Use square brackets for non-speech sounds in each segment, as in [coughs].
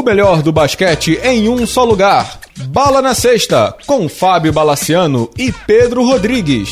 O melhor do basquete em um só lugar. Bala na Sexta, com Fábio Balaciano e Pedro Rodrigues.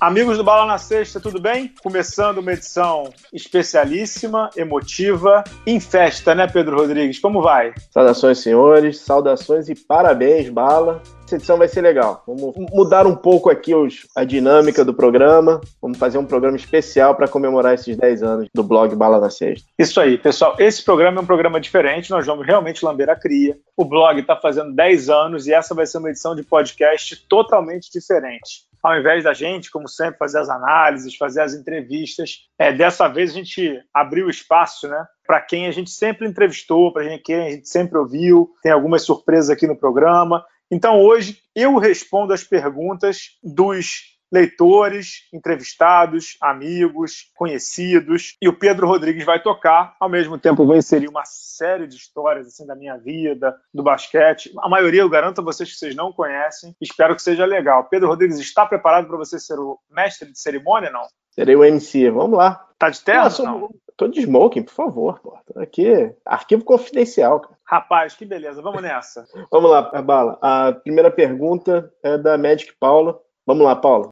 Amigos do Bala na Sexta, tudo bem? Começando uma edição especialíssima, emotiva, em festa, né, Pedro Rodrigues? Como vai? Saudações, senhores, saudações e parabéns, Bala. Essa edição vai ser legal. Vamos mudar um pouco aqui os, a dinâmica do programa. Vamos fazer um programa especial para comemorar esses 10 anos do blog Bala na Sexta. Isso aí, pessoal. Esse programa é um programa diferente. Nós vamos realmente lamber a cria. O blog está fazendo 10 anos e essa vai ser uma edição de podcast totalmente diferente ao invés da gente, como sempre, fazer as análises, fazer as entrevistas, é, dessa vez a gente abriu espaço, né? Para quem a gente sempre entrevistou, para quem a gente sempre ouviu, tem algumas surpresas aqui no programa. Então hoje eu respondo as perguntas dos leitores, entrevistados, amigos, conhecidos. E o Pedro Rodrigues vai tocar. Ao mesmo tempo, eu vou inserir uma série de histórias assim da minha vida, do basquete. A maioria, eu garanto a vocês que vocês não conhecem. Espero que seja legal. Pedro Rodrigues está preparado para você ser o mestre de cerimônia, não? Serei o MC. Vamos lá. Tá de terra? Não, Tô de smoking, por favor. Pô. Tô aqui, arquivo confidencial. Cara. Rapaz, que beleza. Vamos nessa. [laughs] Vamos lá, Bala. A primeira pergunta é da Magic Paula. Vamos lá, Paula.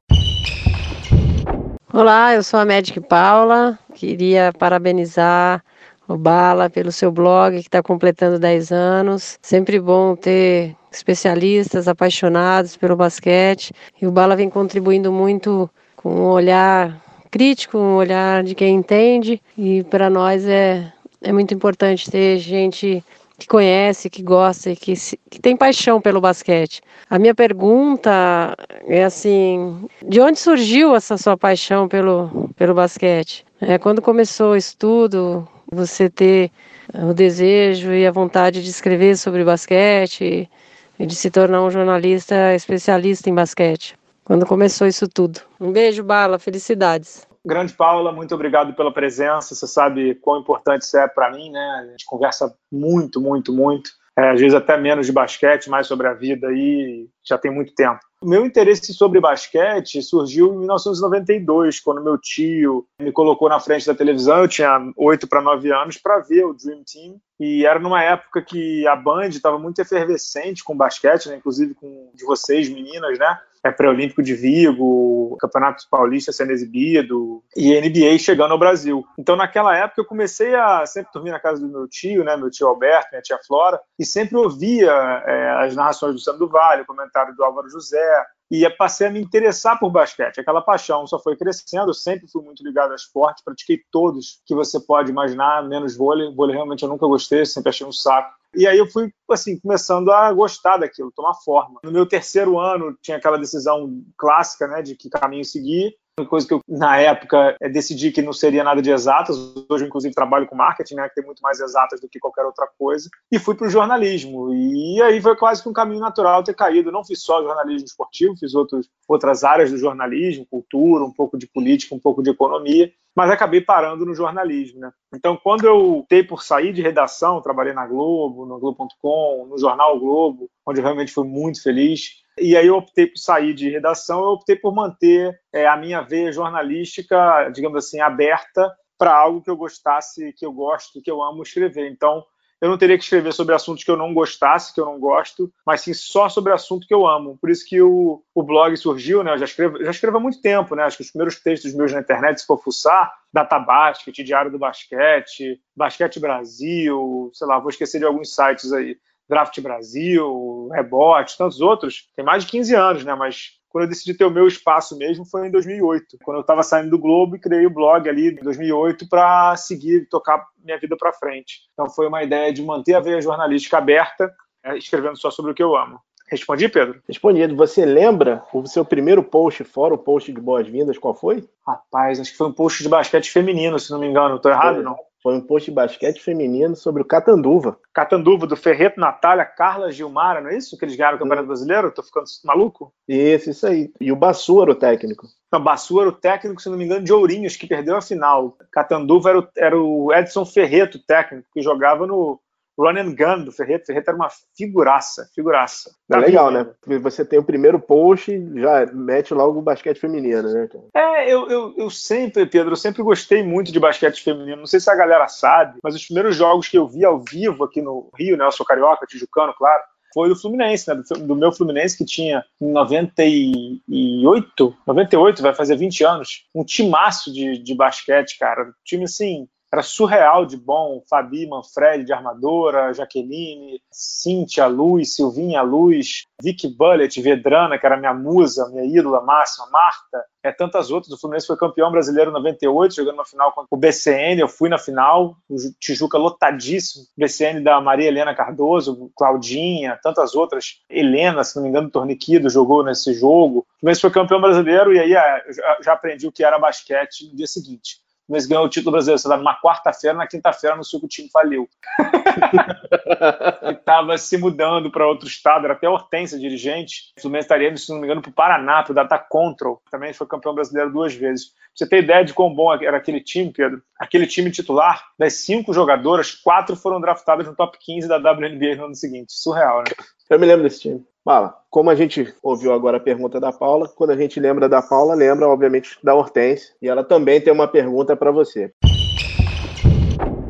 Olá, eu sou a Magic Paula. Queria parabenizar o Bala pelo seu blog que está completando 10 anos. Sempre bom ter especialistas apaixonados pelo basquete. E o Bala vem contribuindo muito com um olhar crítico, um olhar de quem entende. E para nós é, é muito importante ter gente que conhece, que gosta e que, que tem paixão pelo basquete. A minha pergunta é assim: de onde surgiu essa sua paixão pelo, pelo basquete? É, quando começou o estudo, você ter o desejo e a vontade de escrever sobre basquete e de se tornar um jornalista especialista em basquete? Quando começou isso tudo? Um beijo, Bala, felicidades. Grande Paula, muito obrigado pela presença. Você sabe quão importante isso é para mim, né? A gente conversa muito, muito, muito. É, às vezes até menos de basquete, mais sobre a vida aí, já tem muito tempo. O meu interesse sobre basquete surgiu em 1992, quando meu tio me colocou na frente da televisão. Eu tinha 8 para 9 anos para ver o Dream Team. E era numa época que a Band estava muito efervescente com basquete, né? inclusive com de vocês, meninas, né? É, pré-olímpico de Vigo, Campeonato Paulista sendo exibido e NBA chegando ao Brasil. Então, naquela época, eu comecei a sempre dormir na casa do meu tio, né, meu tio Alberto, minha tia Flora, e sempre ouvia é, as narrações do Sandro Vale, o comentário do Álvaro José, e passei a me interessar por basquete. Aquela paixão só foi crescendo. Eu sempre fui muito ligado ao esporte, pratiquei todos que você pode imaginar, menos vôlei. Vôlei realmente eu nunca gostei, sempre achei um saco. E aí eu fui, assim, começando a gostar daquilo, tomar forma. No meu terceiro ano, tinha aquela decisão clássica, né, de que caminho seguir. Uma coisa que eu, na época, é, decidi que não seria nada de exatas. Hoje, eu, inclusive, trabalho com marketing, né, que tem muito mais exatas do que qualquer outra coisa. E fui para o jornalismo. E aí foi quase que um caminho natural ter caído. Não fiz só jornalismo esportivo, fiz outros, outras áreas do jornalismo, cultura, um pouco de política, um pouco de economia mas acabei parando no jornalismo. Né? Então, quando eu optei por sair de redação, trabalhei na Globo, no Globo.com, no Jornal Globo, onde eu realmente fui muito feliz. E aí eu optei por sair de redação, eu optei por manter é, a minha veia jornalística, digamos assim, aberta para algo que eu gostasse, que eu gosto, que eu amo escrever. Então, eu não teria que escrever sobre assuntos que eu não gostasse, que eu não gosto, mas sim só sobre assunto que eu amo. Por isso que o, o blog surgiu, né? Eu já escrevo, já escrevo há muito tempo, né? Acho que os primeiros textos meus na internet, se for fuçar, Data Basket, Diário do Basquete, Basquete Brasil, sei lá, vou esquecer de alguns sites aí. Draft Brasil, Rebote, tantos outros. Tem mais de 15 anos, né? Mas quando eu decidi ter o meu espaço mesmo foi em 2008, quando eu estava saindo do Globo e criei o blog ali em 2008 para seguir, tocar minha vida para frente. Então foi uma ideia de manter a veia jornalística aberta, é, escrevendo só sobre o que eu amo. Respondi, Pedro? Respondi. Você lembra o seu primeiro post, fora o post de boas-vindas, qual foi? Rapaz, acho que foi um post de basquete feminino, se não me engano. Estou errado, não? Foi um post de basquete feminino sobre o Catanduva. Catanduva, do Ferreto, Natália, Carla Gilmara, não é isso? Que eles ganharam o Campeonato Brasileiro? Tô ficando maluco? Isso, isso aí. E o Bassu era o técnico. Não, Bassu era o técnico, se não me engano, de Ourinhos, que perdeu a final. Catanduva era o, era o Edson Ferreto, técnico, que jogava no, run and gun do Ferreira. Ferreira era uma figuraça, figuraça. É legal, né? Você tem o primeiro post, já mete logo o basquete feminino, né? É, eu, eu, eu sempre, Pedro, eu sempre gostei muito de basquete feminino. Não sei se a galera sabe, mas os primeiros jogos que eu vi ao vivo aqui no Rio, né? Eu sou carioca, tijucano, claro foi do Fluminense, né? Do, do, meu Fluminense que tinha em 98, 98, vai fazer 20 anos, um timaço de, de basquete, cara. Um time assim, era surreal de bom. Fabi, Manfred de armadora, Jaqueline, Cíntia, Luz, Silvinha, Luz, Vicky Bullet, Vedrana, que era minha musa, minha ídola máxima, Marta, é, tantas outras. O Fluminense foi campeão brasileiro em 98, jogando uma final com o BCN. Eu fui na final, o Tijuca lotadíssimo. BCN da Maria Helena Cardoso, Claudinha, tantas outras. Helena, se não me engano, Torniquido jogou nesse jogo. O Fluminense foi campeão brasileiro e aí é, já aprendi o que era basquete no dia seguinte. Fluminense ganhou o título brasileiro, você numa quarta-feira, na quinta-feira no sul o time faliu. [laughs] Estava se mudando para outro estado, era até Hortência dirigente. O Fluminense estaria, se não me engano, para o Paraná, para o Data Control. Também foi campeão brasileiro duas vezes. Pra você ter ideia de quão bom era aquele time, Pedro? Aquele time titular, das cinco jogadoras, quatro foram draftadas no top 15 da WNBA no ano seguinte. Surreal, né? Eu me lembro desse time. Fala, como a gente ouviu agora a pergunta da Paula, quando a gente lembra da Paula, lembra, obviamente, da Hortência. E ela também tem uma pergunta para você.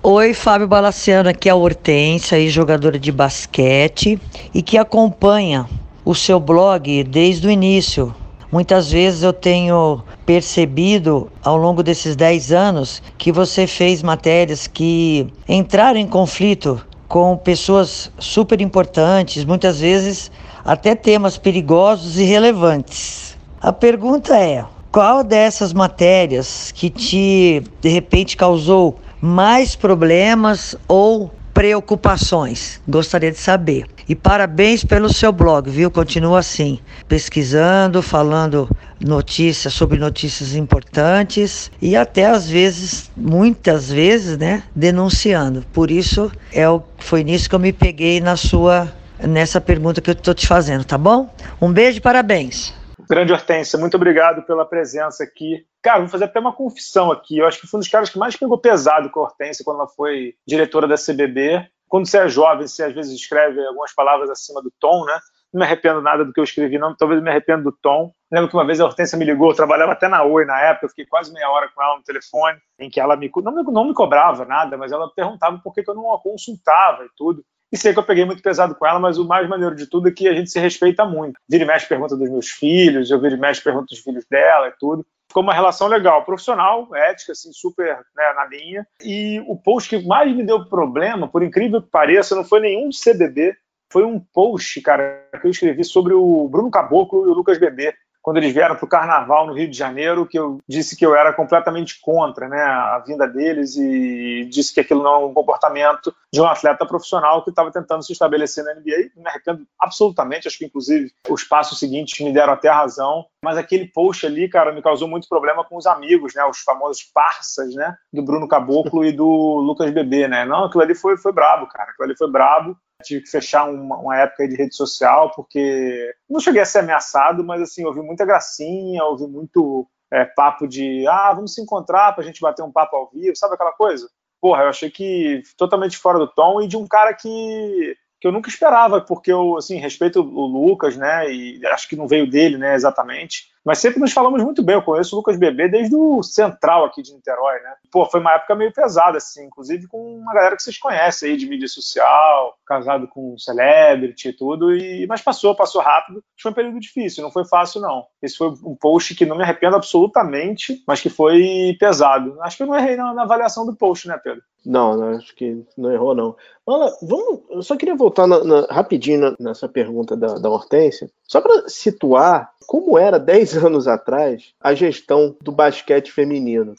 Oi, Fábio Balaciano, aqui é a Hortência, jogadora de basquete e que acompanha o seu blog desde o início. Muitas vezes eu tenho percebido ao longo desses 10 anos que você fez matérias que entraram em conflito com pessoas super importantes, muitas vezes até temas perigosos e relevantes. A pergunta é: qual dessas matérias que te de repente causou mais problemas ou preocupações? Gostaria de saber. E parabéns pelo seu blog, viu? Continua assim, pesquisando, falando notícias sobre notícias importantes e até às vezes, muitas vezes, né, denunciando. Por isso é o foi nisso que eu me peguei na sua nessa pergunta que eu estou te fazendo, tá bom? Um beijo e parabéns. Grande Hortência, muito obrigado pela presença aqui. Cara, vou fazer até uma confissão aqui. Eu acho que fui um dos caras que mais pegou pesado com a Hortência quando ela foi diretora da CBB. Quando você é jovem, você às vezes escreve algumas palavras acima do tom, né? Não me arrependo nada do que eu escrevi, não. Talvez me arrependo do tom. Lembro que uma vez a Hortência me ligou, eu trabalhava até na Oi na época, eu fiquei quase meia hora com ela no telefone, em que ela me não, não me cobrava nada, mas ela perguntava por que, que eu não a consultava e tudo. E sei que eu peguei muito pesado com ela, mas o mais maneiro de tudo é que a gente se respeita muito. Vira e mexe pergunta dos meus filhos, eu vira e mexe pergunta dos filhos dela e tudo. Ficou uma relação legal, profissional, ética, assim, super né, na linha. E o post que mais me deu problema, por incrível que pareça, não foi nenhum CBB, foi um post, cara, que eu escrevi sobre o Bruno Caboclo e o Lucas Bebê quando eles vieram para o Carnaval no Rio de Janeiro, que eu disse que eu era completamente contra né, a vinda deles e disse que aquilo não é um comportamento de um atleta profissional que estava tentando se estabelecer na NBA. Me arrependo absolutamente, acho que inclusive os passos seguintes me deram até razão, mas aquele post ali, cara, me causou muito problema com os amigos, né, os famosos parças, né, do Bruno Caboclo e do Lucas Bebê, né. Não, aquilo ali foi, foi brabo, cara, aquilo ali foi brabo tive que fechar uma, uma, época de rede social, porque não cheguei a ser ameaçado, mas assim, ouvi muita gracinha, ouvi muito é, papo de ah, vamos se encontrar pra gente bater um papo ao vivo, sabe aquela coisa? Porra, eu achei que totalmente fora do tom e de um cara que que eu nunca esperava, porque eu, assim, respeito o Lucas, né, e acho que não veio dele, né, exatamente, mas sempre nos falamos muito bem. Eu conheço o Lucas Bebê desde o Central aqui de Niterói, né? Pô, foi uma época meio pesada, assim, inclusive com uma galera que vocês conhecem aí de mídia social, casado com celebrity e tudo, e, mas passou, passou rápido. Foi um período difícil, não foi fácil, não. Esse foi um post que não me arrependo absolutamente, mas que foi pesado. Acho que eu não errei na, na avaliação do post, né, Pedro? Não, não, acho que não errou, não. Olha, vamos, eu só queria voltar na, na, rapidinho nessa pergunta da, da Hortência, só para situar como era 10 [laughs] anos atrás a gestão do basquete feminino.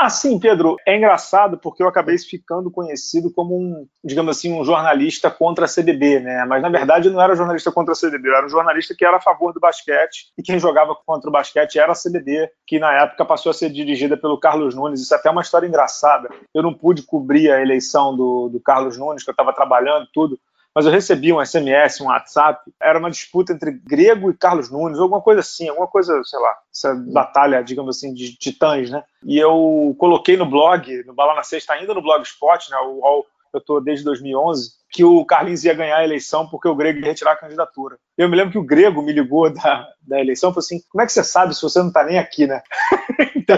Assim, Pedro, é engraçado porque eu acabei ficando conhecido como um, digamos assim, um jornalista contra a CBB, né? Mas na verdade eu não era jornalista contra a CBB, eu era um jornalista que era a favor do basquete e quem jogava contra o basquete era a CBB, que na época passou a ser dirigida pelo Carlos Nunes. Isso é até uma história engraçada. Eu não pude cobrir a eleição do, do Carlos Nunes, que eu estava trabalhando tudo, mas eu recebi um SMS, um WhatsApp, era uma disputa entre Grego e Carlos Nunes, alguma coisa assim, alguma coisa, sei lá, essa batalha, digamos assim, de titãs, né? E eu coloquei no blog, no Bala na Sexta, ainda no Blogspot, né? O, eu estou desde 2011, que o Carlinhos ia ganhar a eleição porque o Grego ia retirar a candidatura. Eu me lembro que o Grego me ligou da, da eleição e falou assim: como é que você sabe se você não está nem aqui, né? [laughs] então,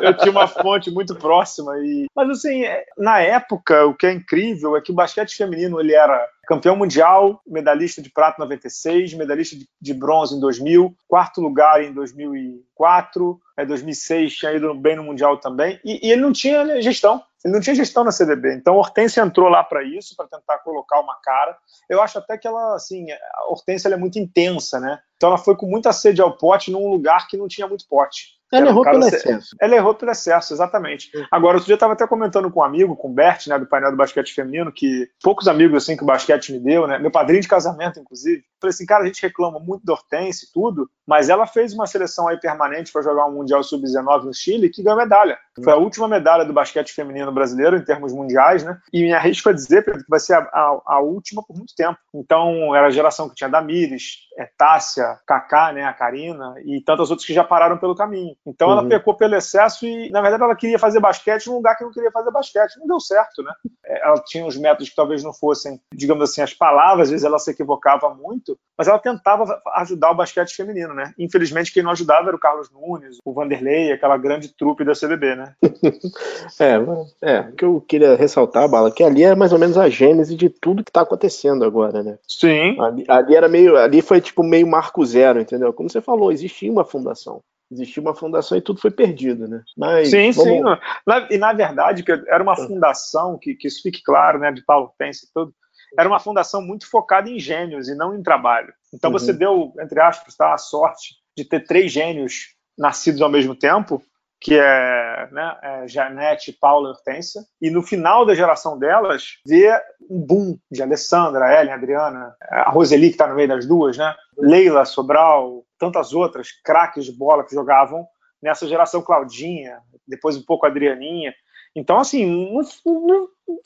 eu tinha uma fonte muito próxima. E... Mas, assim, é, na época, o que é incrível é que o basquete feminino ele era campeão mundial, medalhista de prata em 96, medalhista de, de bronze em 2000, quarto lugar em 2004, é, 2006 tinha ido bem no mundial também, e, e ele não tinha gestão. Ele não tinha gestão na CDB. Então, a Hortência entrou lá para isso, para tentar colocar uma cara. Eu acho até que ela, assim, a Hortência é muito intensa, né? Então, ela foi com muita sede ao pote num lugar que não tinha muito pote. Ela errou pelo excesso. Ela errou pelo excesso, exatamente. Agora, outro dia eu estava até comentando com um amigo, com o Bert, né, do painel do basquete feminino, que poucos amigos assim que o basquete me deu, né? Meu padrinho de casamento, inclusive. Falei assim, cara, a gente reclama muito da Hortense e tudo, mas ela fez uma seleção aí permanente para jogar um Mundial Sub-19 no Chile que ganhou medalha. Foi a última medalha do basquete feminino brasileiro em termos mundiais, né? E me arrisco a dizer, Pedro, que vai ser a, a, a última por muito tempo. Então, era a geração que tinha Damires, é, Tássia, Kaká, né, a Karina e tantas outras que já pararam pelo caminho. Então, uhum. ela pecou pelo excesso e, na verdade, ela queria fazer basquete num lugar que não queria fazer basquete. Não deu certo, né? É, ela tinha uns métodos que talvez não fossem, digamos assim, as palavras, às vezes ela se equivocava muito, mas ela tentava ajudar o basquete feminino, né? Infelizmente, quem não ajudava era o Carlos Nunes, o Vanderlei, aquela grande trupe da CBB, né? [laughs] é, é, o que eu queria ressaltar, Bala, que ali é mais ou menos a gênese de tudo que está acontecendo agora, né? Sim. Ali, ali, era meio, ali foi tipo meio marco zero, entendeu? Como você falou, existia uma fundação. Existia uma fundação e tudo foi perdido, né? Mas, sim, vamos... sim. Na, e na verdade, era uma fundação, que, que isso fique claro, né, de Paulo Pense e tudo, era uma fundação muito focada em gênios e não em trabalho. Então uhum. você deu, entre aspas, tá, a sorte de ter três gênios nascidos ao mesmo tempo, que é, né, é Janete, Paula e Hortência, e no final da geração delas, ver um boom de Alessandra, Ellen, Adriana, a Roseli, que está no meio das duas, né, Leila, Sobral, tantas outras craques de bola que jogavam nessa geração Claudinha, depois um pouco Adrianinha. Então, assim,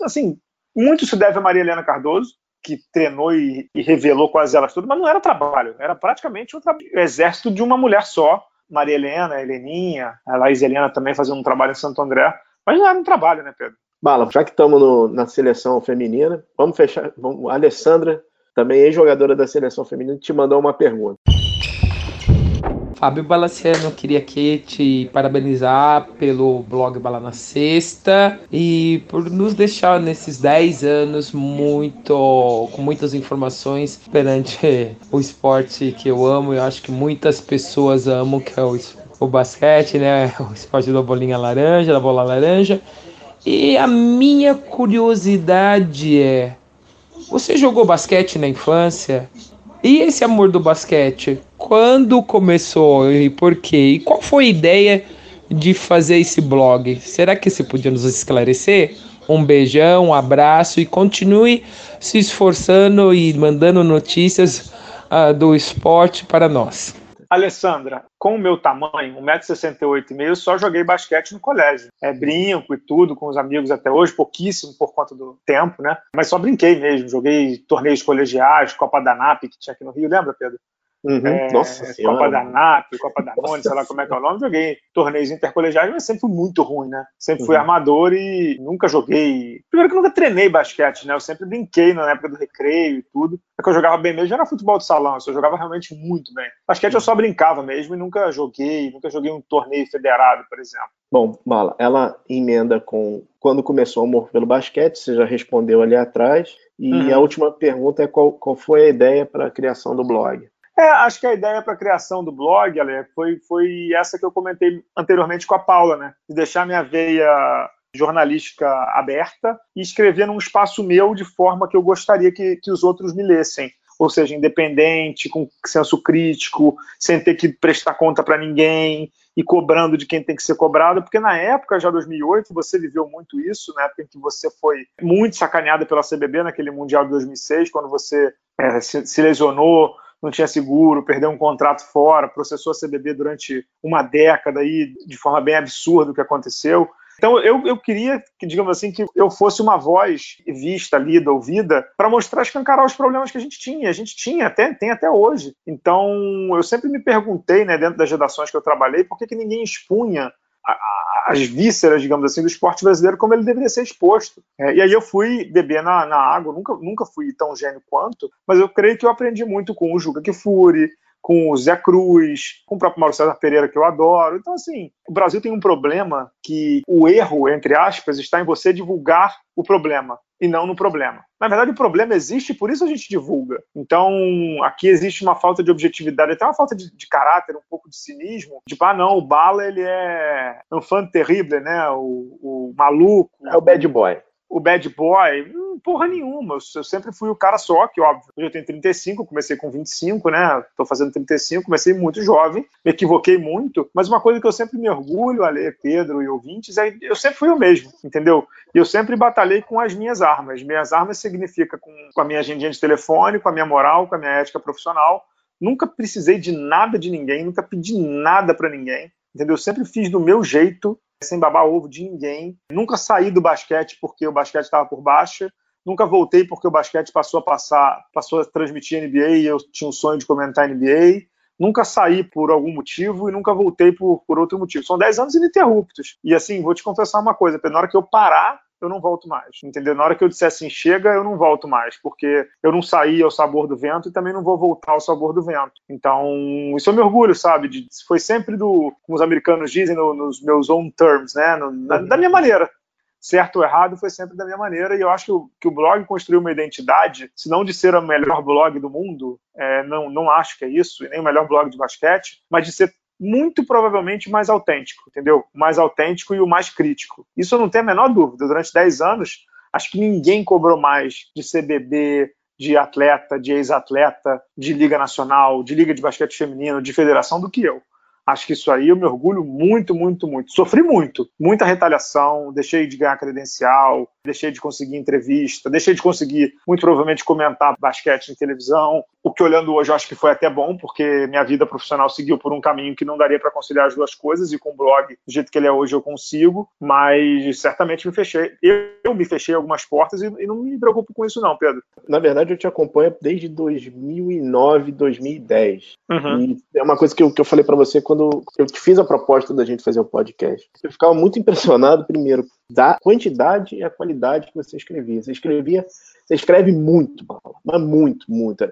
assim muito se deve a Maria Helena Cardoso, que treinou e, e, revelou quase elas todas, mas não era trabalho, era praticamente um exército de uma mulher só. Maria Helena, Heleninha, a Laís Helena também fazendo um trabalho em Santo André, mas não era um trabalho, né, Pedro? Bala, já que estamos na seleção feminina, vamos fechar. Vamos, a Alessandra, também ex-jogadora da seleção feminina, te mandou uma pergunta. Fábio Balaciano, queria aqui te parabenizar pelo blog Bala na Sexta e por nos deixar nesses 10 anos muito com muitas informações perante o esporte que eu amo e acho que muitas pessoas amam, que é o, o basquete, né? O esporte da bolinha laranja, da bola laranja. E a minha curiosidade é: você jogou basquete na infância? E esse amor do basquete, quando começou e por quê? E qual foi a ideia de fazer esse blog? Será que você podia nos esclarecer? Um beijão, um abraço e continue se esforçando e mandando notícias uh, do esporte para nós. Alessandra, com o meu tamanho, 1,68m, eu só joguei basquete no colégio. É, brinco e tudo com os amigos até hoje, pouquíssimo por conta do tempo, né? Mas só brinquei mesmo. Joguei torneios colegiais, Copa da NAP, que tinha aqui no Rio, lembra, Pedro? Uhum, é, nossa Copa da NAP, Copa da None, sei lá como é que é o nome, joguei torneios intercolegiais, mas sempre fui muito ruim, né? Sempre fui uhum. armador e nunca joguei. Primeiro que eu nunca treinei basquete, né? Eu sempre brinquei na época do recreio e tudo. É que eu jogava bem mesmo era futebol de salão, eu só jogava realmente muito bem. Basquete eu só brincava mesmo e nunca joguei, nunca joguei um torneio federado, por exemplo. Bom, Mala, ela emenda com quando começou o amor pelo basquete, você já respondeu ali atrás. E uhum. a última pergunta é qual, qual foi a ideia para a criação do blog? É, acho que a ideia para a criação do blog, Ale, foi, foi essa que eu comentei anteriormente com a Paula, né? De deixar minha veia jornalística aberta e escrever num espaço meu de forma que eu gostaria que, que os outros me lessem. Ou seja, independente, com senso crítico, sem ter que prestar conta para ninguém e cobrando de quem tem que ser cobrado, porque na época, já 2008, você viveu muito isso, na época em que você foi muito sacaneado pela CBB naquele Mundial de 2006, quando você é, se, se lesionou não tinha seguro, perdeu um contrato fora, processou a CBB durante uma década aí, de forma bem absurda o que aconteceu. Então eu, eu queria que, digamos assim, que eu fosse uma voz vista, lida, ouvida, para mostrar, escancarar os problemas que a gente tinha. A gente tinha, até, tem até hoje. Então eu sempre me perguntei, né, dentro das redações que eu trabalhei, por que, que ninguém expunha as vísceras, digamos assim, do esporte brasileiro como ele deveria ser exposto. É, e aí eu fui beber na, na água, nunca, nunca fui tão gênio quanto, mas eu creio que eu aprendi muito com o Juca Kifuri, com o Zé Cruz, com o próprio Mauro César Pereira, que eu adoro. Então, assim, o Brasil tem um problema que o erro, entre aspas, está em você divulgar o problema e não no problema. Na verdade, o problema existe, por isso a gente divulga. Então, aqui existe uma falta de objetividade, até uma falta de, de caráter, um pouco de cinismo. Tipo, ah, não, o Bala, ele é um fã terrível, né? O, o maluco. É o bad boy o bad boy, hum, porra nenhuma. Eu sempre fui o cara só, que óbvio. Hoje eu tenho 35, comecei com 25, né? Tô fazendo 35, comecei muito jovem, me equivoquei muito, mas uma coisa que eu sempre me orgulho, Ale, Pedro e ouvintes, é eu sempre fui o mesmo, entendeu? E eu sempre batalhei com as minhas armas. Minhas armas significa com, com a minha agendinha de telefone, com a minha moral, com a minha ética profissional. Nunca precisei de nada de ninguém, nunca pedi nada para ninguém, entendeu? Eu sempre fiz do meu jeito sem babar ovo de ninguém. Nunca saí do basquete porque o basquete estava por baixo. Nunca voltei porque o basquete passou a passar, passou a transmitir NBA e eu tinha o sonho de comentar NBA. Nunca saí por algum motivo e nunca voltei por, por outro motivo. São 10 anos ininterruptos. E assim, vou te confessar uma coisa, na hora que eu parar eu não volto mais, entendeu? Na hora que eu disser assim, chega, eu não volto mais, porque eu não saí ao sabor do vento e também não vou voltar ao sabor do vento. Então, isso eu me orgulho, sabe? De, foi sempre do, como os americanos dizem, no, nos meus own terms, né? No, na, da minha maneira. Certo ou errado foi sempre da minha maneira, e eu acho que o, que o blog construiu uma identidade, se não de ser o melhor blog do mundo, é, não, não acho que é isso, e nem o melhor blog de basquete, mas de ser muito provavelmente mais autêntico, entendeu? O mais autêntico e o mais crítico. Isso eu não tenho a menor dúvida. Durante 10 anos, acho que ninguém cobrou mais de CBB, de atleta, de ex-atleta, de Liga Nacional, de Liga de Basquete Feminino, de federação do que eu. Acho que isso aí eu me orgulho muito, muito, muito. Sofri muito, muita retaliação, deixei de ganhar credencial, deixei de conseguir entrevista, deixei de conseguir, muito provavelmente, comentar basquete em televisão. O que olhando hoje eu acho que foi até bom, porque minha vida profissional seguiu por um caminho que não daria para conciliar as duas coisas, e com o blog, do jeito que ele é hoje, eu consigo, mas certamente me fechei. Eu, eu me fechei algumas portas e, e, não me preocupo com isso, não, Pedro. Na verdade, eu te acompanho desde 2009, 2010. Uhum. E é uma coisa que eu, que eu falei para você quando eu te fiz a proposta da gente fazer o podcast. Eu ficava muito impressionado, primeiro, da quantidade e a qualidade que você escrevia. Você escrevia, você escreve muito, mas muito, muito.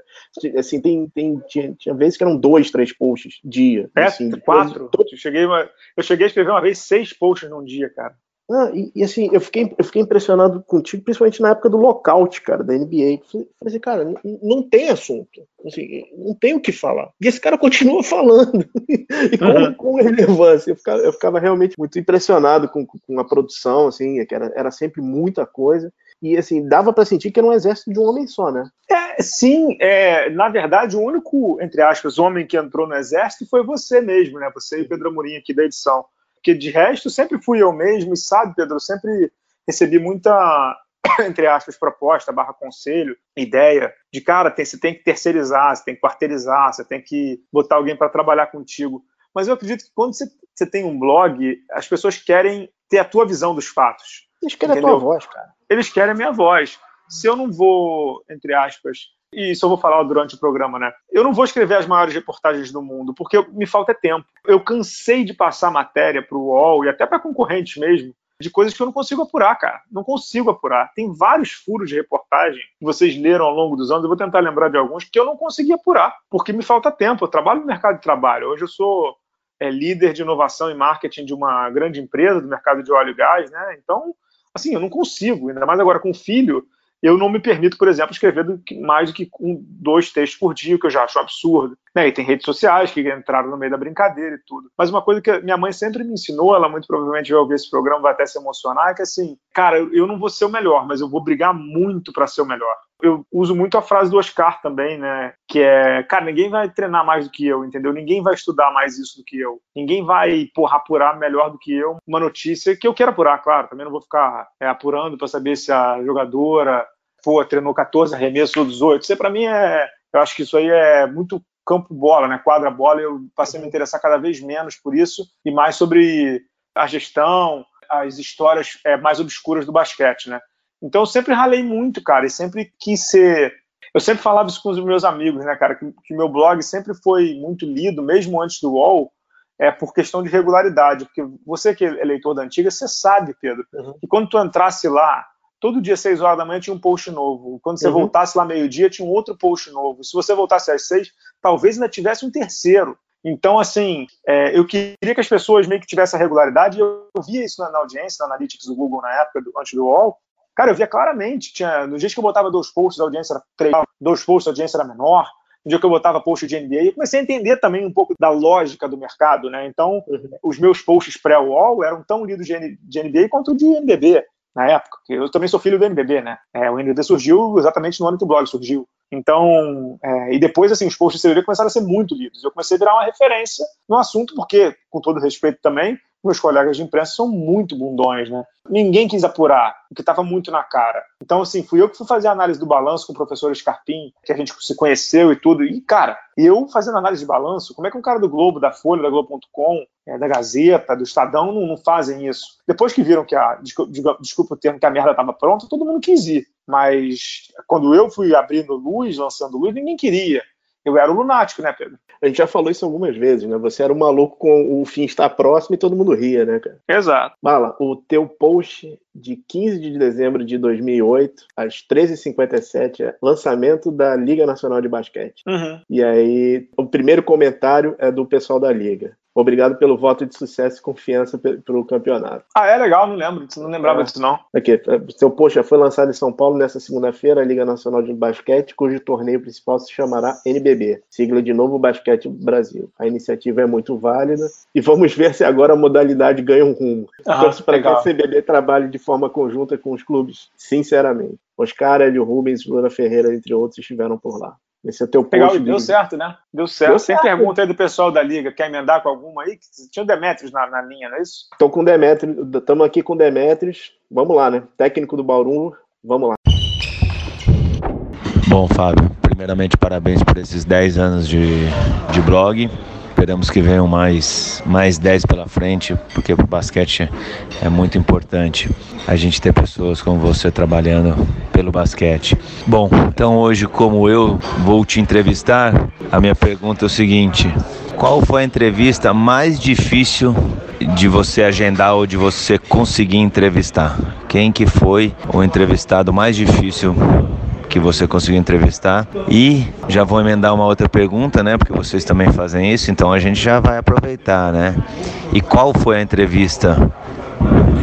Assim, tem, tem, tinha, tinha vezes que eram dois, três posts dia. É, assim, quatro. Eu cheguei, uma, eu cheguei a escrever uma vez seis posts num dia, cara. Ah, e, e, assim, eu fiquei, eu fiquei impressionado contigo, principalmente na época do lockout, cara, da NBA. Falei assim, cara, não, não tem assunto. Assim, não tem o que falar. E esse cara continua [laughs] falando. e com, uhum. com relevância. Eu ficava, eu ficava, realmente muito impressionado com, com a produção, assim, que era, era sempre muita coisa. E assim, dava para sentir que era um exército de um homem só, né? É, sim, é, na verdade, o único, entre aspas, homem que entrou no exército foi você mesmo, né? Você e o Pedro Amorim aqui da edição. Porque de resto, sempre fui eu mesmo, e sabe, Pedro, sempre recebi muita, [coughs] entre aspas, proposta, barra conselho, ideia de, cara, tem, você tem que terceirizar, você tem que quarteirizar, você tem que botar alguém para trabalhar contigo. Mas eu acredito que quando você, você, tem um blog, as pessoas querem ter a tua visão dos fatos. Eles querem entendeu? a tua voz, cara. Eles querem a minha voz. Se eu não vou, entre aspas, e isso eu vou falar durante o programa, né? Eu não vou escrever as maiores reportagens do mundo, porque me falta tempo. Eu cansei de passar matéria para o UOL e até para concorrentes mesmo, de coisas que eu não consigo apurar, cara. Não consigo apurar. Tem vários furos de reportagem que vocês leram ao longo dos anos, eu vou tentar lembrar de alguns, que eu não consegui apurar, porque me falta tempo. Eu trabalho no mercado de trabalho. Hoje eu sou é, líder de inovação e marketing de uma grande empresa do mercado de óleo e gás, né? Então, assim, eu não consigo, ainda mais agora com filho eu não me permito, por exemplo, escrever do que, mais do que um, dois textos por dia, que eu já acho absurdo. Né? E tem redes sociais que entraram no meio da brincadeira e tudo. Mas uma coisa que minha mãe sempre me ensinou, ela muito provavelmente vai ouvir esse programa, vai até se emocionar, é que assim, cara, eu não vou ser o melhor, mas eu vou brigar muito para ser o melhor eu uso muito a frase do Oscar também, né? Que é, cara, ninguém vai treinar mais do que eu, entendeu? Ninguém vai estudar mais isso do que eu. Ninguém vai, porra, apurar melhor do que eu uma notícia que eu quero apurar, claro. Também não vou ficar é, apurando para saber se a jogadora, pô, treinou 14 arremessos ou 18. Isso para mim é. Eu acho que isso aí é muito campo bola, né? Quadra bola. Eu passei a me interessar cada vez menos por isso e mais sobre a gestão, as histórias é, mais obscuras do basquete, né? Então eu sempre ralei muito, cara, e sempre quis ser. Eu sempre falava isso com os meus amigos, né, cara, que, que meu blog sempre foi muito lido, mesmo antes do UOL. é por questão de regularidade, porque você que é leitor da antiga, você sabe, Pedro, uhum. que quando tu entrasse lá, todo dia, seis horas da manhã, tinha um post novo. Quando você uhum. voltasse lá meio-dia, tinha um outro post novo. Se você voltasse às seis, talvez ainda tivesse um terceiro. Então, assim, é, eu queria que as pessoas meio que tivessem a regularidade. Eu, eu via isso na, na, audiência, na Analytics do Google na época, do, antes do UOL. Cara, eu via claramente. Tinha, no dia que eu botava dois posts, a audiência era três, dois posts, a audiência era menor. No dia que eu botava post de NBA, eu comecei a entender também um pouco da lógica do mercado, né? Então, uhum. os meus posts pré-UOL eram tão lidos de, de NBA quanto de NBB na época. Eu também sou filho do NBB, né? É, o NBB surgiu exatamente no ano que o blog surgiu. Então, é, e depois, assim, os posts de CBB começaram a ser muito lidos. Eu comecei a virar uma referência no assunto, porque, com todo respeito também, meus colegas de imprensa são muito bundões, né? Ninguém quis apurar, porque estava muito na cara. Então, assim, fui eu que fui fazer a análise do balanço com o professor Scarpim, que a gente se conheceu e tudo. E, cara, eu fazendo análise de balanço, como é que um cara do Globo, da Folha, da Globo.com, é, da Gazeta, do Estadão, não, não, fazem isso? Depois que viram que a, desculpa, desculpa o termo, que a merda estava pronta, todo mundo quis ir. Mas quando eu fui abrindo luz, lançando luz, ninguém queria eu era o lunático, né, Pedro? A gente já falou isso algumas vezes, né? Você era o maluco com o fim estar próximo e todo mundo ria, né, cara? Exato. Bala, o teu post de 15 de dezembro de 2008, às 13h57, é lançamento da Liga Nacional de Basquete. Uhum. E aí, o primeiro comentário é do pessoal da Liga. Obrigado pelo voto de sucesso e confiança pelo campeonato. Ah, é legal, não lembro, não lembrava é. disso não. Aqui, é, seu já foi lançado em São Paulo nesta segunda-feira, a Liga Nacional de Basquete, cujo torneio principal se chamará NBB, sigla de Novo Basquete Brasil. A iniciativa é muito válida e vamos ver se agora a modalidade ganha um rumo. Ah, Torço para que a CBB trabalhe de forma conjunta com os clubes, sinceramente. Oscar, Hélio Rubens, Lula Ferreira, entre outros, estiveram por lá. Esse é teu post. Legal, deu certo, né? Deu certo. Deu Tem certo. pergunta aí do pessoal da Liga. Quer emendar com alguma aí? Tinha o Demetrios na, na linha, não é isso? Estou com o Demetrios. Estamos aqui com o Demetrios. Vamos lá, né? Técnico do Bauru. Vamos lá. Bom, Fábio, primeiramente parabéns por esses 10 anos de, de blog. Esperamos que venham mais, mais 10 pela frente, porque para o basquete é muito importante a gente ter pessoas como você trabalhando pelo basquete. Bom, então hoje, como eu vou te entrevistar, a minha pergunta é o seguinte: qual foi a entrevista mais difícil de você agendar ou de você conseguir entrevistar? Quem que foi o entrevistado mais difícil que você conseguiu entrevistar. E já vou emendar uma outra pergunta, né? Porque vocês também fazem isso, então a gente já vai aproveitar, né? E qual foi a entrevista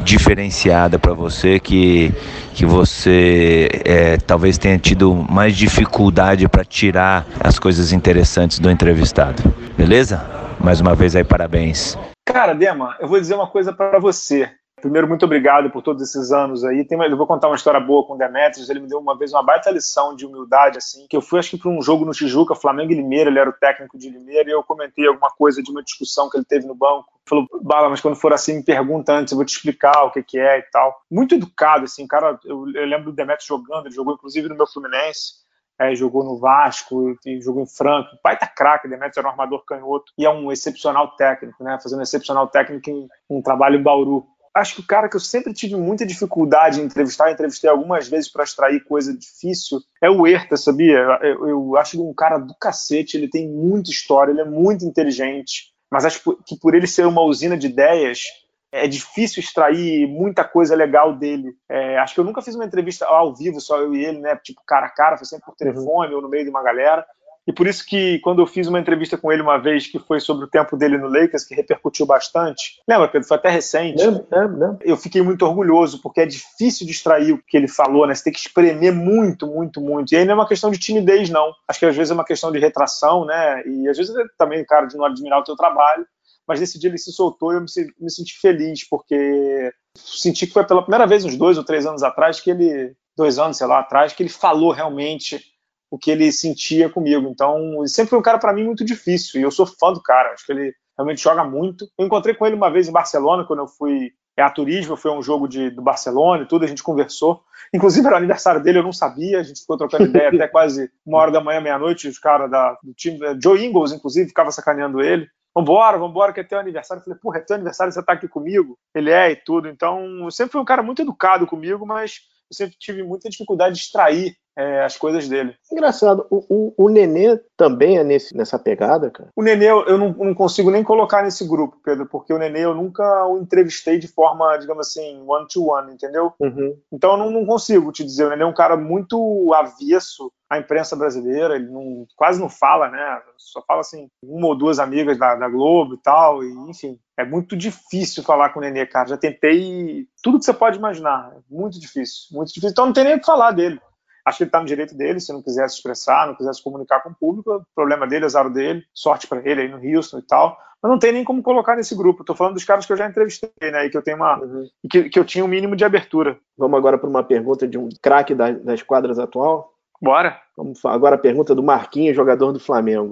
diferenciada para você que, que você é, talvez tenha tido mais dificuldade para tirar as coisas interessantes do entrevistado? Beleza? Mais uma vez aí, parabéns. Cara, Dema, eu vou dizer uma coisa para você. Primeiro, muito obrigado por todos esses anos aí. Tem, eu vou contar uma história boa com o Demetrius. Ele me deu uma vez uma baita lição de humildade, assim, que eu fui, acho que, para um jogo no Tijuca, Flamengo e Limeira, ele era o técnico de Limeira, e eu comentei alguma coisa de uma discussão que ele teve no banco. Falou, Bala, mas quando for assim, me pergunta antes, eu vou te explicar o que, que é e tal. Muito educado, assim, cara, eu, eu lembro do Demetrius jogando, ele jogou inclusive no meu Fluminense. É, jogou no Vasco jogou em Franco. O pai tá craque, Demetrius era um armador canhoto e é um excepcional técnico, né? Fazendo um excepcional técnico em um trabalho em Bauru acho que o cara que eu sempre tive muita dificuldade em entrevistar, entrevistei algumas vezes para extrair coisa difícil, é o Herta, sabia? Eu, eu acho um cara do cacete, ele tem muita história, ele é muito inteligente, mas acho que por ele ser uma usina de ideias, é difícil extrair muita coisa legal dele. É, acho que eu nunca fiz uma entrevista ao vivo, só eu e ele, né? Tipo, cara a cara, foi sempre por telefone uhum. ou no meio de uma galera. E por isso que quando eu fiz uma entrevista com ele uma vez que foi sobre o tempo dele no Lakers, que repercutiu bastante, lembra, Pedro? Foi até recente. Lembra, lembra. Eu fiquei muito orgulhoso, porque é difícil de extrair o que ele falou, né? Você tem que espremer muito, muito, muito. E aí não é uma questão de timidez, não. Acho que às vezes é uma questão de retração, né? E às vezes é também, cara, de não admirar o teu trabalho. Mas nesse dia ele se soltou e eu me, me senti feliz, porque senti que foi pela primeira vez, uns dois ou três anos atrás, que ele. Dois anos, sei lá, atrás, que ele falou realmente o que ele sentia comigo. Então, ele sempre foi um cara para mim muito difícil e eu sou fã do cara. Acho que ele realmente joga muito. Eu encontrei com ele uma vez em Barcelona quando eu fui é, a turismo, foi um jogo de, do Barcelona e tudo, a gente conversou. Inclusive era o aniversário dele, eu não sabia, a gente ficou trocando ideia até [laughs] quase uma hora da manhã, meia-noite, os caras do time, é, Joe Ingles, inclusive, ficava sacaneando ele. Vambora, vambora, que é teu aniversário. Eu falei, porra, é teu aniversário, você tá aqui comigo? Ele é e tudo. Então, sempre foi um cara muito educado comigo, mas eu sempre tive muita dificuldade de extrair é, as coisas dele. Engraçado, o, o, o Nenê também é nesse, nessa pegada, cara? O Nenê eu não, não, consigo nem colocar nesse grupo, Pedro, porque o Nenê eu nunca o entrevistei de forma, digamos assim, one-to-one, entendeu? Uhum. Então eu não, não, consigo te dizer. O Nenê é um cara muito avesso à imprensa brasileira, ele não, quase não fala, né? Só fala assim, uma ou duas amigas da, da Globo e tal, e enfim. É muito difícil falar com o Nenê, cara. Já tentei tudo que você pode imaginar. É muito difícil, muito difícil. Então não tem nem o que falar dele. Acho que ele está no direito dele, se não quiser se expressar, não quiser se comunicar com o público, problema dele, azar dele, sorte para ele aí no Houston e tal. Mas não tem nem como colocar nesse grupo. Estou falando dos caras que eu já entrevistei, né? E que eu tenho uma. Uhum. Que, que eu tinha um mínimo de abertura. Vamos agora para uma pergunta de um craque da, das quadras atual? Bora. Vamos agora a pergunta do Marquinhos, jogador do Flamengo.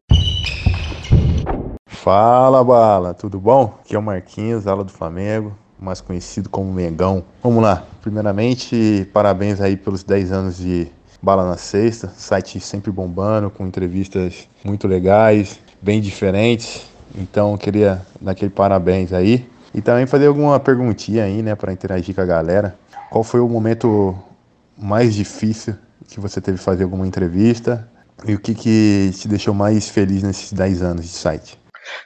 Fala, Bala, tudo bom? Aqui é o Marquinhos, ala do Flamengo, mais conhecido como Mengão. Vamos lá. Primeiramente, parabéns aí pelos 10 anos de Bala na Sexta, site sempre bombando, com entrevistas muito legais, bem diferentes. Então, queria dar aquele parabéns aí. E também fazer alguma perguntinha aí, né, para interagir com a galera. Qual foi o momento mais difícil que você teve fazer alguma entrevista? E o que, que te deixou mais feliz nesses 10 anos de site?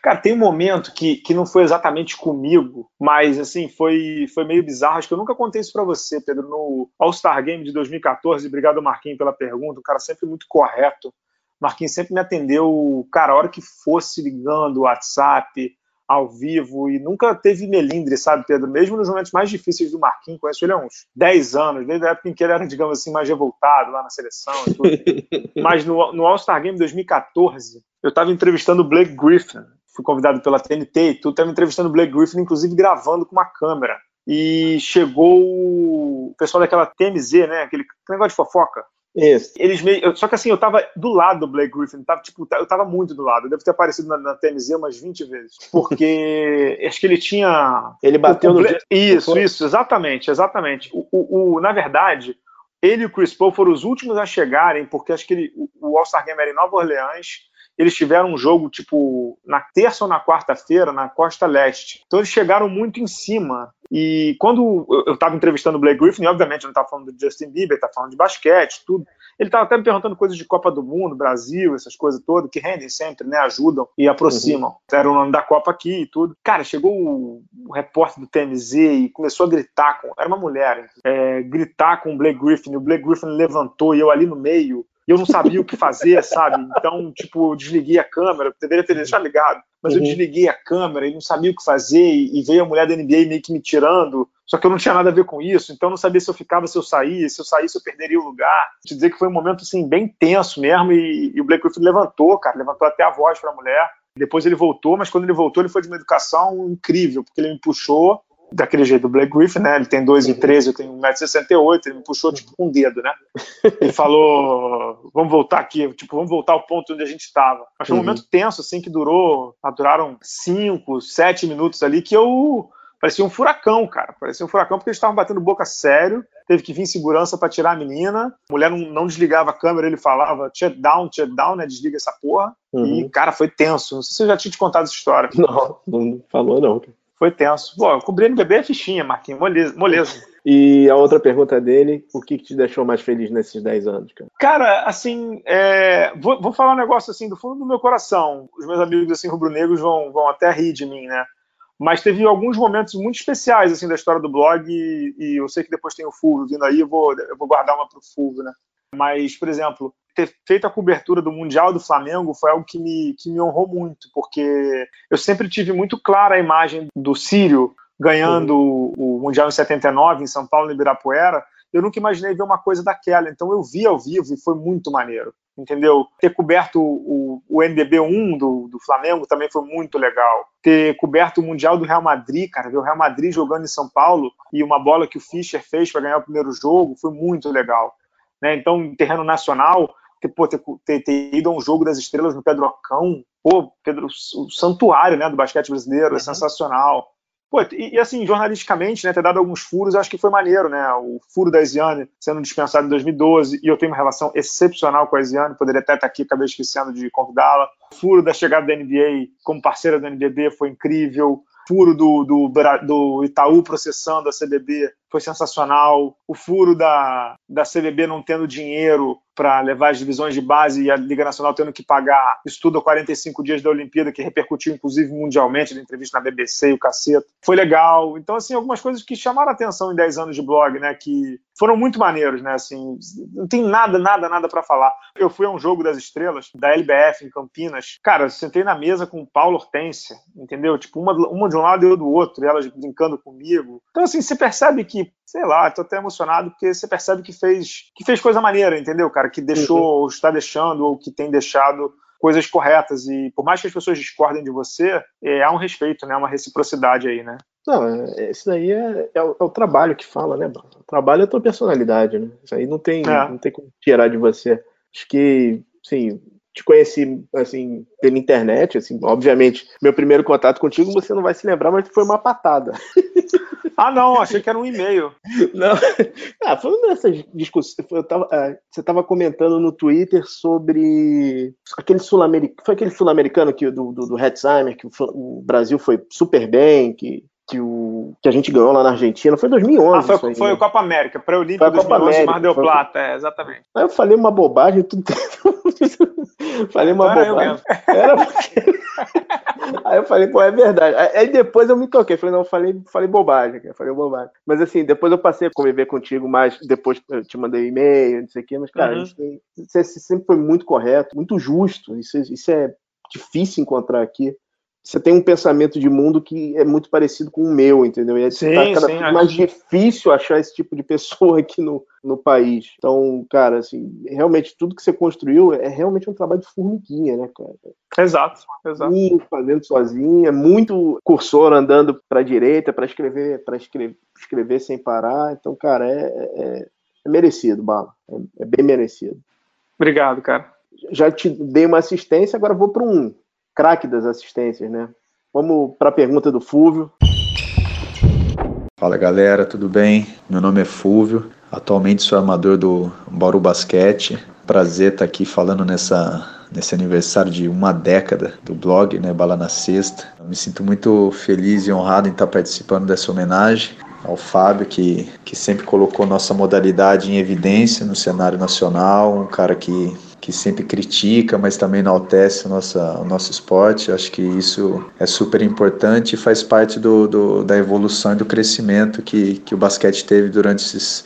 Cara, tem um momento que, que não foi exatamente comigo, mas assim, foi, foi meio bizarro. Acho que eu nunca contei isso para você, Pedro. No All-Star Game de 2014, obrigado, Marquinhos, pela pergunta. O cara sempre muito correto. Marquinhos sempre me atendeu, cara, a hora que fosse ligando, WhatsApp, ao vivo, e nunca teve melindre, sabe, Pedro? Mesmo nos momentos mais difíceis do Marquinhos, conheço ele há uns 10 anos, desde a época em que ele era, digamos assim, mais revoltado lá na seleção e tudo. [laughs] Mas no, no All-Star Game 2014, eu estava entrevistando o Blake Griffin, fui convidado pela TNT e tudo, estava entrevistando o Blake Griffin, inclusive gravando com uma câmera. E chegou o pessoal daquela TMZ, né? Aquele negócio de fofoca. Isso. Eles meio, só que assim, eu tava do lado do Blake Griffin, tava, tipo, eu tava muito do lado. Eu devo ter aparecido na, na TMZ umas 20 vezes. Porque [laughs] acho que ele tinha. Ele bateu no. Isso, isso, exatamente, exatamente. O, o, o, na verdade, ele e o Chris Paul foram os últimos a chegarem, porque acho que ele, o All-Star Game era em Nova Orleans eles tiveram um jogo tipo na terça ou na quarta-feira na costa leste. Então eles chegaram muito em cima. E quando eu estava entrevistando o Blake Griffin, obviamente eu não estava falando do Justin Bieber, estava falando de basquete, tudo. Ele estava até me perguntando coisas de Copa do Mundo, Brasil, essas coisas todas, que rendem sempre, né? Ajudam e aproximam. Uhum. Era o nome da Copa aqui e tudo. Cara, chegou o, o repórter do TMZ e começou a gritar com. Era uma mulher, é, gritar com o Blake Griffin. O Blake Griffin levantou e eu ali no meio e eu não sabia o que fazer, sabe? Então, tipo, eu desliguei a câmera, deveria ter deixado ligado, mas uhum. eu desliguei a câmera e não sabia o que fazer, e veio a mulher da NBA meio que me tirando, só que eu não tinha nada a ver com isso, então eu não sabia se eu ficava, se eu saía, se eu saísse eu perderia o lugar. Te dizer que foi um momento, assim, bem tenso mesmo, e, e o Blake Griffin levantou, cara, levantou até a voz para a mulher, depois ele voltou, mas quando ele voltou, ele foi de uma educação incrível, porque ele me puxou, daquele jeito do Blake Griffin, né? Ele tem 2,13, eu tenho 1,68m, ele me puxou tipo com um dedo, né? Ele falou, vamos voltar aqui, tipo, vamos voltar ao ponto onde a gente estava. Mas foi um uhum. momento tenso, assim, que durou, duraram 5, 7 minutos ali, que eu parecia um furacão, cara. Parecia um furacão porque eles estavam batendo boca sério. Teve que vir segurança para tirar a menina. A mulher não, não, desligava a câmera, ele falava shut down, shut down, né? Desliga essa porra. Uhum. E, cara, foi tenso. Não sei se eu já tinha te contado essa história. Não, não falou não. Foi tenso. Pô, cobrir NBB é fichinha, Marquinhos, moleza. moleza. E a outra pergunta dele, o que, que te deixou mais feliz nesses 10 anos, cara? Cara, assim, é... vou, vou, falar um negócio assim do fundo do meu coração. Os meus amigos assim rubro-negros vão, vão até rir de mim, né? Mas teve alguns momentos muito especiais assim da história do blog e, e eu sei que depois tem o Fulvio vindo aí, eu vou, eu vou guardar uma pro Fulvio, né? Mas, por exemplo, ter feito a cobertura do Mundial do Flamengo foi algo que me, que me honrou muito, porque eu sempre tive muito clara a imagem do Sírio ganhando uhum. o Mundial em 79 em São Paulo, em Ibirapuera. Eu nunca imaginei ver uma coisa daquela, então eu vi ao vivo e foi muito maneiro, entendeu? Ter coberto o, o NBB 1 do, do Flamengo também foi muito legal. Ter coberto o Mundial do Real Madrid, cara, ver o Real Madrid jogando em São Paulo e uma bola que o Fischer fez para ganhar o primeiro jogo foi muito legal. Né? Então, em terreno nacional, ter, pô, ter, ter, ter, ido a um jogo das estrelas no Pedrocão, pô, Pedro, o santuário né, do basquete brasileiro, é uhum. é sensacional. Pô, e, e, assim, jornalisticamente, né, ter dado alguns furos, acho que foi maneiro, né? O furo da Isiane sendo dispensado em 2012, e eu tenho uma relação excepcional com a Isiane, poderia até estar aqui, acabei esquecendo de convidá-la. O furo da chegada da NBA como parceira do NBB foi incrível. Furo do, do, do Itaú processando a CBB foi sensacional. O furo da, da CBB não tendo dinheiro para levar as divisões de base e a Liga Nacional tendo que pagar estudo a 45 dias da Olimpíada, que repercutiu inclusive mundialmente na entrevista na BBC e o caceta. Foi legal. Então, assim, algumas coisas que chamaram atenção em 10 anos de blog, né? Que foram muito maneiros, né? Assim, não tem nada, nada, nada para falar. Eu fui a um jogo das estrelas da LBF em Campinas. Cara, eu sentei na mesa com o Paulo Hortência, entendeu? Tipo, uma, uma de um lado e eu do outro, e elas brincando comigo. Então, assim, você percebe que sei lá, tô até emocionado porque você percebe que fez, que fez coisa maneira, entendeu, cara? Que deixou, uhum. ou está deixando, ou que tem deixado coisas corretas. E por mais que as pessoas discordem de você, é, há um respeito, né? Uma reciprocidade aí, né? Não, é, isso daí é, é, o, é, o, trabalho que fala, né? O trabalho é a tua personalidade, né? Isso aí não tem, é. não tem como tirar de você. Acho que, sim, te conheci assim pela internet, assim, obviamente, meu primeiro contato contigo você não vai se lembrar, mas foi uma patada. [laughs] Ah, não, achei que era um e-mail. Não. [laughs] Ah, falando dessas discussões, eu tava, ah, você estava comentando no Twitter sobre aquele sul-americano, foi aquele sul-americano do, do, do Hetzheimer, que o Brasil foi super bem, que que, o, que a gente ganhou lá na Argentina. Foi 2011. Ah, foi, foi né? o Copa América, pré-olímpico 2011, Mar del Plata, é, exatamente. Aí eu falei uma bobagem, tudo. [laughs] falei uma então bobagem. Era porque... Aí eu falei, pô, é verdade. Aí depois eu me toquei, falei, não, falei, falei bobagem, falei bobagem. Mas assim, depois eu passei a conviver contigo mais, depois eu te mandei e-mail, não sei o quê, mas, cara, uhum. você sempre foi muito correto, muito justo. Isso, isso é difícil encontrar aqui você tem um pensamento de mundo que é muito parecido com o meu, entendeu? E é sim, tá cada vez mais difícil achar esse tipo de pessoa aqui no, no país. Então, cara, assim, realmente tudo que você construiu é realmente um trabalho de formiguinha, né, cara? Exato, exato. Fazendo sozinho, é muito cursor andando para direita para escrever, para escrever, escrever sem parar. Então, cara, é, é, é merecido, bala. É, é bem merecido. Obrigado, cara. Já te dei uma assistência, agora vou para um craque das assistências, né? Vamos para a pergunta do Fúvio. Fala galera, tudo bem? Meu nome é Fúvio, atualmente sou armador do Bauru Basquete. Prazer estar aqui falando nessa, nesse aniversário de uma década do blog, né, Bala na Sexta. Eu me sinto muito feliz e honrado em estar participando dessa homenagem ao Fábio, que, que sempre colocou nossa modalidade em evidência no cenário nacional, um cara que que sempre critica, mas também enaltece o nosso, o nosso esporte. Acho que isso é super importante e faz parte do, do, da evolução e do crescimento que, que o basquete teve durante esses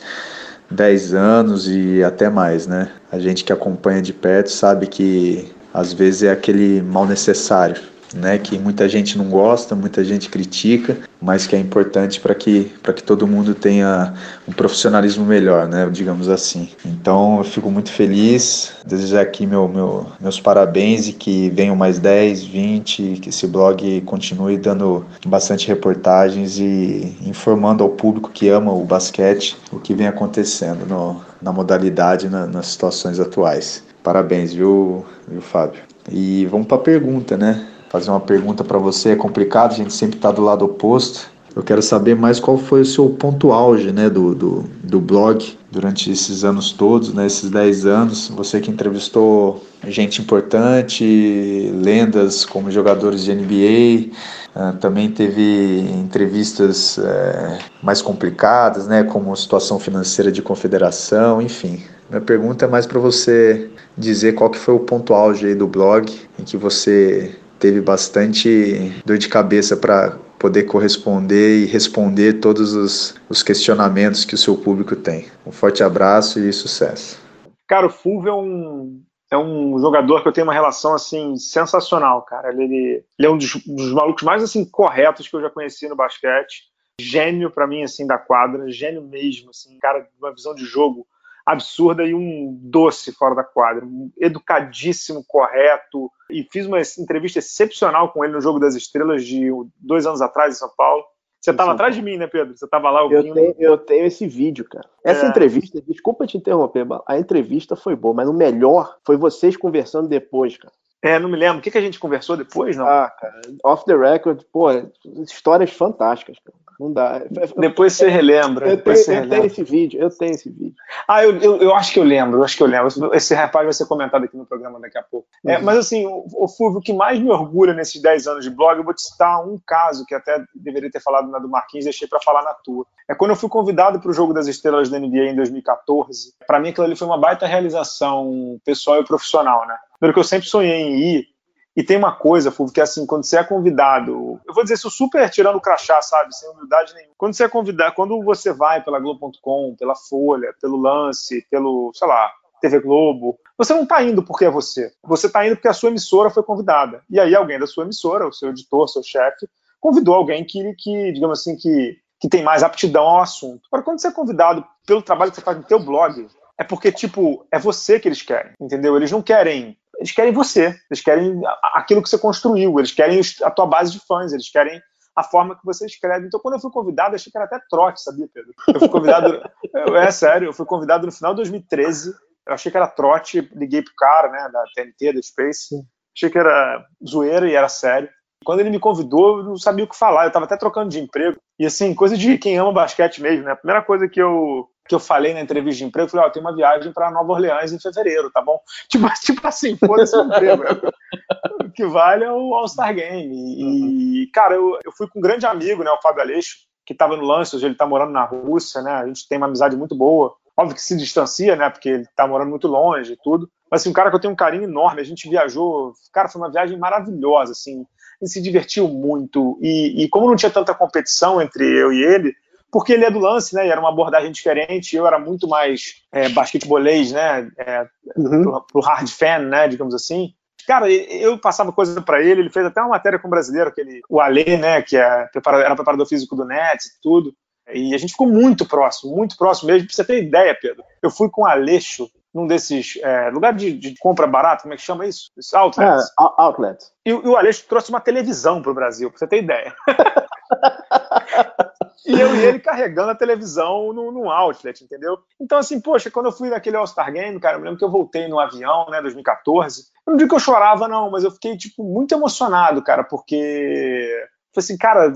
10 anos e até mais, né? A gente que acompanha de perto sabe que às vezes é aquele mal necessário né, que muita gente não gosta, muita gente critica, mas que é importante para que, que todo mundo tenha um profissionalismo melhor, né, digamos assim. Então eu fico muito feliz, desejar aqui meu, meu, meus parabéns e que venham mais 10, 20, que esse blog continue dando bastante reportagens e informando ao público que ama o basquete o que vem acontecendo no, na modalidade, na, nas situações atuais. Parabéns, viu, viu Fábio? E vamos para a pergunta, né? Fazer uma pergunta para você é complicado, a gente sempre está do lado oposto. Eu quero saber mais qual foi o seu ponto auge né, do, do, do blog durante esses anos todos, né, esses 10 anos. Você que entrevistou gente importante, lendas como jogadores de NBA, ah, também teve entrevistas uh, mais complicadas, né, como situação financeira de confederação, enfim. Minha pergunta é mais para você dizer qual que foi o ponto auge do blog em que você teve bastante dor de cabeça para poder corresponder e responder todos os, os, questionamentos que o seu público tem. Um forte abraço e sucesso. Cara, o Fulvio é um, é um jogador que eu tenho uma relação assim sensacional, cara. Ele, ele, é um dos, dos, malucos mais assim corretos que eu já conheci no basquete. Gênio para mim assim da quadra, gênio mesmo, assim, cara, uma visão de jogo absurda e um doce fora da quadra, um educadíssimo, correto. E fiz uma entrevista excepcional com ele no Jogo das Estrelas de dois anos atrás em São Paulo. Você estava atrás de mim, né, Pedro? Você estava lá ouvindo. Eu tenho, eu tenho esse vídeo, cara. Essa é. entrevista, desculpa te interromper, a entrevista foi boa, mas o melhor foi vocês conversando depois, cara. É, não me lembro. O que, que a gente conversou depois, não? Ah, cara, off the record, pô, histórias fantásticas, cara. Não dá. Depois você relembra. Eu, tenho, eu relembra. tenho, esse vídeo, eu tenho esse vídeo. Ah, eu, eu, eu, acho que eu lembro, eu acho que eu lembro. Esse rapaz vai ser comentado aqui no programa daqui a pouco. É, uhum. É, mas assim, o, o Fulvio, o que mais me orgulha nesses 10 anos de blog, eu vou te citar um caso que até deveria ter falado na do Marquinhos, deixei para falar na tua. É quando eu fui convidado para o Jogo das Estrelas da NBA em 2014. Para mim, aquilo ali foi uma baita realização pessoal e profissional, né? Primeiro que eu sempre sonhei em ir, e tem uma coisa, Fulvio, que é assim, quando você é convidado, eu vou dizer isso super tirando o crachá, sabe, sem humildade nenhuma. Quando você é convidado, quando você vai pela Globo.com, pela Folha, pelo Lance, pelo, sei lá, TV Globo, você não está indo porque é você. Você está indo porque a sua emissora foi convidada. E aí alguém da sua emissora, o seu editor, seu chefe, convidou alguém que, que digamos assim, que, que tem mais aptidão ao assunto. Agora, quando você é convidado pelo trabalho que você faz no teu blog, é porque, tipo, é você que eles querem, entendeu? Eles não querem eles querem você, eles querem aquilo que você construiu, eles querem a tua base de fãs, eles querem a forma que você escreve. Então, quando eu fui convidado, achei que era até trote, sabia, Pedro? Eu fui convidado, [laughs] é sério, eu fui convidado no final de 2013, eu achei que era trote, liguei pro cara, né, da TNT, da Space, achei que era zoeira e era sério. Quando ele me convidou, eu não sabia o que falar, eu estava até trocando de emprego. E assim, coisa de quem ama basquete mesmo, né? A primeira coisa que eu que eu falei na entrevista de emprego, eu falei, ó, oh, tem uma viagem para Nova Orleans em fevereiro, tá bom? [laughs] Tipo, tipo assim, foda-se o emprego. o que vale é o All-Star Game. E, cara, eu, eu fui com um grande amigo, né, o Fábio Aleixo, que estava no Lance, hoje ele está morando na Rússia, né? A gente tem uma amizade muito boa. Óbvio que se distancia, né? Porque ele está morando muito longe e tudo. Mas, assim, um cara que eu tenho um carinho enorme. A gente viajou, cara, foi uma viagem maravilhosa, assim. Gente se divertiu muito. E, e como não tinha tanta competição entre eu e ele, porque ele é do lance, né? E era uma abordagem diferente. Eu era muito mais é, basquetebolês, né? É, uhum. pro, pro, hard fan, né? Digamos assim. Cara, eu passava coisa para ele. Ele fez até uma matéria com o brasileiro, aquele o Alê, né? Que é, era preparador físico do Nets e tudo. E a gente ficou muito próximo, muito próximo mesmo. Pra você ter ideia, Pedro, eu fui com o Aleixo num desses é, lugares de, de, compra barato, como é que chama isso? outlets. É, outlets. E, e o Aleixo trouxe uma televisão para o Brasil, para você ter ideia. [laughs] e eu e ele carregando a televisão no, no outlet, entendeu? Então, assim, poxa, quando eu fui naquele All-Star Game, cara, eu me lembro que eu voltei no avião, né, 2014. Eu não digo que eu chorava, não, mas eu fiquei, tipo, muito emocionado, cara, porque. Falei assim, cara,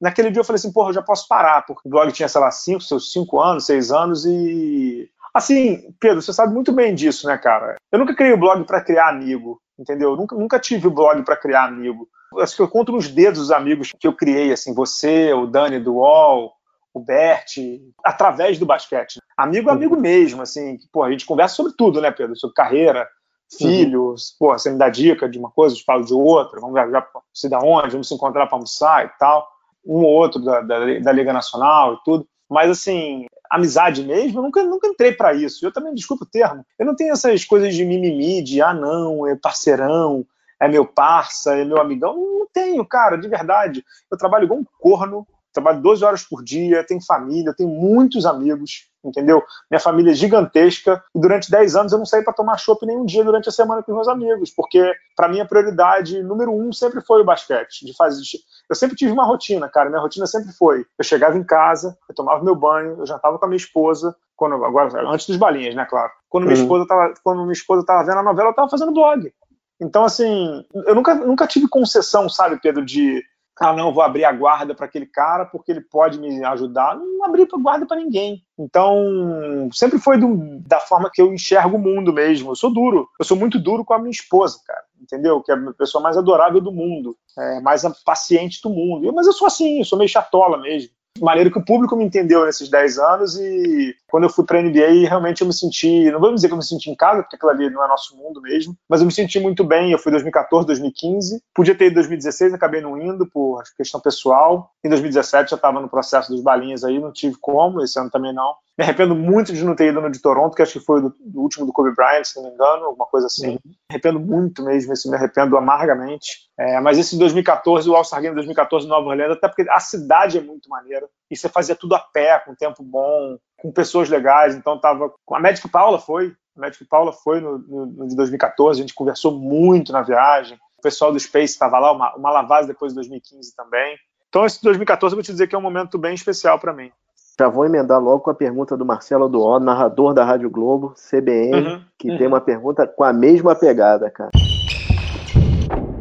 naquele dia eu falei assim, porra, eu já posso parar, porque o blog tinha, sei lá, cinco, seus cinco anos, seis anos, e. Assim, Pedro, você sabe muito bem disso, né, cara? Eu nunca criei o blog para criar amigo, entendeu? Eu nunca, nunca tive o blog para criar amigo acho que eu conto nos dedos os amigos que eu criei, assim, você, o Dani do UOL, o Bert, através do basquete. Amigo, amigo mesmo, assim, que, pô, a gente conversa sobre tudo, né, Pedro? Sobre carreira, filhos, uhum. pô, você me dá dica de uma coisa, eu te falo de outra, vamos viajar pra se da onde, vamos se encontrar para almoçar e tal, um ou outro da, da, da, Liga Nacional e tudo. Mas, assim, amizade mesmo, eu nunca, nunca entrei para isso. Eu também, desculpa o termo, eu não tenho essas coisas de mimimi, de ah, não, é parceirão, é meu parça, é meu amigão. Não tenho, cara, de verdade. Eu trabalho igual um corno, trabalho 12 horas por dia, tenho família, tenho muitos amigos, entendeu? Minha família é gigantesca e durante 10 anos eu não saí para tomar chopp nenhum dia durante a semana com os meus amigos, porque para mim a prioridade número um sempre foi o basquete. De fazer, eu sempre tive uma rotina, cara. Minha rotina sempre foi: eu chegava em casa, eu tomava meu banho, eu jantava com a minha esposa, quando agora antes dos balinhas, né, claro. Quando minha uhum. esposa tava, quando minha esposa tava vendo a novela, eu tava fazendo blog. Então, assim, eu nunca, nunca tive concessão, sabe, Pedro, de ah, não, vou abrir a guarda para aquele cara porque ele pode me ajudar. Não abri a guarda para ninguém. Então, sempre foi do, da forma que eu enxergo o mundo mesmo. Eu sou duro. Eu sou muito duro com a minha esposa, cara. Entendeu? Que é a pessoa mais adorável do mundo, é, mais paciente do mundo. Mas eu sou assim, eu sou meio chatola mesmo maneiro que o público me entendeu nesses 10 anos e quando eu fui para a NBA realmente eu me senti, não vou dizer que eu me senti em casa, porque aquilo ali não é nosso mundo mesmo, mas eu me senti muito bem. Eu fui em 2014, 2015, podia ter ido em 2016, acabei não indo por questão pessoal. Em 2017 já estava no processo dos balinhas aí, não tive como, esse ano também não. Me arrependo muito de não ter ido no de Toronto, que acho que foi do último do Kobe Bryant, se não me engano, alguma coisa assim. Uhum. Me arrependo muito mesmo, esse me arrependo amargamente. É, mas esse 2014, o All-Star Game 2014 em Nova Orleans, até porque a cidade é muito maneira. E você fazia tudo a pé, com tempo bom, com pessoas legais. Então tava. A Magic Paula foi. A Magic Paula foi no, no, no de 2014, a gente conversou muito na viagem. O pessoal do Space estava lá, uma, uma lavagem depois de 2015 também. Então, esse 2014 eu vou te dizer que é um momento bem especial para mim. Já vou emendar logo com a pergunta do Marcelo Duó, narrador da Rádio Globo, CBN, uhum, que uhum. tem uma pergunta com a mesma pegada, cara.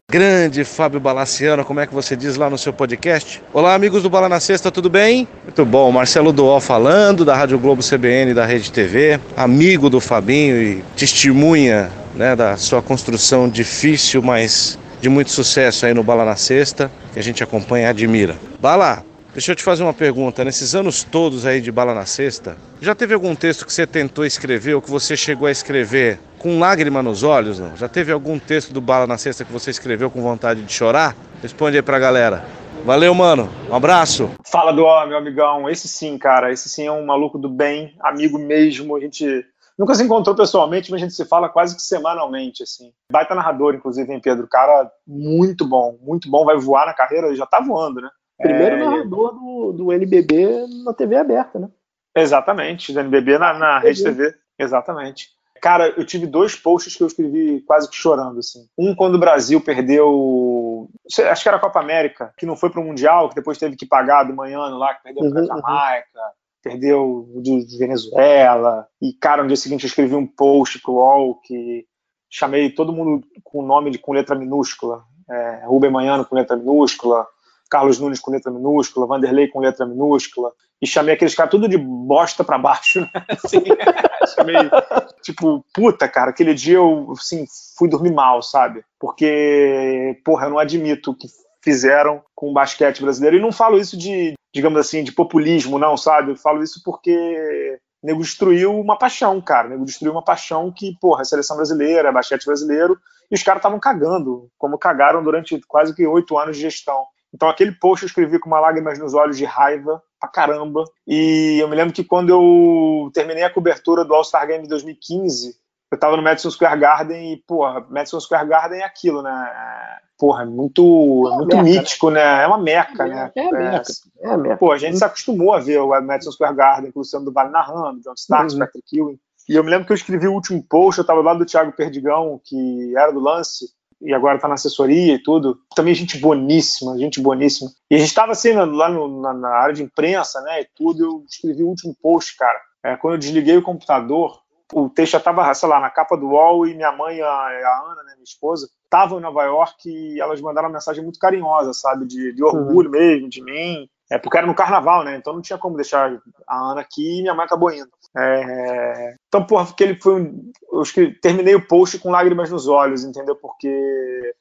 Grande Fábio Balaciano, como é que você diz lá no seu podcast? Olá, amigos do Bala na Sexta, tudo bem? Muito bom, Marcelo Duol falando, da Rádio Globo CBN da Rede TV, amigo do Fabinho e testemunha né, da sua construção difícil, mas de muito sucesso aí no Bala na Sexta, que a gente acompanha e admira. Bala, Deixa eu te fazer uma pergunta. Nesses anos todos aí de bala na cesta, já teve algum texto que você tentou escrever ou que você chegou a escrever com lágrima nos olhos? Não? Já teve algum texto do bala na cesta que você escreveu com vontade de chorar? Responde aí pra galera. Valeu, mano. Um abraço. Fala do ó, meu amigão. Esse sim, cara. Esse sim é um maluco do bem, amigo mesmo. A gente nunca se encontrou pessoalmente, mas a gente se fala quase que semanalmente, assim. Baita narrador, inclusive, hein, Pedro? Cara, muito bom, muito bom. Vai voar na carreira, já tá voando, né? Primeiro é, narrador do, do NBB na TV aberta, né? Exatamente, do NBB na, na Rede TV, exatamente. Cara, eu tive dois posts que eu escrevi quase que chorando, assim. Um quando o Brasil perdeu, acho que era a Copa América, que não foi para o Mundial, que depois teve que pagar do manhã lá, que perdeu uhum, para a Jamaica, uhum. perdeu de Venezuela. E, cara, no dia seguinte eu escrevi um post pro UOL que chamei todo mundo com nome de, com letra minúscula. É, Rubem Manhano com letra minúscula, Carlos Nunes com letra minúscula, Vanderlei com letra minúscula, e chamei aqueles caras tudo de bosta para baixo, né? [laughs] Assim, [laughs] chamei, tipo, puta, cara, aquele dia eu, assim, fui dormir mal, sabe? Porque, porra, eu não admito o que fizeram com o basquete brasileiro, e não falo isso de, digamos assim, de populismo, não, sabe? Eu falo isso porque nego destruiu uma paixão, cara. Nego destruiu uma paixão que, porra, a seleção brasileira, basquete brasileiro, e os caras estavam cagando, como cagaram durante quase que oito anos de gestão. Então aquele post eu escrevi com uma lágrimas nos olhos de raiva pra caramba. E eu me lembro que quando eu terminei a cobertura do All-Star Game de 2015, eu tava no Madison Square Garden e, porra, Madison Square Garden é aquilo, né? Porra, é muito, é muito meca, mítico, né? né? É uma meca, é, né? É, é, meca. é a meca. Pô, a gente se acostumou a ver o Madison Square Garden com o Luciano do Vale narrando, John Starks, uhum. Patrick Ewing. E eu me lembro que eu escrevi o último post, eu tava do lado do Thiago Perdigão, que era do lance, e agora está na assessoria e tudo. Também gente boníssima, gente boníssima. E a gente estava assim, lá no, na, na, área de imprensa, né, e tudo, eu escrevi o último post, cara. É, quando eu desliguei o computador, o texto já estava, sei lá, na capa do UOL e minha mãe, a, a Ana, né, minha esposa, estavam em Nova York e elas mandaram uma mensagem muito carinhosa, sabe, de, de orgulho uhum. mesmo, de mim. É porque era no carnaval, né? Então não tinha como deixar a Ana aqui e minha mãe acabou indo. É... Então, porra, porque ele foi um... Eu terminei o post com lágrimas nos olhos, entendeu? Porque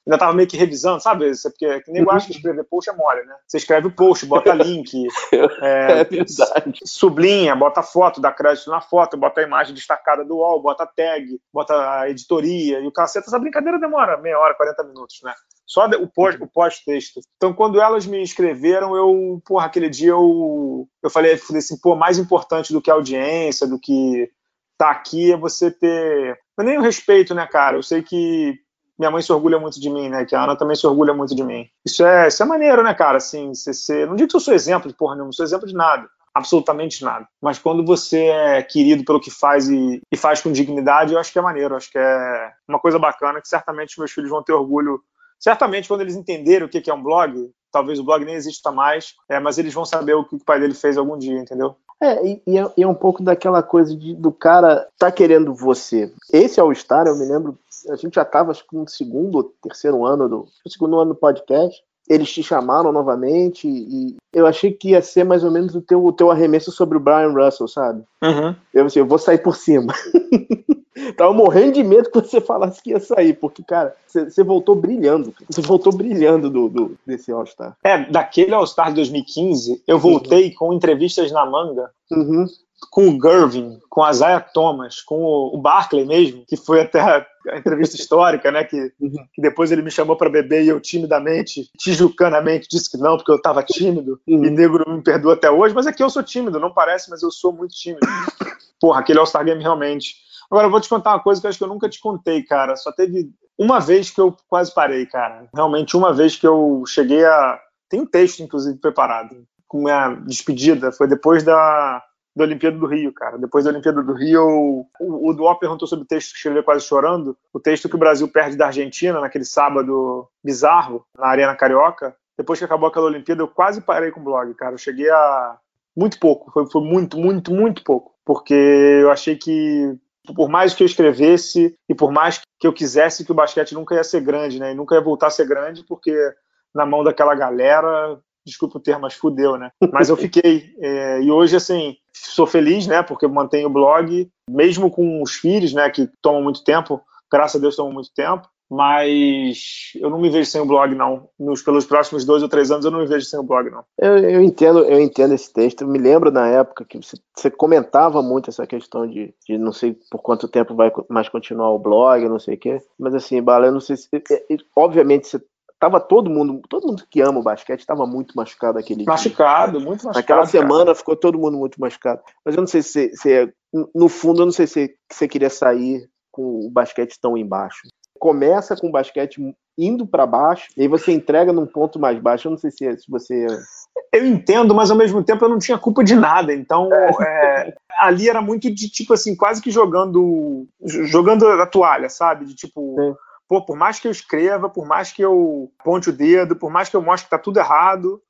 ainda tava meio que revisando, sabe? É porque que nem eu acho que escrever post é mole, né? Você escreve o post, bota link, [laughs] é, é verdade. sublinha, bota foto, dá crédito na foto, bota a imagem destacada do UOL, bota tag, bota a editoria, e o caceta, essa brincadeira demora meia hora, 40 minutos, né? Só o pós, o pós-texto. Então, quando elas me escreveram, eu, porra, aquele dia eu, eu falei, falei assim, pô, mais importante do que a audiência, do que tá aqui é você ter. Não é nem o respeito, né, cara? Eu sei que minha mãe se orgulha muito de mim, né? Que a Ana também se orgulha muito de mim. Isso é, isso é maneiro, né, cara? Assim, você, você... não digo que eu sou exemplo de porra nenhuma, não sou exemplo de nada. Absolutamente nada. Mas quando você é querido pelo que faz e, e faz com dignidade, eu acho que é maneiro. Eu acho que é uma coisa bacana que certamente meus filhos vão ter orgulho Certamente, quando eles entenderem o que é um blog, talvez o blog nem exista mais, é, mas eles vão saber o que o pai dele fez algum dia, entendeu? É, e, e, é, e é, um pouco daquela coisa de, do cara tá querendo você. Esse All-Star, eu me lembro, a gente já tava acho que no segundo ou terceiro ano do segundo ano do podcast. Eles te chamaram novamente e eu achei que ia ser mais ou menos o teu, o teu arremesso sobre o Brian Russell, sabe? Uhum. Eu, assim, eu vou sair por cima. [laughs] Tava morrendo de medo que você falasse que ia sair, porque, cara, você voltou brilhando. Você voltou brilhando do, do desse All-Star. É, daquele All-Star de 2015, eu voltei uhum. com entrevistas na manga. Uhum. Com o Gervin, com a Zaya Thomas, com o, Barclay mesmo, que foi até a, entrevista histórica, né? Que, uhum. que depois ele me chamou para beber e eu timidamente, tijucanamente, disse que não, porque eu estava tímido. Uhum. E negro me perdoa até hoje, mas é que eu sou tímido, não parece, mas eu sou muito tímido. [laughs] Porra, aquele All-Star Game realmente Agora, eu vou te contar uma coisa que eu acho que eu nunca te contei, cara. Só teve uma vez que eu quase parei, cara. Realmente, uma vez que eu cheguei a. Tem um texto, inclusive, preparado. Com minha despedida. Foi depois da, da Olimpíada do Rio, cara. Depois da Olimpíada do Rio, o, o Duó perguntou sobre o texto que escreveu quase chorando. O texto que o Brasil perde da Argentina naquele sábado bizarro na Arena Carioca. Depois que acabou aquela Olimpíada, eu quase parei com o blog, cara. Eu cheguei a muito pouco. Foi, foi muito, muito, muito pouco. Porque eu achei que por mais que eu escrevesse e por mais que eu quisesse que o basquete nunca ia ser grande, né? E nunca ia voltar a ser grande, porque na mão daquela galera, desculpa o termo, mas fudeu, né? [laughs] Mas eu fiquei. É, e hoje, assim, sou feliz, né? Porque mantenho o blog, mesmo com os filhos, né? Que tomam muito tempo, graças a Deus tomam muito tempo mas eu não me vejo sem o blog, não. Nos, pelos próximos dois ou três anos eu não me vejo sem o blog, não. Eu, eu entendo, eu entendo esse texto. Eu me lembro na época que você, você comentava muito essa questão de, de, não sei por quanto tempo vai mais continuar o blog, não sei o quê. Mas assim, Bala, eu não sei se. É, é, obviamente você tava todo mundo, todo mundo que ama o basquete estava muito machucado aquele machucado, dia. muito machucado. Naquela semana ficou todo mundo muito machucado. Mas eu não sei se, se no fundo, eu não sei se você queria sair com o basquete tão embaixo começa com o basquete indo para baixo, e aí você entrega num ponto mais baixo. Eu não sei se, é, se você. Eu entendo, mas ao mesmo tempo eu não tinha culpa de nada. Então, é. É, ali era muito de tipo assim, quase que jogando jogando a toalha, sabe? De tipo, Sim. pô, por mais que eu escreva, por mais que eu ponte o dedo, por mais que eu mostre que tá tudo errado,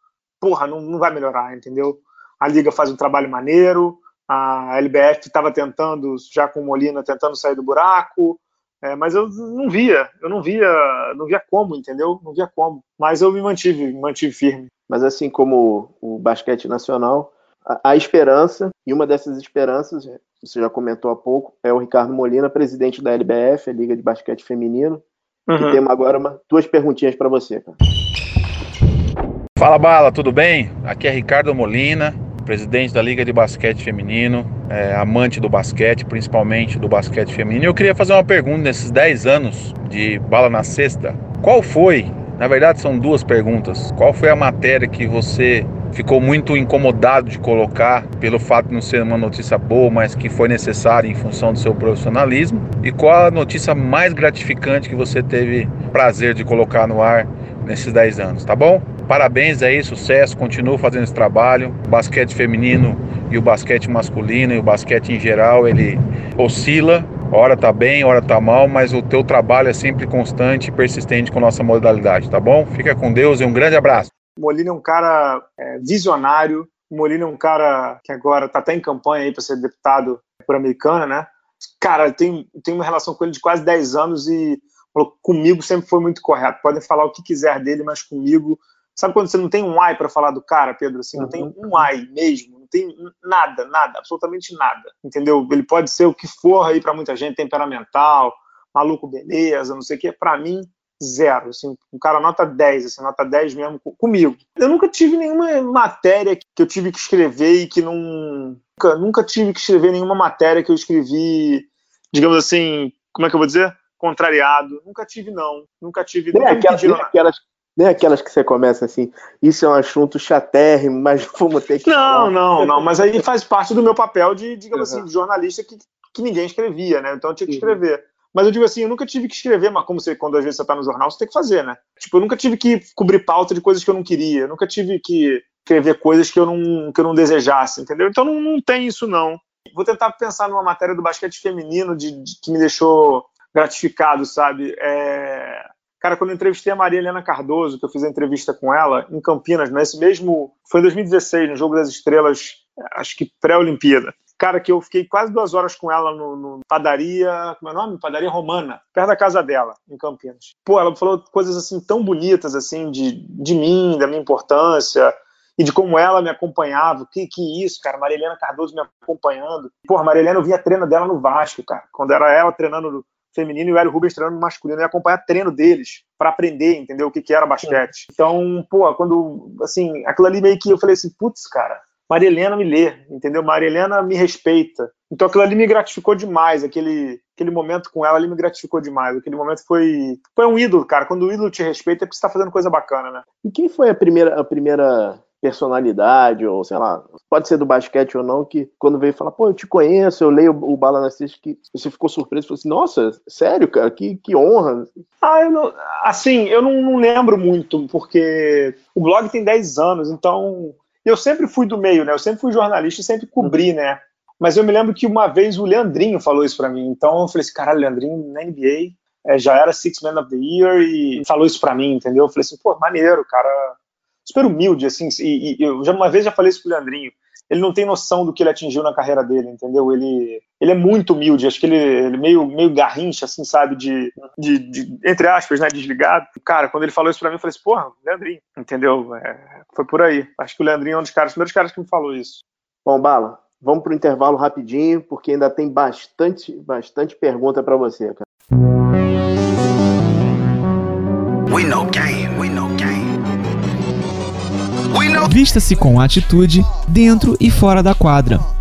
porra, não, não vai melhorar, entendeu? A liga faz um trabalho maneiro, a LBF estava tentando, já com o Molina, tentando sair do buraco. É, mas eu não via, eu não via, não via como, entendeu? Não via como. Mas eu me mantive, me mantive firme. Mas assim como o basquete nacional, a, esperança, e uma dessas esperanças, você já comentou há pouco, é o Ricardo Molina, presidente da LBF, a Liga de Basquete Feminino. Uhum. E temos agora uma, duas perguntinhas para você, cara. Fala Bala, tudo bem? Aqui é Ricardo Molina, presidente da Liga de Basquete Feminino, é, amante do basquete, principalmente do basquete feminino. Eu queria fazer uma pergunta nesses 10 anos de Bala na Sexta. Qual foi, na verdade são duas perguntas, qual foi a matéria que você ficou muito incomodado de colocar pelo fato de não ser uma notícia boa, mas que foi necessária em função do seu profissionalismo? E qual a notícia mais gratificante que você teve prazer de colocar no ar nesses 10 anos, tá bom? Parabéns aí, sucesso, continue fazendo esse trabalho. O basquete feminino e o basquete masculino e o basquete em geral, ele oscila, hora tá bem, hora tá mal, mas o teu trabalho é sempre constante e persistente com nossa modalidade, tá bom? Fica com Deus e um grande abraço. Molina é um cara é, visionário, Molina é um cara que agora está até em campanha aí para ser deputado por Americana, né? Cara, tem, tem uma relação com ele de quase 10 anos e comigo sempre foi muito correto. Podem falar o que quiser dele, mas comigo. Sabe quando você não tem um ai para falar do cara, Pedro? Assim, não tem uhum. um ai mesmo, não tem nada, nada, absolutamente nada. Entendeu? Ele pode ser o que for aí para muita gente, temperamental, maluco, beleza, não sei o que. Para mim, zero. Assim, um cara nota 10, assim, nota 10 mesmo comigo. Eu nunca tive nenhuma matéria que eu tive que escrever e que não. Nunca, nunca tive que escrever nenhuma matéria que eu escrevi, digamos assim, como é que eu vou dizer? Contrariado. Nunca tive, não. Nunca tive. Nem, nunca aquelas, nem aquelas, nem aquelas que você começa assim, isso é um assunto chatérrimo, mas [laughs] vamos ter que. Não, falar. não, não. Mas aí faz parte do meu papel de, digamos uhum. assim, de jornalista que, que ninguém escrevia, né? Então eu tinha que escrever. Uhum. Mas eu digo assim, eu nunca tive que escrever, mas como você, quando às vezes você está no jornal, você tem que fazer, né? Tipo, eu nunca tive que cobrir pauta de coisas que eu não queria. Eu nunca tive que escrever coisas que eu não, que eu não desejasse, entendeu? Então não, não tem isso, não. Vou tentar pensar numa matéria do basquete feminino de, de que me deixou gratificado, sabe? É... Cara, quando eu entrevistei a Maria Helena Cardoso, que eu fiz a entrevista com ela em Campinas, nesse mesmo. Foi em 2016, no Jogo das Estrelas, acho que pré-Olimpíada. Cara, que eu fiquei quase duas horas com ela no, no, padaria, como é o nome? Padaria Romana, perto da casa dela, em Campinas. Pô, ela falou coisas assim tão bonitas, assim, de, de mim, da minha importância, e de como ela me acompanhava. Que, que isso, cara, Maria Helena Cardoso me acompanhando. Porra, Maria Helena, eu via treino dela no Vasco, cara. Quando era ela treinando feminino e o Hélio Rubens treinando no masculino e acompanhar treino deles para aprender, entender o que, que era basquete. Então, pô, quando, assim, aquilo ali meio que eu falei assim, putz, cara, Maria Helena me lê, entendeu? Maria Helena me respeita. Então aquilo ali me gratificou demais, aquele, aquele momento com ela ali me gratificou demais. Aquele momento foi, foi um ídolo, cara. Quando o ídolo te respeita é porque você tá fazendo coisa bacana, né? E quem foi a primeira, a primeira personalidade, ou sei lá, pode ser do basquete ou não, que quando veio falar, pô, eu te conheço, eu leio o Bala na Sexta, que você ficou surpreso, falou assim, nossa, sério, cara, que, que honra. Ah, eu não, assim, eu não, não lembro muito, porque o blog tem 10 anos, então eu sempre fui do meio, né, eu sempre fui jornalista e sempre cobri, né, mas eu me lembro que uma vez o Leandrinho falou isso para mim, então eu falei assim, caralho, Leandrinho na NBA, é, já era Six Man of the Year e falou isso para mim, entendeu? Eu falei assim, pô, maneiro, cara super humilde, assim, e, e eu já uma vez já falei isso pro Leandrinho, ele não tem noção do que ele atingiu na carreira dele, entendeu? Ele, ele é muito humilde, acho que ele, ele meio, meio garrincha, assim, sabe, de, de, de, entre aspas, né, desligado. Cara, quando ele falou isso pra mim, eu falei assim, porra, Leandrinho, entendeu? É, foi por aí. Acho que o Leandrinho é um dos caras, primeiros caras que me falou isso. Bom, Bala, vamos pro intervalo rapidinho, porque ainda tem bastante, bastante pergunta para você, cara. We know game, Vista-se com atitude dentro e fora da quadra.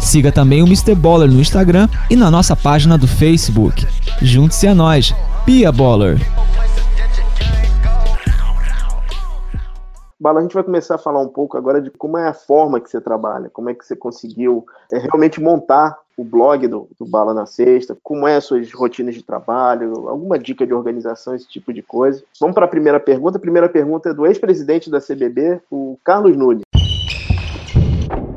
Siga também o Mr. Baller no Instagram e na nossa página do Facebook. Junte-se a nós, Pia Baller. Bala, a gente vai começar a falar um pouco agora de como é a forma que você trabalha, como é que você conseguiu é, realmente montar o blog do, do, Bala na Sexta, como é as suas rotinas de trabalho, alguma dica de organização, esse tipo de coisa. Vamos para a primeira pergunta. A primeira pergunta é do ex-presidente da CBB, o Carlos Nunes.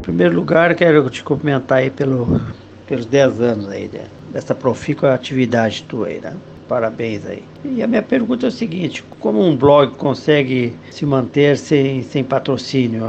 Em primeiro lugar, quero te cumprimentar aí pelo, pelos 10 anos aí né, dessa profícua atividade tua aí, né? Parabéns aí. E a minha pergunta é o seguinte: como um blog consegue se manter sem, sem patrocínio?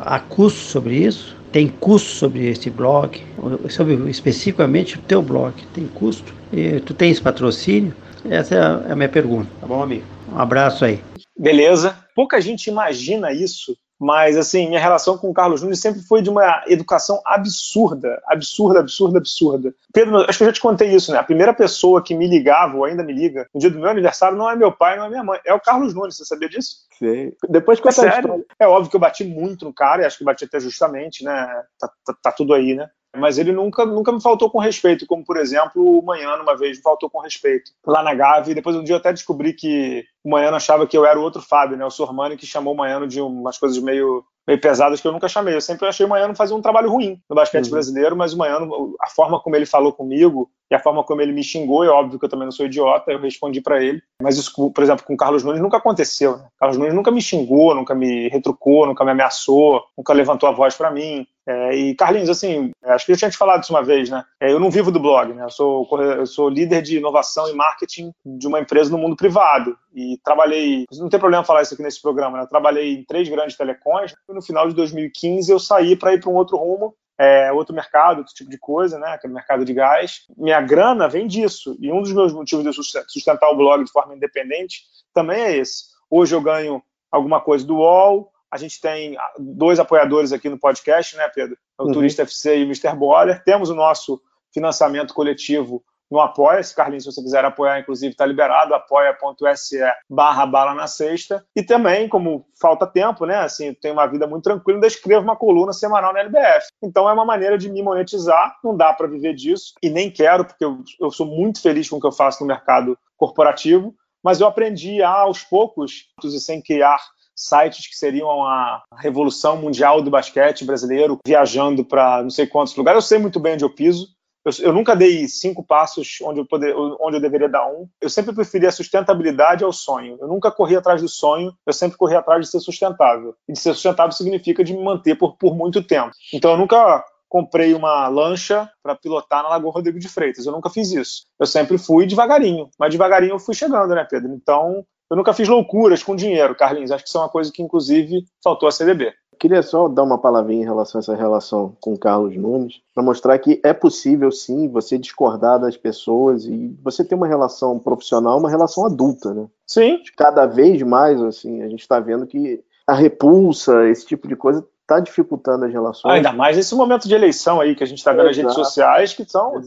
Há custo sobre isso? Tem custo sobre esse blog? Sobre especificamente o teu blog? Tem custo? E tu tens patrocínio? Essa é a minha pergunta, tá bom, amigo? Um abraço aí. Beleza. Pouca gente imagina isso mas, assim, minha relação com o Carlos Nunes sempre foi de uma educação absurda, absurda, absurda, absurda. Pedro, acho que eu já te contei isso, né? A primeira pessoa que me ligava, ou ainda me liga, no dia do meu aniversário, não é meu pai, não é minha mãe, é o Carlos Nunes, você sabia disso? Sim. Depois com é sério. É óbvio que eu bati muito no cara, e acho que bati até justamente, né? Tá, tá, tá tudo aí, né? mas ele nunca, nunca me faltou com respeito, como por exemplo o Manhã uma vez me faltou com respeito lá na Gávea, e depois um dia eu até descobri que o Manhã achava que eu era o outro Fábio, né, o Sormani que chamou o Manhã de umas coisas meio meio pesadas que eu nunca chamei. Eu sempre achei o Manhã fazer um trabalho ruim no basquete uhum. brasileiro, mas o Manhã, a forma como ele falou comigo e a forma como ele me xingou, é óbvio que eu também não sou idiota, eu respondi para ele. Mas isso, por exemplo, com o Carlos Nunes nunca aconteceu. Né? Carlos Nunes nunca me xingou, nunca me retrucou, nunca me ameaçou, nunca levantou a voz para mim. É, e Carlinhos, assim, acho que eu tinha te falado isso uma vez, né? É, eu não vivo do blog, né? Eu sou, eu sou líder de inovação e marketing de uma empresa no mundo privado e trabalhei, não tem problema falar isso aqui nesse programa, né? Eu trabalhei em três grandes telecoms e no final de 2015 eu saí para ir para um outro rumo é, outro mercado, outro tipo de coisa, né? Aquele mercado de gás. Minha grana vem disso. E um dos meus motivos de sustentar o blog de forma independente também é esse. Hoje eu ganho alguma coisa do UOL, a gente tem dois apoiadores aqui no podcast, né, Pedro? O uhum. Turista FC e o Mr. Boller. Temos o nosso financiamento coletivo no Apoia-se. Carlinhos, se você quiser apoiar, inclusive, está liberado, apoia.se barra bala na sexta. E também, como falta tempo, né? Assim, tenho uma vida muito tranquila, ainda escrevo uma coluna semanal na LBF. Então é uma maneira de me monetizar, não dá para viver disso, e nem quero, porque eu, eu sou muito feliz com o que eu faço no mercado corporativo, mas eu aprendi aos poucos, e sem criar sites que seriam a revolução mundial do basquete brasileiro, viajando para não sei quantos lugares. Eu sei muito bem onde eu piso. Eu, eu, nunca dei cinco passos onde eu, poder, onde eu deveria dar um. Eu sempre preferi a sustentabilidade ao sonho. Eu nunca corri atrás do sonho, eu sempre corri atrás de ser sustentável. E de ser sustentável significa de me manter por, por muito tempo. Então eu nunca comprei uma lancha para pilotar na Lagoa Rodrigo de Freitas. Eu nunca fiz isso. Eu sempre fui devagarinho, mas devagarinho eu fui chegando, né, Pedro? Então eu nunca fiz loucuras com dinheiro, Carlinhos. Acho que isso é uma coisa que, inclusive, faltou a CDB. Queria só dar uma palavrinha em relação a essa relação com o Carlos Nunes, para mostrar que é possível, sim, você discordar das pessoas e você ter uma relação profissional, uma relação adulta, né? Sim. Cada vez mais, assim, a gente está vendo que a repulsa, esse tipo de coisa, está dificultando as relações. Ah, ainda mais nesse momento de eleição aí que a gente está vendo nas redes sociais que estão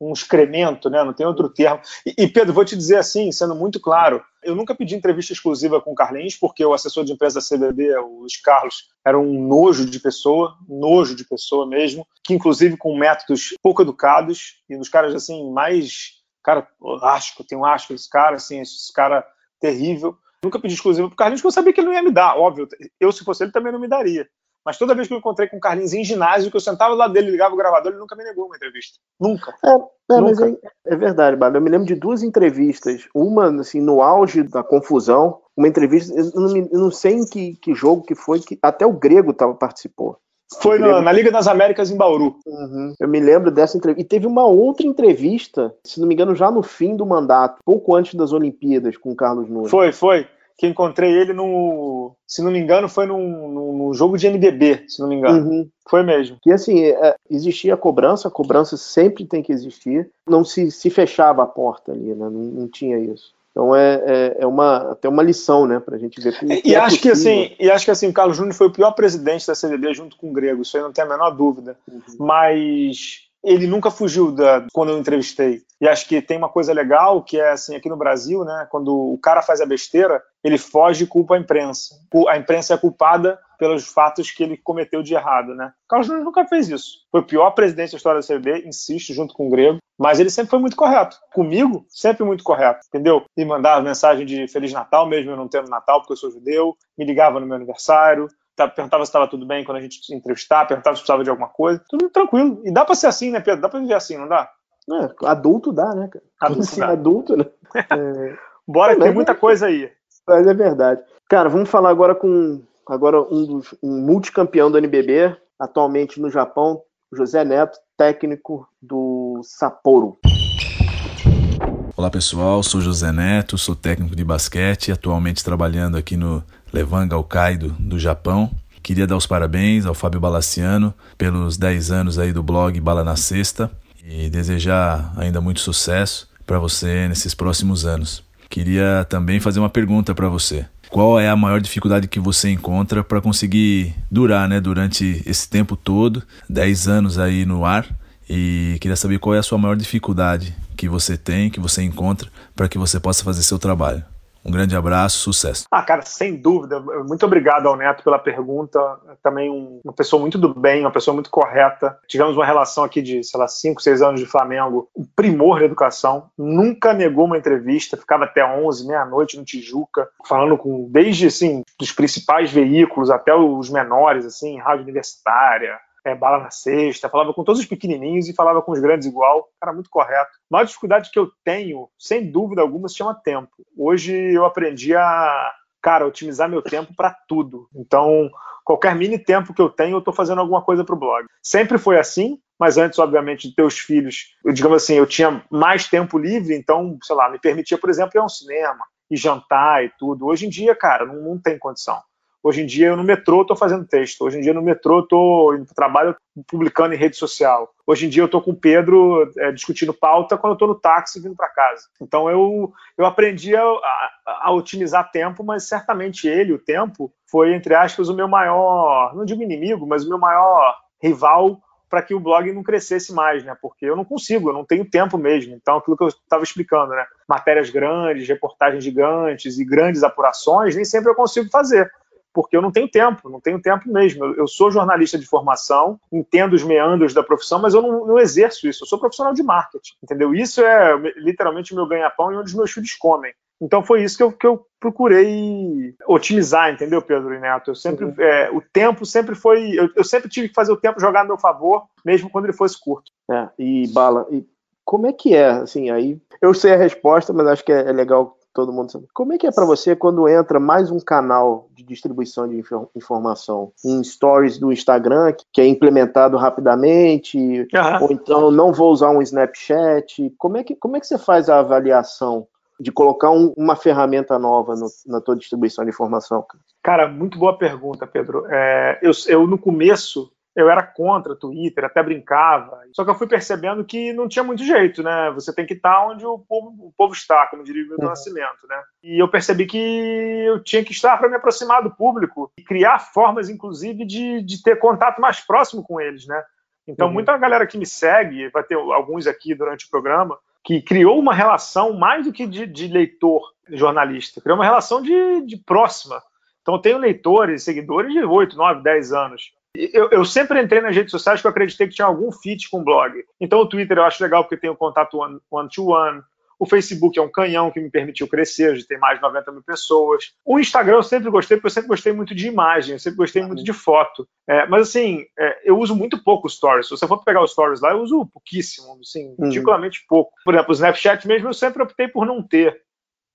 um excremento, né? não tem outro termo. E, e, Pedro, vou te dizer assim, sendo muito claro, eu nunca pedi entrevista exclusiva com o Carlinhos, porque o assessor de imprensa da CBB, o Luiz Carlos, era um nojo de pessoa, nojo de pessoa mesmo, que inclusive com métodos pouco educados, e dos caras assim, mais. Cara, asco, tem um asco esse cara, assim, esse cara terrível. Nunca pedi exclusiva pro Carlinhos, porque eu sabia que ele não ia me dar, óbvio. Eu, se fosse ele, também não me daria. Mas toda vez que eu encontrei com o Carlinhos em ginásio, que eu sentava lado dele, ligava o gravador, ele nunca me negou uma entrevista. Nunca. É, é, mas Nunca. é, é verdade, Bárbara. Eu me lembro de duas entrevistas. Uma, assim, no auge da confusão, uma entrevista, eu não, me- eu não sei em que, que jogo que foi, que até o Grego tava, participou. Foi na, na Liga das Américas em Bauru. Uhum. Eu me lembro dessa entrevista. E teve uma outra entrevista, se não me engano, já no fim do mandato, pouco antes das Olimpíadas, com o Carlos Nunes. Foi, foi. Que encontrei ele no. Se não me engano, foi num, num- jogo de NBB, se não me engano. Uhum. Foi mesmo. Que assim, é, existia a cobrança, a cobrança sempre tem que existir. Não se, se fechava a porta ali, né? Não, não tinha isso. Então é, é, é uma, até uma lição, né, pra gente ver como E é acho que assim, e acho que assim, o Carlos Júnior foi o pior presidente da CBB junto com o Grego, isso aí não tem a menor dúvida. Mas ele nunca fugiu da quando eu entrevistei. E acho que tem uma coisa legal que é assim, aqui no Brasil, né, quando o cara faz a besteira, ele foge e culpa a imprensa. A imprensa é culpada pelos fatos que ele cometeu de errado, né? Carlos Júnior nunca fez isso. Foi o pior presidente da história da CBB, insisto, junto com o Grego, mas ele sempre foi muito correto. Comigo, sempre muito correto, entendeu? Me mandava mensagem de Feliz Natal, mesmo eu não tendo Natal, porque eu sou judeu, me ligava no meu aniversário, perguntava se estava tudo bem quando a gente se entrevistar, perguntava se precisava de alguma coisa. Tudo tranquilo. E dá pra ser assim, né, Pedro? Dá pra viver assim, não dá? É, adulto dá, né, cara? Adulto Assim, dá. adulto, né? [laughs] É, Bora, que Mas tem muita é- coisa aí. Mas é verdade. Cara, vamos falar agora com agora um dos um multicampeão do NBB, atualmente no Japão, José Neto, técnico do Sapporo. Olá pessoal, sou José Neto, sou técnico de basquete, atualmente trabalhando aqui no Levan Gaokaido do Japão. Queria dar os parabéns ao Fábio Balaciano pelos 10 anos aí do blog Bala na Sexta e desejar ainda muito sucesso para você nesses próximos anos. Queria também fazer uma pergunta para você. Qual é a maior dificuldade que você encontra para conseguir durar, né, durante esse tempo todo, 10 anos aí no ar? E queria saber qual é a sua maior dificuldade que você tem, que você encontra, para que você possa fazer seu trabalho. Um grande abraço, sucesso. Ah, cara, sem dúvida. Muito obrigado ao Neto pela pergunta. Também um- uma pessoa muito do bem, uma pessoa muito correta. Tivemos uma relação aqui de, sei lá, 5, 6 anos de Flamengo. Um primor da educação. Nunca negou uma entrevista. Ficava até 11, meia-noite no Tijuca, falando com, desde, assim, dos principais veículos até os menores, assim, rádio universitária, é, bala na sexta, falava com todos os pequenininhos e falava com os grandes igual, cara muito correto. A maior dificuldade que eu tenho, sem dúvida alguma, se chama tempo. Hoje eu aprendi a, cara, otimizar meu tempo para tudo. Então, qualquer mini tempo que eu tenho, eu estou fazendo alguma coisa para o blog. Sempre foi assim, mas antes, obviamente, de ter os filhos, eu digamos assim, eu tinha mais tempo livre, então, sei lá, me permitia, por exemplo, ir ao cinema e jantar e tudo. Hoje em dia, cara, não, não tem condição. Hoje em dia eu no metrô estou fazendo texto. Hoje em dia no metrô estou indo para trabalho publicando em rede social. Hoje em dia eu estou com o Pedro é, discutindo pauta quando eu estou no táxi vindo para casa. Então eu, eu aprendi a, a, a, otimizar tempo, mas certamente ele, o tempo, foi, entre aspas, o meu maior, não digo inimigo, mas o meu maior rival para que o blog não crescesse mais, né? Porque eu não consigo, eu não tenho tempo mesmo. Então, aquilo que eu estava explicando, né? Matérias grandes, reportagens gigantes e grandes apurações, nem sempre eu consigo fazer porque eu não tenho tempo, não tenho tempo mesmo. Eu, eu, sou jornalista de formação, entendo os meandros da profissão, mas eu não, não, exerço isso. Eu sou profissional de marketing, entendeu? Isso é literalmente o meu ganha-pão e onde os meus filhos comem. Então foi isso que eu, que eu procurei otimizar, entendeu, Pedro e Neto? Eu sempre, uhum. é, o tempo sempre foi, eu, eu, sempre tive que fazer o tempo jogar a meu favor, mesmo quando ele fosse curto. É, e bala, e como é que é, assim, aí? Eu sei a resposta, mas acho que é, é legal todo mundo sabe. Como é que é para você quando entra mais um canal de distribuição de informação, um stories do Instagram que é implementado rapidamente, uhum. ou então não vou usar um Snapchat? Como é que como é que você faz a avaliação de colocar um, uma ferramenta nova no, na tua distribuição de informação? Cara, muito boa pergunta, Pedro. É, eu, eu no começo eu era contra Twitter, até brincava. Só que eu fui percebendo que não tinha muito jeito, né? Você tem que estar onde o povo, o povo está, como diria o meu uhum. nascimento, né? E eu percebi que eu tinha que estar para me aproximar do público e criar formas, inclusive, de, de ter contato mais próximo com eles, né? Então, uhum. muita galera que me segue, vai ter alguns aqui durante o programa, que criou uma relação mais do que de, de leitor jornalista, criou uma relação de, de próxima. Então, eu tenho leitores, seguidores de 8, 9, 10 anos. Eu, eu, sempre entrei nas redes sociais que eu acreditei que tinha algum fit com o blog. Então o Twitter eu acho legal porque tem o contato one-to-one. -one. O Facebook é um canhão que me permitiu crescer, de ter mais de 90 mil pessoas. O Instagram eu sempre gostei, porque eu sempre gostei muito de imagem, eu sempre gostei muito de foto. É, mas assim, é, eu uso muito pouco Stories. Se você for pegar os Stories lá, eu uso pouquíssimo, assim, uhum. ridiculamente pouco. Por exemplo, o Snapchat mesmo eu sempre optei por não ter.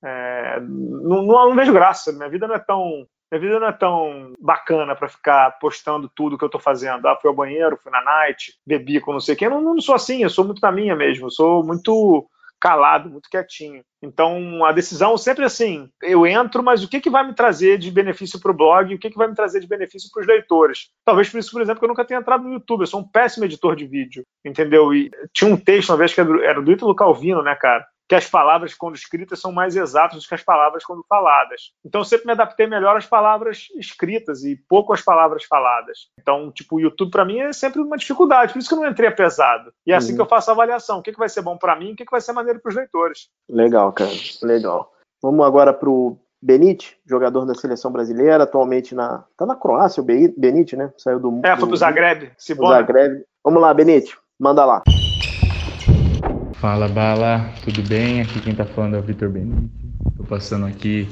É, não, não, não, vejo graça. Minha vida não é tão. Minha vida não é tão bacana para ficar postando tudo que eu tô fazendo. Ah, fui ao banheiro, fui na night, bebi com não sei quem. Eu não, não sou assim, eu sou muito na minha mesmo. Eu sou muito calado, muito quietinho. Então, a decisão sempre assim, eu entro, mas o que, que vai me trazer de benefício para o blog o que, que vai me trazer de benefício para os leitores? Talvez por isso, por exemplo, que eu nunca tenha entrado no YouTube, eu sou um péssimo editor de vídeo, entendeu? E tinha um texto uma vez que era do Ítalo Calvino, né, cara? Que as palavras, quando escritas, são mais exatas do que as palavras quando faladas. Então, eu sempre me adaptei melhor às palavras escritas e pouco às palavras faladas. Então, tipo, o YouTube, para mim, é sempre uma dificuldade. Por isso que eu não entrei pesado. E é assim uhum. que eu faço a avaliação. O que, que vai ser bom para mim e o que, que vai ser maneiro para os leitores. Legal, cara. Legal. Vamos agora para o Benite, jogador da seleção brasileira, atualmente na. Tá na Croácia, o Benite, né? Saiu do. É, foi pro Zagreb. Zagreb. Vamos lá, Benite, manda lá. Fala Bala, tudo bem? Aqui quem tá falando é o Vitor Benite. Tô passando aqui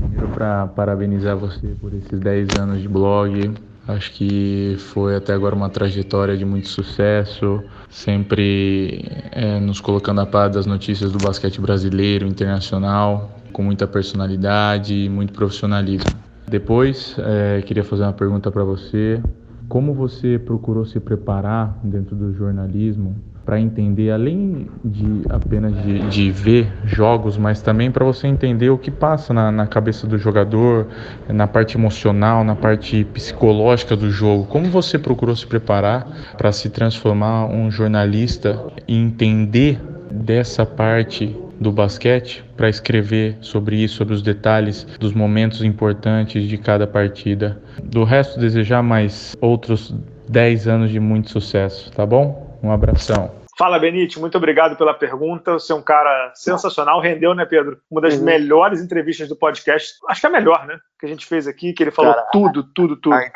primeiro para parabenizar você por esses 10 anos de blog. Acho que foi até agora uma trajetória de muito sucesso, sempre é, nos colocando a par das notícias do basquete brasileiro, internacional, com muita personalidade e muito profissionalismo. Depois, é, queria fazer uma pergunta para você. Como você procurou se preparar dentro do jornalismo para entender, além de apenas de, de, ver jogos, mas também para você entender o que passa na, na, cabeça do jogador, na parte emocional, na parte psicológica do jogo. Como você procurou se preparar para se transformar um jornalista e entender dessa parte do basquete para escrever sobre isso, sobre os detalhes dos momentos importantes de cada partida. Do resto, desejar mais outros 10 anos de muito sucesso, tá bom? Um abração. Fala, Benite, muito obrigado pela pergunta. Você é um cara sensacional, rendeu, né, Pedro? Uma das uhum. melhores entrevistas do podcast, acho que é a melhor, né? Que a gente fez aqui, que ele falou cara, tudo, tudo, tudo. A,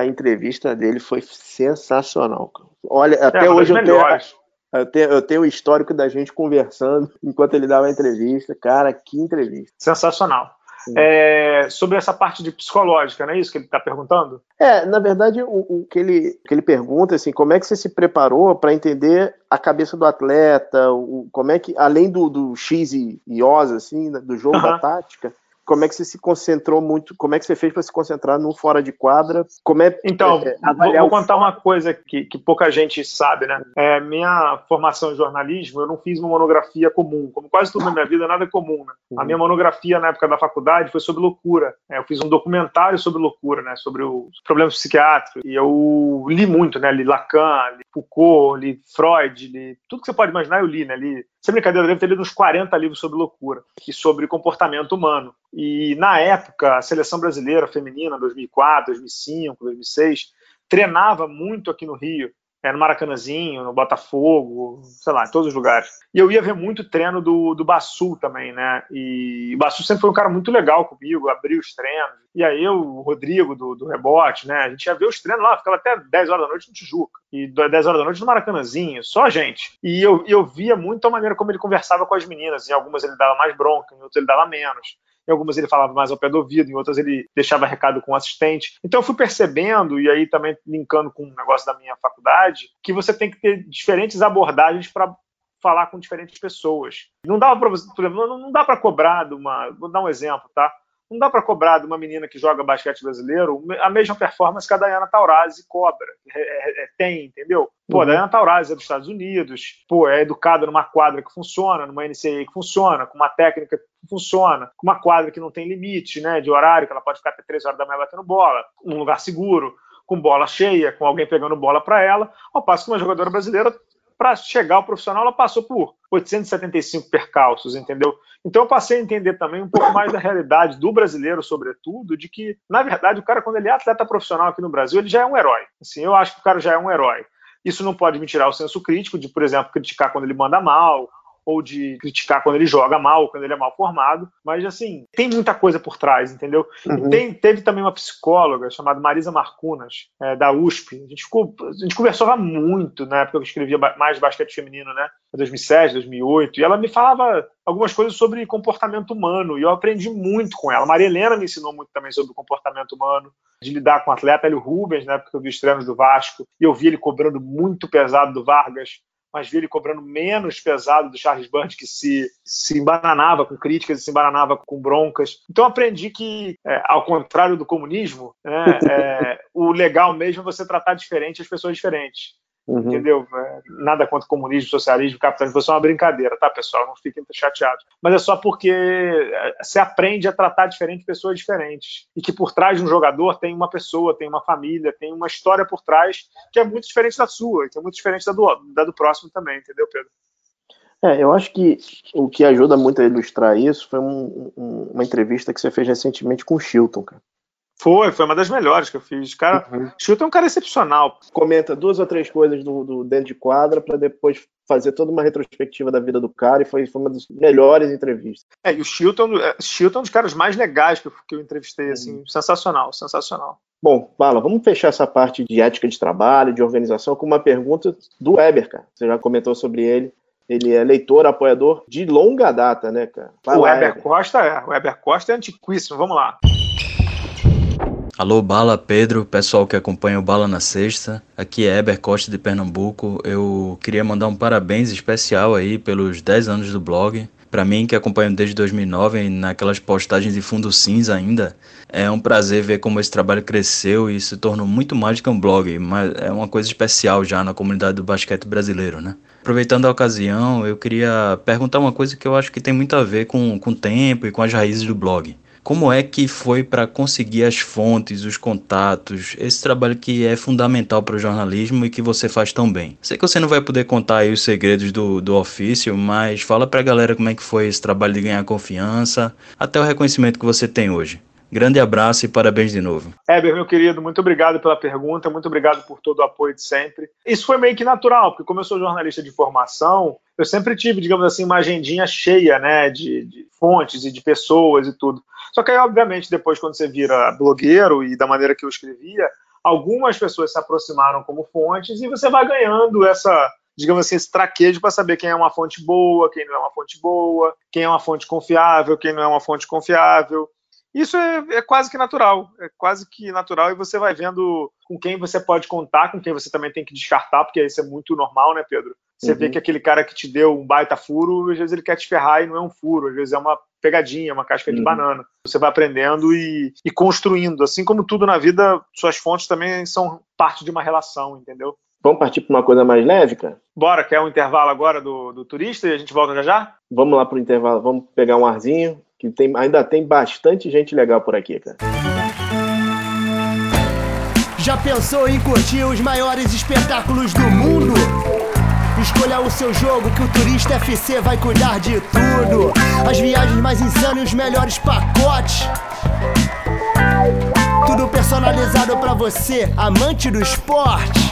a, entrevista dele foi sensacional. Olha, é, até é, hoje eu tenho, eu tenho, eu tenho o histórico da gente conversando [laughs] enquanto ele dava a entrevista. Cara, que entrevista. Sensacional é, sobre essa parte de psicológica, não é isso que ele está perguntando? É, na verdade, o, o, que ele, que ele pergunta assim, como é que você se preparou para entender a cabeça do atleta, o, como é que, além do, do X e, e Os, assim, né, do jogo da tática, como é que você se concentrou muito, como é que você fez para se concentrar no fora de quadra? Como é Então, é, vou, vou contar uma coisa que, que pouca gente sabe, né? É, minha formação em jornalismo, eu não fiz uma monografia comum, como quase tudo na minha vida, nada é comum, né? A minha monografia na época da faculdade foi sobre loucura. É, eu fiz um documentário sobre loucura, né? Sobre os problemas psiquiátricos. E eu li muito, né? Li Lacan, li Foucault, li Freud, li tudo que você pode imaginar, eu li, né? Li sem brincadeira, eu devo ter lido uns 40 livros sobre loucura e sobre comportamento humano. E na época, a seleção brasileira feminina, 2004, 2005, 2006, treinava muito aqui no Rio é, no Maracanãzinho, no Botafogo, sei lá, em todos os lugares. E eu ia ver muito treino do, do Bassul também, né? E o Bassul sempre foi um cara muito legal comigo, abriu os treinos. E aí eu, o Rodrigo do, do rebote, né? A gente ia ver os treinos lá, ficava até 10 horas da noite no Tijuca. E 10 horas da noite no Maracanãzinho, só a gente. E eu, eu via muito a maneira como ele conversava com as meninas. Em algumas ele dava mais bronca, em outras ele dava menos. Em algumas ele falava mais ao pé do ouvido, em outras ele deixava recado com o assistente. Então eu fui percebendo, e aí também linkando com um negócio da minha faculdade, que você tem que ter diferentes abordagens para falar com diferentes pessoas. Não dá para, não dá para cobrar de uma, vou dar um exemplo, tá? Não dá para cobrar de uma menina que joga basquete brasileiro a mesma performance que a Dayana Taurasi cobra. É, é, é, tem, entendeu? Pô, uhum. a Dayana Taurasi é dos Estados Unidos, pô, é educada numa quadra que funciona, numa NCAA que funciona, com uma técnica que funciona, com uma quadra que não tem limite né, de horário, que ela pode ficar até três horas da manhã batendo bola, num lugar seguro, com bola cheia, com alguém pegando bola para ela, ao passo que uma jogadora brasileira para chegar ao profissional, ela passou por 875 percalços, entendeu? Então eu passei a entender também um pouco mais da realidade do brasileiro, sobretudo, de que, na verdade, o cara, quando ele é atleta profissional aqui no Brasil, ele já é um herói. Assim, eu acho que o cara já é um herói. Isso não pode me tirar o senso crítico de, por exemplo, criticar quando ele manda mal, ou de criticar quando ele joga mal, quando ele é mal formado, mas assim, tem muita coisa por trás, entendeu? Uhum. Tem, teve também uma psicóloga chamada Marisa Marcunas, é, da USP. A gente, ficou, a gente conversava muito na época que eu escrevia mais basquete feminino, né? 2007, 2008, e ela me falava algumas coisas sobre comportamento humano, e eu aprendi muito com ela. Maria Helena me ensinou muito também sobre o comportamento humano, de lidar com o atleta, Hélio Rubens, né, porque eu vi os treinos do Vasco, e eu vi ele cobrando muito pesado do Vargas, mas vi ele cobrando menos pesado do Charles Band, que se, se embananava com críticas e se embananava com broncas. Então aprendi que, é, ao contrário do comunismo, né, é, [laughs] o legal mesmo é você tratar diferente as pessoas diferentes. Uhum. Entendeu? É, nada contra comunismo, socialismo, capitalismo, foi só uma brincadeira, tá, pessoal? Não fiquem chateados. Mas é só porque é, você aprende a tratar diferente pessoas diferentes. E que por trás de um jogador tem uma pessoa, tem uma família, tem uma história por trás que é muito diferente da sua, que é muito diferente da do, da do próximo também, entendeu, Pedro? É, eu acho que o que ajuda muito a ilustrar isso foi um, um, uma entrevista que você fez recentemente com o Chilton, cara. Foi, foi uma das melhores que eu fiz. Cara, uhum. Chilton é um cara excepcional. Comenta duas ou três coisas do, do dentro de quadra para depois fazer toda uma retrospectiva da vida do cara e foi, foi uma das melhores entrevistas. É, e o Chilton, é, Chilton é um dos caras mais legais que eu, que eu entrevistei, assim, uhum. sensacional, sensacional. Bom, Bala, vamos fechar essa parte de ética de trabalho, de organização, com uma pergunta do Weber, cara. Você já comentou sobre ele. Ele é leitor, apoiador de longa data, né, cara? Vai o lá, Weber Costa é. O Weber Costa é antiquíssimo. Vamos lá. Alô, Bala, Pedro, pessoal que acompanha o Bala na Sexta. Aqui é Eber Costa de Pernambuco. Eu queria mandar um parabéns especial aí pelos 10 anos do blog. Para mim, que acompanho desde 2009, naquelas postagens de fundo cinza ainda, é um prazer ver como esse trabalho cresceu e se tornou muito mais do que um blog, mas é uma coisa especial já na comunidade do basquete brasileiro, né? Aproveitando a ocasião, eu queria perguntar uma coisa que eu acho que tem muito a ver com, com o tempo e com as raízes do blog. Como é que foi para conseguir as fontes, os contatos, esse trabalho que é fundamental para o jornalismo e que você faz tão bem? Sei que você não vai poder contar aí os segredos do, do ofício, mas fala para a galera como é que foi esse trabalho de ganhar confiança, até o reconhecimento que você tem hoje. Grande abraço e parabéns de novo. Heber, meu querido, muito obrigado pela pergunta, muito obrigado por todo o apoio de sempre. Isso foi meio que natural, porque como eu sou jornalista de formação, eu sempre tive, digamos assim, uma agendinha cheia, né, de, de fontes e de pessoas e tudo. Só que aí, obviamente, depois quando você vira blogueiro e da maneira que eu escrevia, algumas pessoas se aproximaram como fontes e você vai ganhando essa, digamos assim, esse traquejo para saber quem é uma fonte boa, quem não é uma fonte boa, quem é uma fonte confiável, quem não é uma fonte confiável. Isso é, é, quase que natural, é quase que natural e você vai vendo com quem você pode contar, com quem você também tem que descartar, porque isso é muito normal, né, Pedro? Você uhum. vê que aquele cara que te deu um baita furo, às vezes ele quer te ferrar e não é um furo, às vezes é uma pegadinha, uma casca uhum. de banana. Você vai aprendendo e, e construindo. Assim como tudo na vida, suas fontes também são parte de uma relação, entendeu? Vamos partir para uma coisa mais leve, cara? Bora, quer um intervalo agora do, do turista e a gente volta já já? Vamos lá para o intervalo, vamos pegar um arzinho, que tem, ainda tem bastante gente legal por aqui, cara. Já pensou em curtir os maiores espetáculos do mundo? Escolha o seu jogo que o Turista FC vai cuidar de tudo. As viagens mais insanas e os melhores pacotes. Tudo personalizado para você, amante do esporte.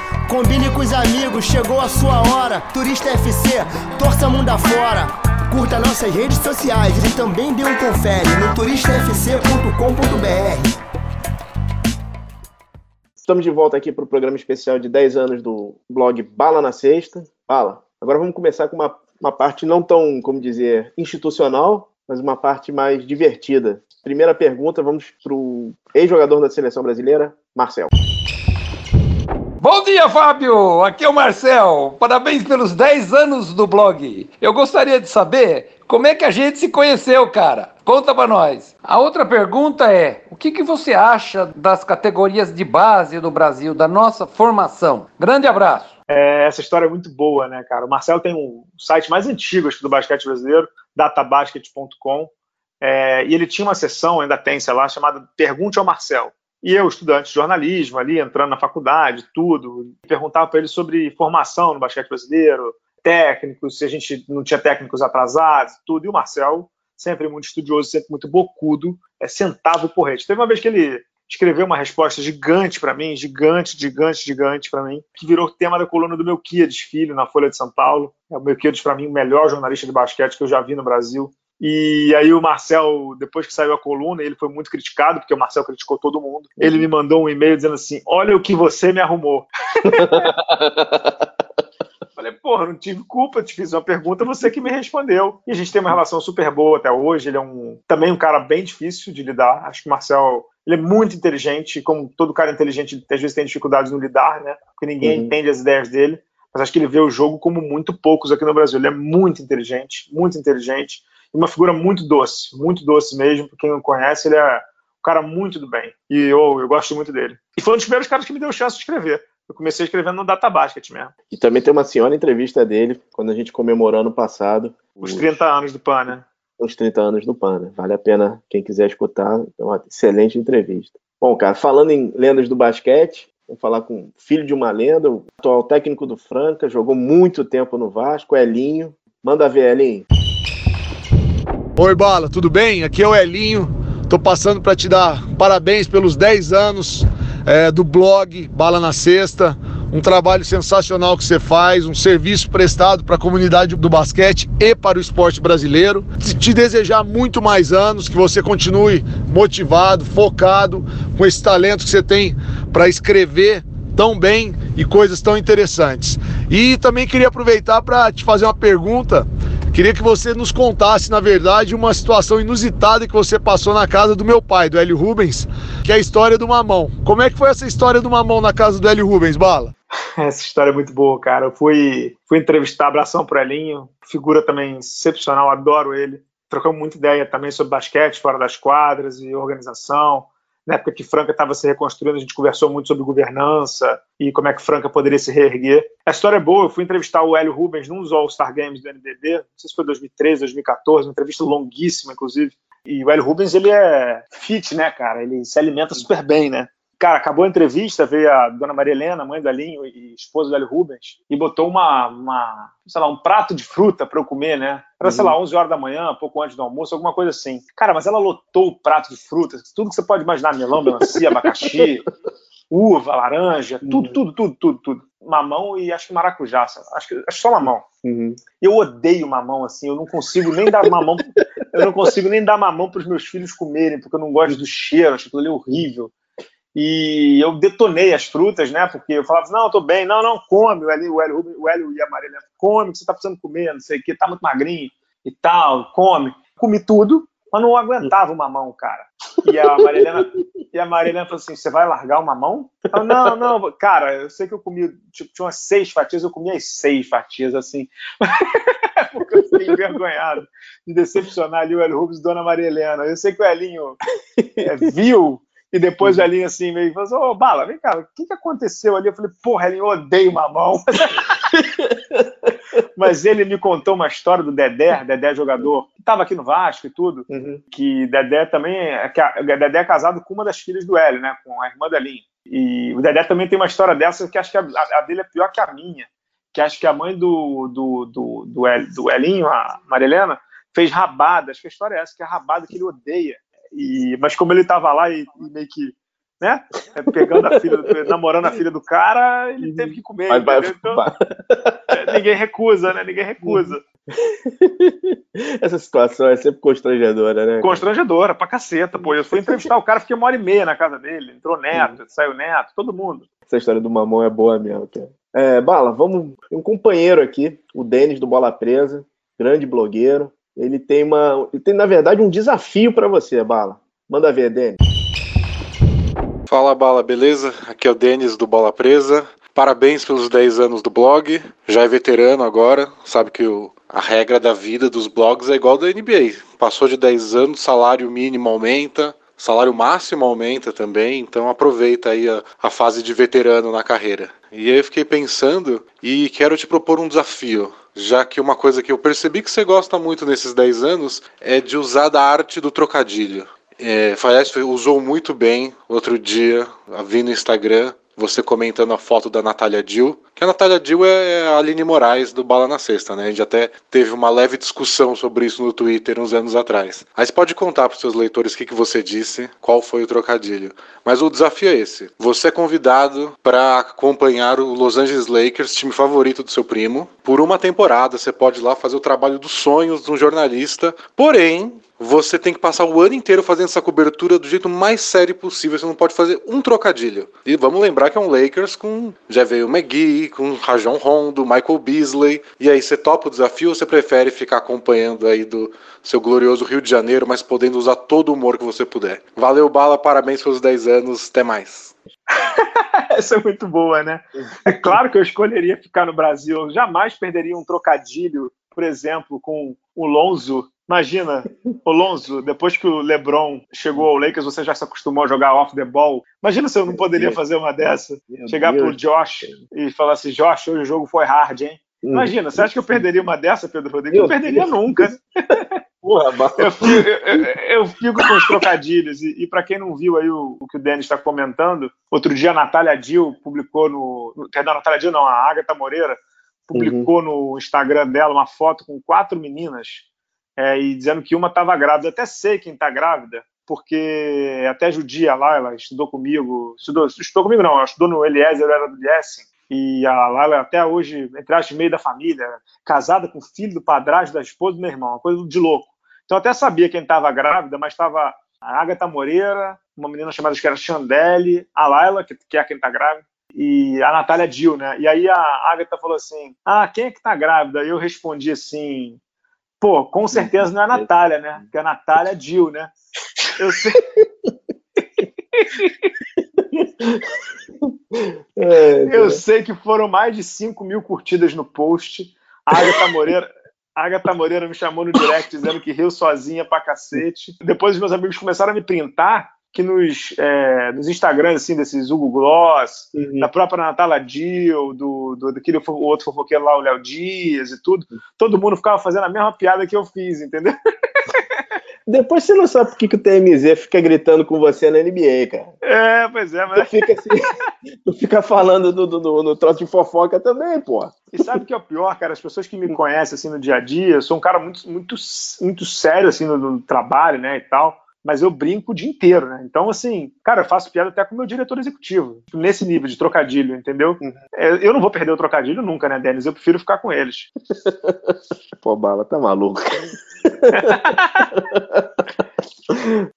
Combine com os amigos, chegou a sua hora. Turista FC, torça mundo afora. Curta nossas redes sociais e também dê um confere no turistafc.com.br. Estamos de volta aqui para o programa especial de 10 anos do blog Bala na Sexta. Bala, agora vamos começar com uma, uma parte não tão, como dizer, institucional, mas uma parte mais divertida. Primeira pergunta, vamos para o ex-jogador da seleção brasileira, Marcel. Bom dia, Fábio! Aqui é o Marcel. Parabéns pelos 10 anos do blog. Eu gostaria de saber como é que a gente se conheceu, cara. Conta pra nós. A outra pergunta é: o que, que você acha das categorias de base do Brasil, da nossa formação? Grande abraço. É, essa história é muito boa, né, cara? O Marcelo tem um site mais antigo do basquete brasileiro, databasket.com, é, e ele tinha uma sessão, ainda tem, sei lá, chamada Pergunte ao Marcel. E eu, estudante de jornalismo ali, entrando na faculdade, tudo, perguntava para ele sobre formação no basquete brasileiro, técnicos, se a gente não tinha técnicos atrasados, tudo. E o Marcel, sempre muito estudioso, sempre muito bocudo, é, sentava o porrete. Teve uma vez que ele escreveu uma resposta gigante para mim, gigante, gigante, gigante para mim, que virou tema da coluna do Melquiades Filho na Folha de São Paulo. É o Melquiades para mim o melhor jornalista de basquete que eu já vi no Brasil. E aí o Marcel, depois que saiu a coluna, ele foi muito criticado, porque o Marcel criticou todo mundo. Ele me mandou um e-mail dizendo assim: "Olha o que você me arrumou". [laughs] Falei, porra, não tive culpa, te fiz uma pergunta, você que me respondeu. E a gente tem uma relação super boa até hoje. Ele é um também um cara bem difícil de lidar. Acho que o Marcel ele é muito inteligente, como todo cara inteligente às vezes tem dificuldades no lidar, né? Porque ninguém uhum. entende as ideias dele. Mas acho que ele vê o jogo como muito poucos aqui no Brasil. Ele é muito inteligente, muito inteligente. Uma figura muito doce, muito doce mesmo. Pra quem não conhece, ele é um cara muito do bem. E eu, eu gosto muito dele. E foi um dos primeiros caras que me deu chance de escrever. Eu comecei escrevendo no Databasket mesmo. E também tem uma senhora entrevista dele, quando a gente comemorou ano passado. Os, os 30 anos do PAN, né? Os 30 anos do PAN, né? Vale a pena quem quiser escutar. É uma excelente entrevista. Bom, cara, falando em lendas do basquete, vamos falar com o filho de uma lenda, o atual técnico do Franca, jogou muito tempo no Vasco, Elinho. Manda ver, Elinho. Oi, Bala, tudo bem? Aqui é o Elinho. Tô passando para te dar parabéns pelos 10 anos é, do blog Bala na Sexta. Um trabalho sensacional que você faz, um serviço prestado para a comunidade do basquete e para o esporte brasileiro. Te desejar muito mais anos, que você continue motivado, focado, com esse talento que você tem para escrever tão bem e coisas tão interessantes. E também queria aproveitar para te fazer uma pergunta Queria que você nos contasse, na verdade, uma situação inusitada que você passou na casa do meu pai, do Hélio Rubens, que é a história do mamão. Como é que foi essa história do mamão na casa do Hélio Rubens, Bala? [laughs] Essa história é muito boa, cara. Eu fui, fui entrevistar, abração pro Elinho, figura também excepcional, adoro ele. Trocamos muita ideia também sobre basquete, fora das quadras e organização na época que Franca estava se reconstruindo, a gente conversou muito sobre governança e como é que Franca poderia se reerguer. A história é boa, eu fui entrevistar o Hélio Rubens num dos All-Star Games do NBB, não sei se foi 2013, 2014, uma entrevista longuíssima, inclusive. E o Hélio Rubens, ele é fit, né, cara? Ele se alimenta super bem, né? Cara, acabou a entrevista, veio a dona Maria Helena, mãe do Alinho e esposa do Hélio Rubens, e botou uma, uma sei lá, um prato de fruta para eu comer, né? Era, uhum. sei lá, 11 horas da manhã, pouco antes do almoço, alguma coisa assim. Cara, mas ela lotou o prato de frutas, tudo que você pode imaginar, melão, melancia, abacaxi, [laughs] uva, laranja, tudo, uhum. tudo, tudo, tudo, tudo. Mamão e acho que maracujá, acho que, acho só mamão. Uhum. Eu odeio mamão, assim, eu não consigo nem dar mamão, [laughs] eu não consigo nem dar mamão para os meus filhos comerem, porque eu não gosto do cheiro, acho aquilo ali horrível. E eu detonei as frutas, né? Porque eu falava, não, eu tô bem, não, não, come. O Hélio, o Hélio, o Hélio e a Marília, come, que você tá precisando comer, não sei o que, tá muito magrinho e tal, come. Comi tudo, mas não aguentava o mamão, cara. E a Marilena, e a Marilena falou assim: você vai largar o mamão? Eu, não, não, cara, eu sei que eu comi, tipo, tinha umas seis fatias, eu comi as seis fatias, assim. [laughs] Porque eu fiquei envergonhado de decepcionar ali o Hélio Rubens e Dona Maria Helena. Eu sei que o Elinho é, viu e depois uhum. ali assim, meio falou assim, ô, Bala, vem cá, o que, que aconteceu ali? Eu falei, porra, ele odeia mamão. [laughs] Mas ele me contou uma história do Dedé, Dedé jogador, que estava aqui no Vasco e tudo, uhum. que Dedé também, é, que a, Dedé é casado com uma das filhas do Hélio, né, com a irmã da Linha. E o Dedé também tem uma história dessa que acho que a, a dele é pior que a minha, que acho que a mãe do, do, do, do, El, do Elinho, a Marilena, fez rabada, acho que a história é essa, que é a rabada que ele odeia. E, mas como ele estava lá e, e, meio que, né, é, pegando a filha, [laughs] namorando a filha do cara, ele uhum. teve que comer. Vai, vai, então, vai. [laughs] É, ninguém recusa, né? Ninguém recusa. [laughs] Essa situação é sempre constrangedora, né? Constrangedora, pra caceta, pô. Eu fui entrevistar o cara, fiquei uma hora e meia na casa dele. Entrou neto, uhum. saiu neto, todo mundo. Essa história do mamão é boa mesmo, cara. É, Bala, vamos. Um companheiro aqui, o Denis do Bola Presa, grande blogueiro. Ele tem uma, ele tem na verdade um desafio para você, Bala. Manda ver, Denis. Fala, Bala, beleza? Aqui é o Denis do Bola Presa. Parabéns pelos 10 anos do blog. Já é veterano agora, sabe que o, a regra da vida dos blogs é igual da NBA. Passou de 10 anos, salário mínimo aumenta, salário máximo aumenta também, então aproveita aí a, a fase de veterano na carreira. E aí eu fiquei pensando e quero te propor um desafio já que uma coisa que eu percebi que você gosta muito nesses 10 anos é de usar da arte do trocadilho. É, usou muito bem outro dia, vi no Instagram, você comentando a foto da Natália Dill, que a Natália Dill é a Aline Moraes do Bala na Sexta, né? A gente até teve uma leve discussão sobre isso no Twitter uns anos atrás. Aí você pode contar para os seus leitores o que, que você disse, qual foi o trocadilho. Mas o desafio é esse. Você é convidado para acompanhar o Los Angeles Lakers, time favorito do seu primo, por uma temporada. Você pode ir lá fazer o trabalho dos sonhos de um jornalista. Porém, você tem que passar o ano inteiro fazendo essa cobertura do jeito mais sério possível. Você não pode fazer um trocadilho. E vamos lembrar que é um Lakers com já veio McGee, com Rajon Rondo, Michael Beasley. E aí, você topa o desafio ou você prefere ficar acompanhando aí do seu glorioso Rio de Janeiro, mas podendo usar todo o humor que você puder? Valeu, Bala, parabéns pelos 10 anos, até mais. [laughs] Essa é muito boa, né? É claro que eu escolheria ficar no Brasil. Eu jamais perderia um trocadilho, por exemplo, com o Lonzo Imagina, Alonso, depois que o LeBron chegou ao Lakers, você já se acostumou a jogar off the ball. Imagina se eu não poderia fazer uma dessa. Chegar pro Josh e falar assim: Josh, hoje o jogo foi hard, hein? Hum. Imagina, você acha que eu perderia uma dessa, Pedro Rodrigues? Eu perderia nunca. [laughs] Porra, [laughs] eu, fico, eu, eu, fico com os trocadilhos. E, e para quem não viu aí o, o que o Denis está comentando, outro dia a Natália Dill publicou no. Perdão, a Natália Dill não, a Agatha Moreira publicou uhum. no Instagram dela uma foto com quatro meninas é, e dizendo que uma estava grávida. Eu até sei quem está grávida, porque até judia lá, ela estudou comigo, estudou, estudou comigo não, ela estudou no Eliezer, era do Lessing, e a Laila até hoje, entre aspas, meio da família, casada com o filho do padrasto da esposa do meu irmão, uma coisa de louco. Então eu até sabia quem estava grávida, mas estava a Agatha Moreira, uma menina chamada que era Chandelle, a Laila, que, que é quem está grávida, e a Natália Dil, né? E aí a Agatha falou assim: Ah, quem é que tá grávida? Eu respondi assim: Pô, com certeza não é a Natália, né? Porque a Natália é Jill, né? Eu sei. [laughs] É, eu sei que foram mais de 5 mil curtidas no post. A Agatha Moreira, a Agatha Moreira me chamou no direct dizendo que riu sozinha pra cacete. Depois os meus amigos começaram a me printar que nos, é, nos Instagrams, assim, desses Hugo Gloss, uhum. da própria Natália Dill, do, do, daquele outro fofoqueiro lá, o Léo Dias e tudo, todo mundo ficava fazendo a mesma piada que eu fiz, entendeu? [laughs] Depois você não sabe por que, que o TMZ fica gritando com você na NBA, cara. É, pois é, mas. Tu fica, assim, [laughs] tu fica falando do, do, do, no troço de fofoca também, pô. E sabe o que é o pior, cara? As pessoas que me conhecem assim no dia a dia, eu sou um cara muito, muito, muito sério assim no, no trabalho, né, e tal mas eu brinco o dia inteiro, né? Então, assim, cara, eu faço piada até com o meu diretor executivo, nesse nível de trocadilho, entendeu? Uhum. É, eu não vou perder o trocadilho nunca, né, Denis? Eu prefiro ficar com eles. [laughs] Pô, Bala, tá maluco. [laughs]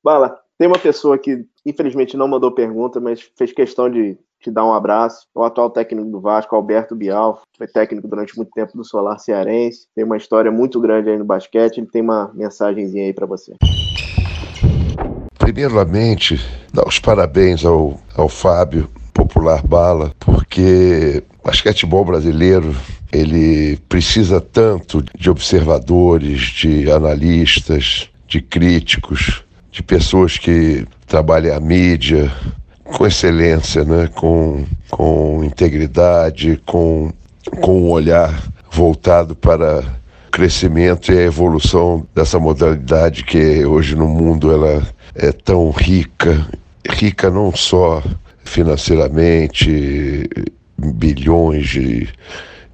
Bala, tem uma pessoa que infelizmente não mandou pergunta, mas fez questão de te dar um abraço. O atual técnico do Vasco, Alberto Bial, foi técnico durante muito tempo do Solar Cearense. Tem uma história muito grande aí no basquete. Ele tem uma mensagenzinha aí para você primeiramente, dar os parabéns ao, ao Fábio Popular Bala, porque o basquetebol brasileiro ele precisa tanto de observadores, de analistas, de críticos, de pessoas que trabalham a mídia com excelência, né? com, com integridade, com, com um olhar voltado para crescimento e a evolução dessa modalidade que hoje no mundo ela é tão rica, rica não só financeiramente, bilhões de,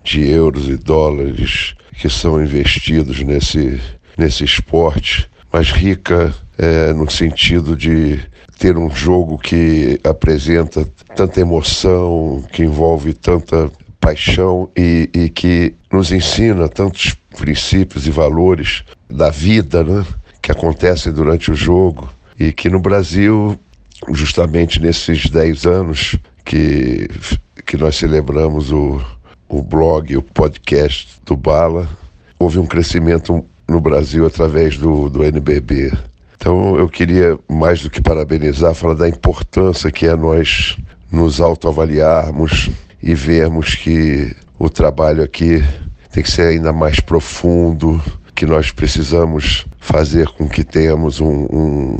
de euros e dólares que são investidos nesse, nesse esporte, mas rica é, no sentido de ter um jogo que apresenta tanta emoção, que envolve tanta paixão e, e que nos ensina tantos princípios e valores da vida, né? Que acontecem durante o jogo e que no Brasil, justamente nesses 10 anos que, que nós celebramos o, o blog, o podcast do Bala, houve um crescimento no Brasil através do, do NBB. Então eu queria, mais do que parabenizar, falar da importância que é nós nos autoavaliarmos e vermos que o trabalho aqui tem que ser ainda mais profundo, que nós precisamos fazer com que tenhamos um, um,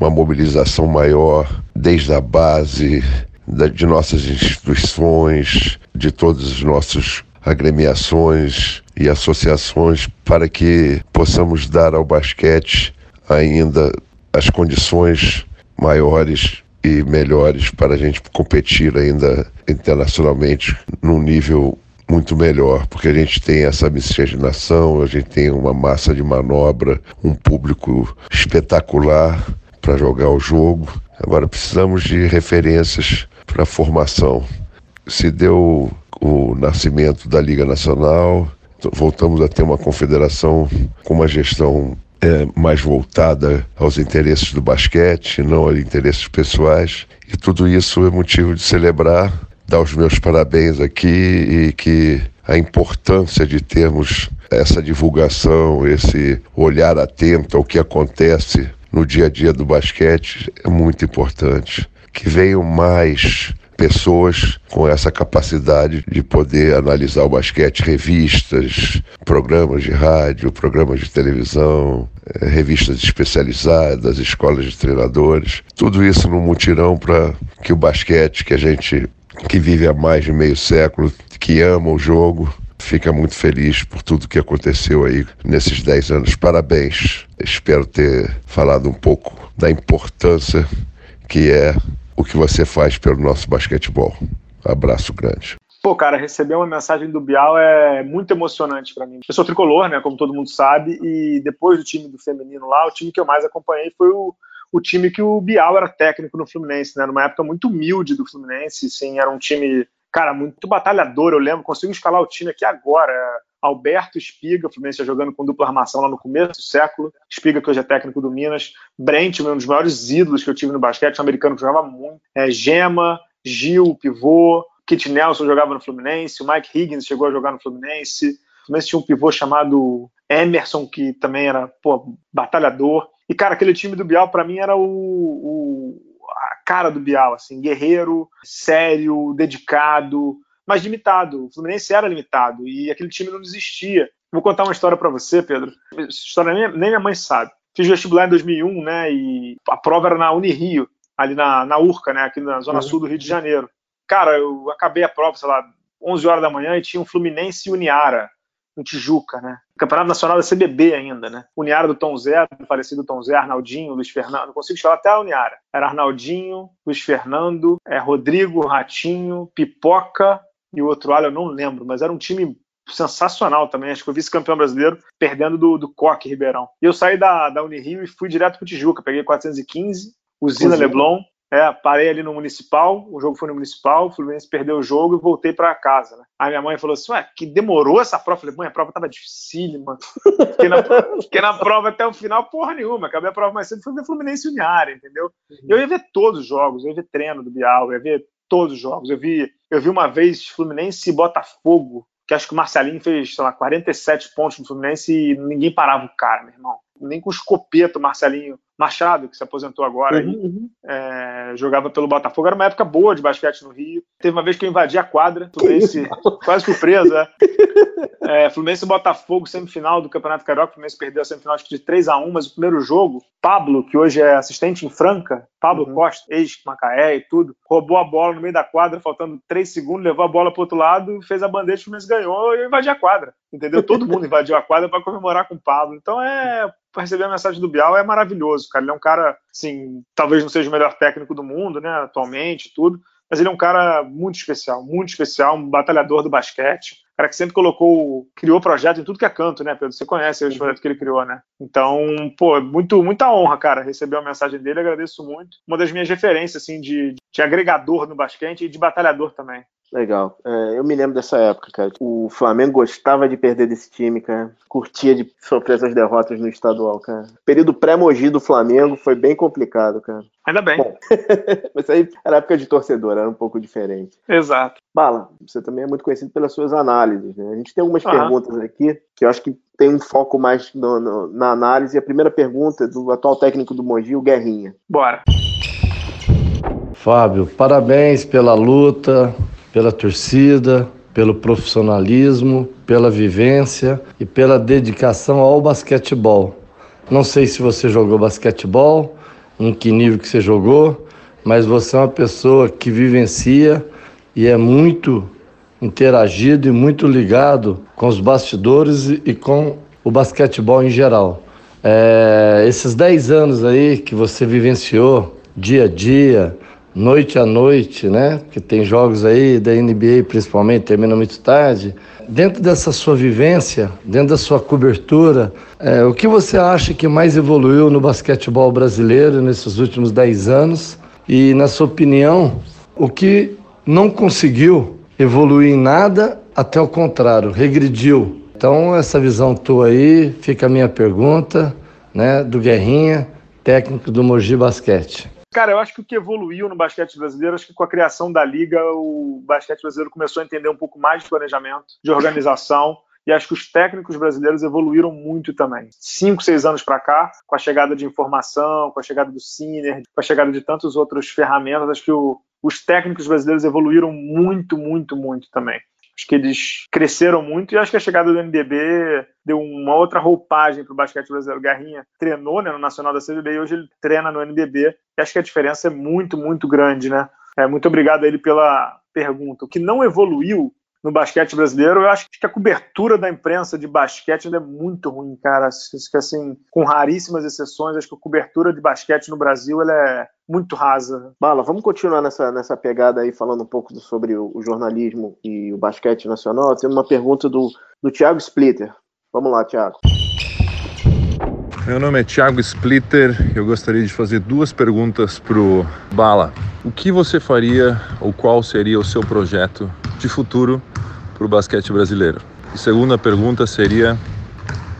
uma mobilização maior desde a base da, de nossas instituições, de todos os nossos agremiações e associações para que possamos dar ao basquete ainda as condições maiores e melhores para a gente competir ainda internacionalmente num nível muito melhor, porque a gente tem essa miscigenação, a gente tem uma massa de manobra, um público espetacular para jogar o jogo. Agora precisamos de referências para a formação. Se deu o nascimento da Liga Nacional, voltamos a ter uma confederação com uma gestão é, mais voltada aos interesses do basquete, não aos interesses pessoais. E tudo isso é motivo de celebrar, dar os meus parabéns aqui e que a importância de termos essa divulgação, esse olhar atento ao que acontece no dia a dia do basquete é muito importante. Que venham mais pessoas com essa capacidade de poder analisar o basquete, revistas, programas de rádio, programas de televisão, eh, revistas especializadas, escolas de treinadores, tudo isso num mutirão para que o basquete, que a gente que vive há mais de meio século, que ama o jogo, fica muito feliz por tudo que aconteceu aí nesses 10 anos. Parabéns. Espero ter falado um pouco da importância que é o que você faz pelo nosso basquetebol. Abraço grande. Pô, cara, receber uma mensagem do Bial é muito emocionante para mim. Eu sou tricolor, né, como todo mundo sabe, e depois do time do feminino lá, o time que eu mais acompanhei foi o, o time que o Bial era técnico no Fluminense, né, numa época muito humilde do Fluminense, sim, era um time, cara, muito batalhador, eu lembro, consigo escalar o time aqui agora. Alberto Espiga, o Fluminense jogando com dupla armação lá no começo do século. Espiga, que hoje é técnico do Minas. Brent, um dos maiores ídolos que eu tive no basquete, um americano que jogava muito. É, Gema, Gil, pivô. Kit Nelson jogava no Fluminense. O Mike Higgins chegou a jogar no Fluminense. O Fluminense tinha um pivô chamado Emerson, que também era pô, batalhador. E, cara, aquele time do Bial, para mim, era o, o, a cara do Bial, assim, guerreiro, sério, dedicado mas limitado. O Fluminense era limitado e aquele time não existia. Vou contar uma história para você, Pedro. Essa história nem, nem minha mãe sabe. Fiz vestibular em 2001, né? E a prova era na Unirio, ali na, na Urca, né? Aqui na zona uhum. sul do Rio de Janeiro. Cara, eu acabei a prova, sei lá, 11 horas da manhã e tinha um Fluminense e Uniara, no Tijuca, né? Campeonato Nacional da CBB ainda, né? Uniara do Tom Zé, do falecido Tom Zé, Arnaldinho, Luiz Fernando, não consigo falar até a Uniara. Era Arnaldinho, Luiz Fernando, é, Rodrigo, Ratinho, Pipoca, e o outro ala eu não lembro, mas era um time sensacional também. Acho que eu vice-campeão brasileiro, perdendo do, do Coque Ribeirão. E eu saí da, da Unirio e fui direto para o Tijuca. Peguei 415, usina Leblon. É, parei ali no Municipal, o jogo foi no Municipal, o Fluminense perdeu o jogo e voltei para casa. Né? Aí minha mãe falou assim: Ué, que demorou essa prova? Eu falei: Mãe, a prova tava dificílima. Fiquei na, fiquei na prova até o final, porra nenhuma. Acabei a prova mais cedo, fui ver Fluminense Uniária, entendeu? Uhum. Eu ia ver todos os jogos, eu ia ver treino do Bial, eu ia ver todos os jogos. Eu vi, eu vi uma vez Fluminense e Botafogo, que acho que o Marcelinho fez, sei lá, 47 pontos no Fluminense e ninguém parava o cara, meu irmão. Nem com escopeta o Marcelinho Machado, que se aposentou agora, uhum, uhum. É, jogava pelo Botafogo. Era uma época boa de basquete no Rio. Teve uma vez que eu invadi a quadra, Fluminense, [laughs] quase surpresa. É, Fluminense e Botafogo, semifinal do Campeonato Carioca. O Fluminense perdeu a semifinal acho que de 3 a 1 mas o primeiro jogo, Pablo, que hoje é assistente em Franca, Pablo uhum. Costa, ex-Macaé e tudo, roubou a bola no meio da quadra, faltando 3 segundos, levou a bola para outro lado, fez a bandeira, o Fluminense ganhou e eu invadi a quadra. Entendeu? Todo mundo invadiu a quadra para comemorar com o Pablo. Então é receber a mensagem do Bial é maravilhoso, cara. Ele é um cara, assim, talvez não seja o melhor técnico do mundo, né, atualmente, tudo, mas ele é um cara muito especial, muito especial, um batalhador do basquete, cara que sempre colocou, criou projeto em tudo que é canto, né, Pedro? Você conhece os projetos que ele criou, né? Então, pô, muito, muita honra, cara, receber a mensagem dele, agradeço muito. Uma das minhas referências, assim, de, de agregador no basquete e de batalhador também. Legal. É, eu me lembro dessa época, cara. O Flamengo gostava de perder desse time, cara. Curtia de sofrer essas derrotas no estadual, cara. O período pré-mogi do Flamengo foi bem complicado, cara. Ainda bem. Bom, [laughs] mas aí era época de torcedor, era um pouco diferente. Exato. Bala, você também é muito conhecido pelas suas análises, né? A gente tem algumas uhum. perguntas aqui que eu acho que tem um foco mais no, no, na análise. A primeira pergunta é do atual técnico do Mogi, o Guerrinha. Bora. Fábio, parabéns pela luta pela torcida, pelo profissionalismo, pela vivência e pela dedicação ao basquetebol. Não sei se você jogou basquetebol, em que nível que você jogou, mas você é uma pessoa que vivencia e é muito interagido e muito ligado com os bastidores e com o basquetebol em geral. É, esses 10 anos aí que você vivenciou dia a dia, noite a noite, né? Que tem jogos aí da NBA principalmente, termina muito tarde. Dentro dessa sua vivência, dentro da sua cobertura, é, o que você acha que mais evoluiu no basquetebol brasileiro nesses últimos 10 anos? E, na sua opinião, o que não conseguiu evoluir em nada, até o contrário, regrediu? Então, essa visão tua aí, fica a minha pergunta, né, do Guerrinha, técnico do Mogi Basquete. Cara, eu acho que o que evoluiu no basquete brasileiro, acho que com a criação da liga, o basquete brasileiro começou a entender um pouco mais de planejamento, de organização. E acho que os técnicos brasileiros evoluíram muito também. Cinco, seis anos para cá, com a chegada de informação, com a chegada do Ciner, com a chegada de tantas outras ferramentas, acho que o, os técnicos brasileiros evoluíram muito, muito, muito também. Acho que eles cresceram muito e acho que a chegada do NBB deu uma outra roupagem para o basquete brasileiro. Garrinha treinou né, no Nacional da CBB e hoje ele treina no NBB. E acho que a diferença é muito, muito grande, né? É, muito obrigado a ele pela pergunta. O que não evoluiu no basquete brasileiro. Eu acho que a cobertura da imprensa de basquete ainda é muito ruim, cara. Assim, com raríssimas exceções, acho que a cobertura de basquete no Brasil ela é muito rasa. Bala, vamos continuar nessa, nessa pegada aí, falando um pouco sobre o, o jornalismo e o basquete nacional. Tem uma pergunta do, do Thiago Splitter. Vamos lá, Thiago. Meu nome é Thiago Splitter. Eu gostaria de fazer duas perguntas pro Bala. O que você faria ou qual seria o seu projeto de futuro para o basquete brasileiro? E segunda pergunta seria: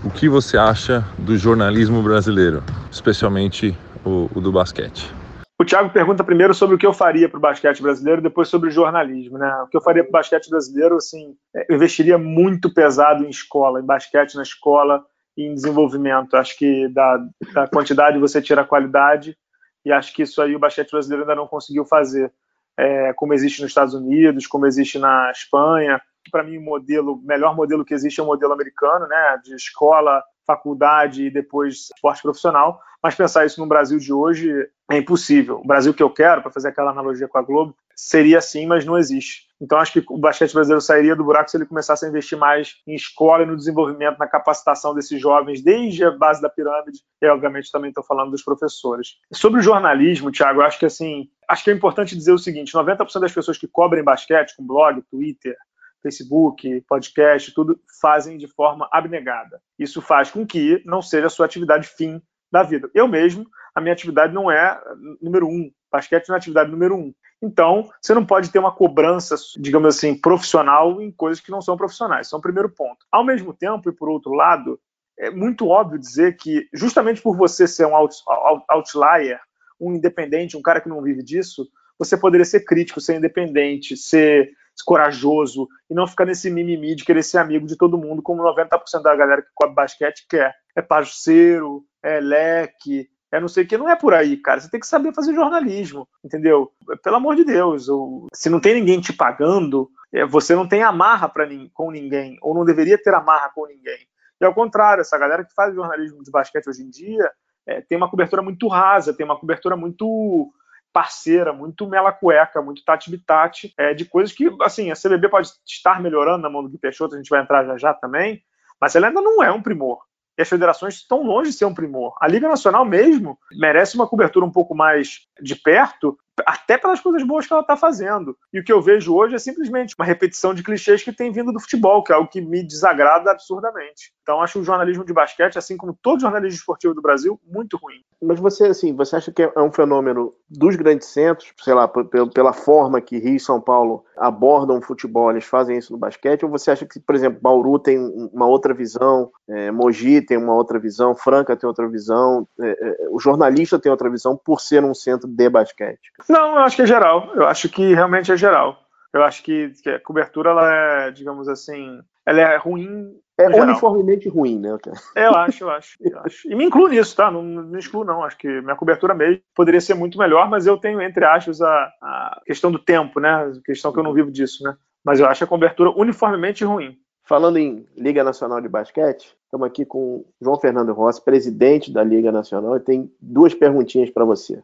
o que você acha do jornalismo brasileiro, especialmente o, o do basquete? O Thiago pergunta primeiro sobre o que eu faria para o basquete brasileiro, depois sobre o jornalismo, né? O que eu faria para o basquete brasileiro, assim, é, eu investiria muito pesado em escola, em basquete na escola, em desenvolvimento. Acho que da, da quantidade você tira a qualidade e acho que isso aí o basquete brasileiro ainda não conseguiu fazer, é, como existe nos Estados Unidos, como existe na Espanha. Para mim, o modelo, melhor modelo que existe é o modelo americano, né, de escola, faculdade e depois esporte profissional. Mas pensar isso no Brasil de hoje é impossível. O Brasil que eu quero, para fazer aquela analogia com a Globo, seria assim, mas não existe. Então acho que o basquete brasileiro sairia do buraco se ele começasse a investir mais em escola e no desenvolvimento, na capacitação desses jovens, desde a base da pirâmide, e obviamente também estou falando dos professores. Sobre o jornalismo, Thiago, acho que assim, acho que é importante dizer o seguinte: 90% das pessoas que cobrem basquete, com blog, Twitter, Facebook, podcast, tudo fazem de forma abnegada. Isso faz com que não seja a sua atividade fim da vida. Eu mesmo, a minha atividade não é número um. Basquete não é atividade número um. Então, você não pode ter uma cobrança, digamos assim, profissional em coisas que não são profissionais. Isso é o primeiro ponto. Ao mesmo tempo, e por outro lado, é muito óbvio dizer que, justamente por você ser um outlier, um independente, um cara que não vive disso, você poderia ser crítico, ser independente, ser corajoso e não ficar nesse mimimi de querer ser amigo de todo mundo, como 90% da galera que cobre basquete quer. É parceiro, é leque, é não sei o que, não é por aí, cara. Você tem que saber fazer jornalismo, entendeu? Pelo amor de Deus, ou, se não tem ninguém te pagando, é, você não tem amarra pra, com ninguém, ou não deveria ter amarra com ninguém. E ao contrário, essa galera que faz jornalismo de basquete hoje em dia é, tem uma cobertura muito rasa, tem uma cobertura muito parceira, muito mela cueca, muito tati-bitati, é, de coisas que, assim, a CBB pode estar melhorando na mão do Gui Peixoto, a gente vai entrar já já também, mas ela ainda não é um primor as federações estão longe de ser um primor. A Liga Nacional mesmo merece uma cobertura um pouco mais de perto, até pelas coisas boas que ela está fazendo. E o que eu vejo hoje é simplesmente uma repetição de clichês que tem vindo do futebol, que é algo que me desagrada absurdamente. Então acho o jornalismo de basquete, assim como todo jornalismo esportivo do Brasil, muito ruim. Mas você, assim, você acha que é um fenômeno dos grandes centros, sei lá, pela forma que Rio e São Paulo abordam o futebol, eles fazem isso no basquete, ou você acha que, por exemplo, Bauru tem uma outra visão, é, Mogi tem uma outra visão, Franca tem outra visão, é, é, o jornalista tem outra visão por ser um centro de basquete? Não, eu acho que é geral. Eu acho que realmente é geral. Eu acho que, que a cobertura, ela é, digamos assim, ela é ruim. É uniformemente ruim, né? Eu acho, eu acho, eu [laughs] acho. E me incluo nisso, tá? Não, não excluo, não. Acho que minha cobertura mesmo poderia ser muito melhor, mas eu tenho, entre aspas, a, a questão do tempo, né? A questão que eu não vivo disso, né? Mas eu acho a cobertura uniformemente ruim. Falando em Liga Nacional de Basquete, estamos aqui com João Fernando Rossi, presidente da Liga Nacional, e tem duas perguntinhas para você.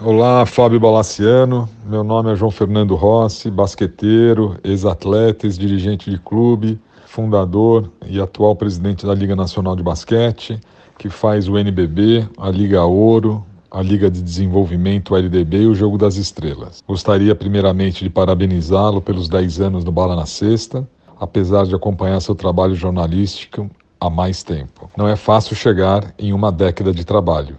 Olá, Fábio Balaciano. Meu nome é João Fernando Rossi, basqueteiro, ex-atleta, ex-dirigente de clube, fundador e atual presidente da Liga Nacional de Basquete, que faz o NBB, a Liga Ouro, a Liga de Desenvolvimento, LDB e o Jogo das Estrelas. Gostaria primeiramente de parabenizá-lo pelos 10 anos no Bala na Sexta, apesar de acompanhar seu trabalho jornalístico há mais tempo. Não é fácil chegar em uma década de trabalho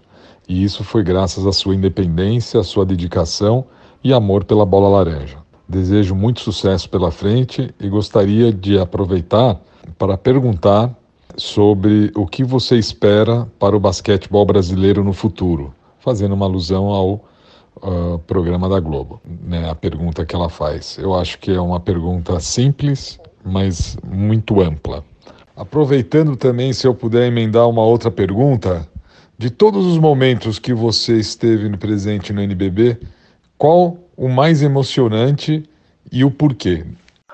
e isso foi graças à sua independência, à sua dedicação e amor pela bola laranja. Desejo muito sucesso pela frente e gostaria de aproveitar para perguntar sobre o que você espera para o basquetebol brasileiro no futuro, fazendo uma alusão ao uh, programa da Globo, né, a pergunta que ela faz. Eu acho que é uma pergunta simples, mas muito ampla. Aproveitando também, se eu puder emendar uma outra pergunta, de todos os momentos que você esteve presente no NBB, qual o mais emocionante e o porquê?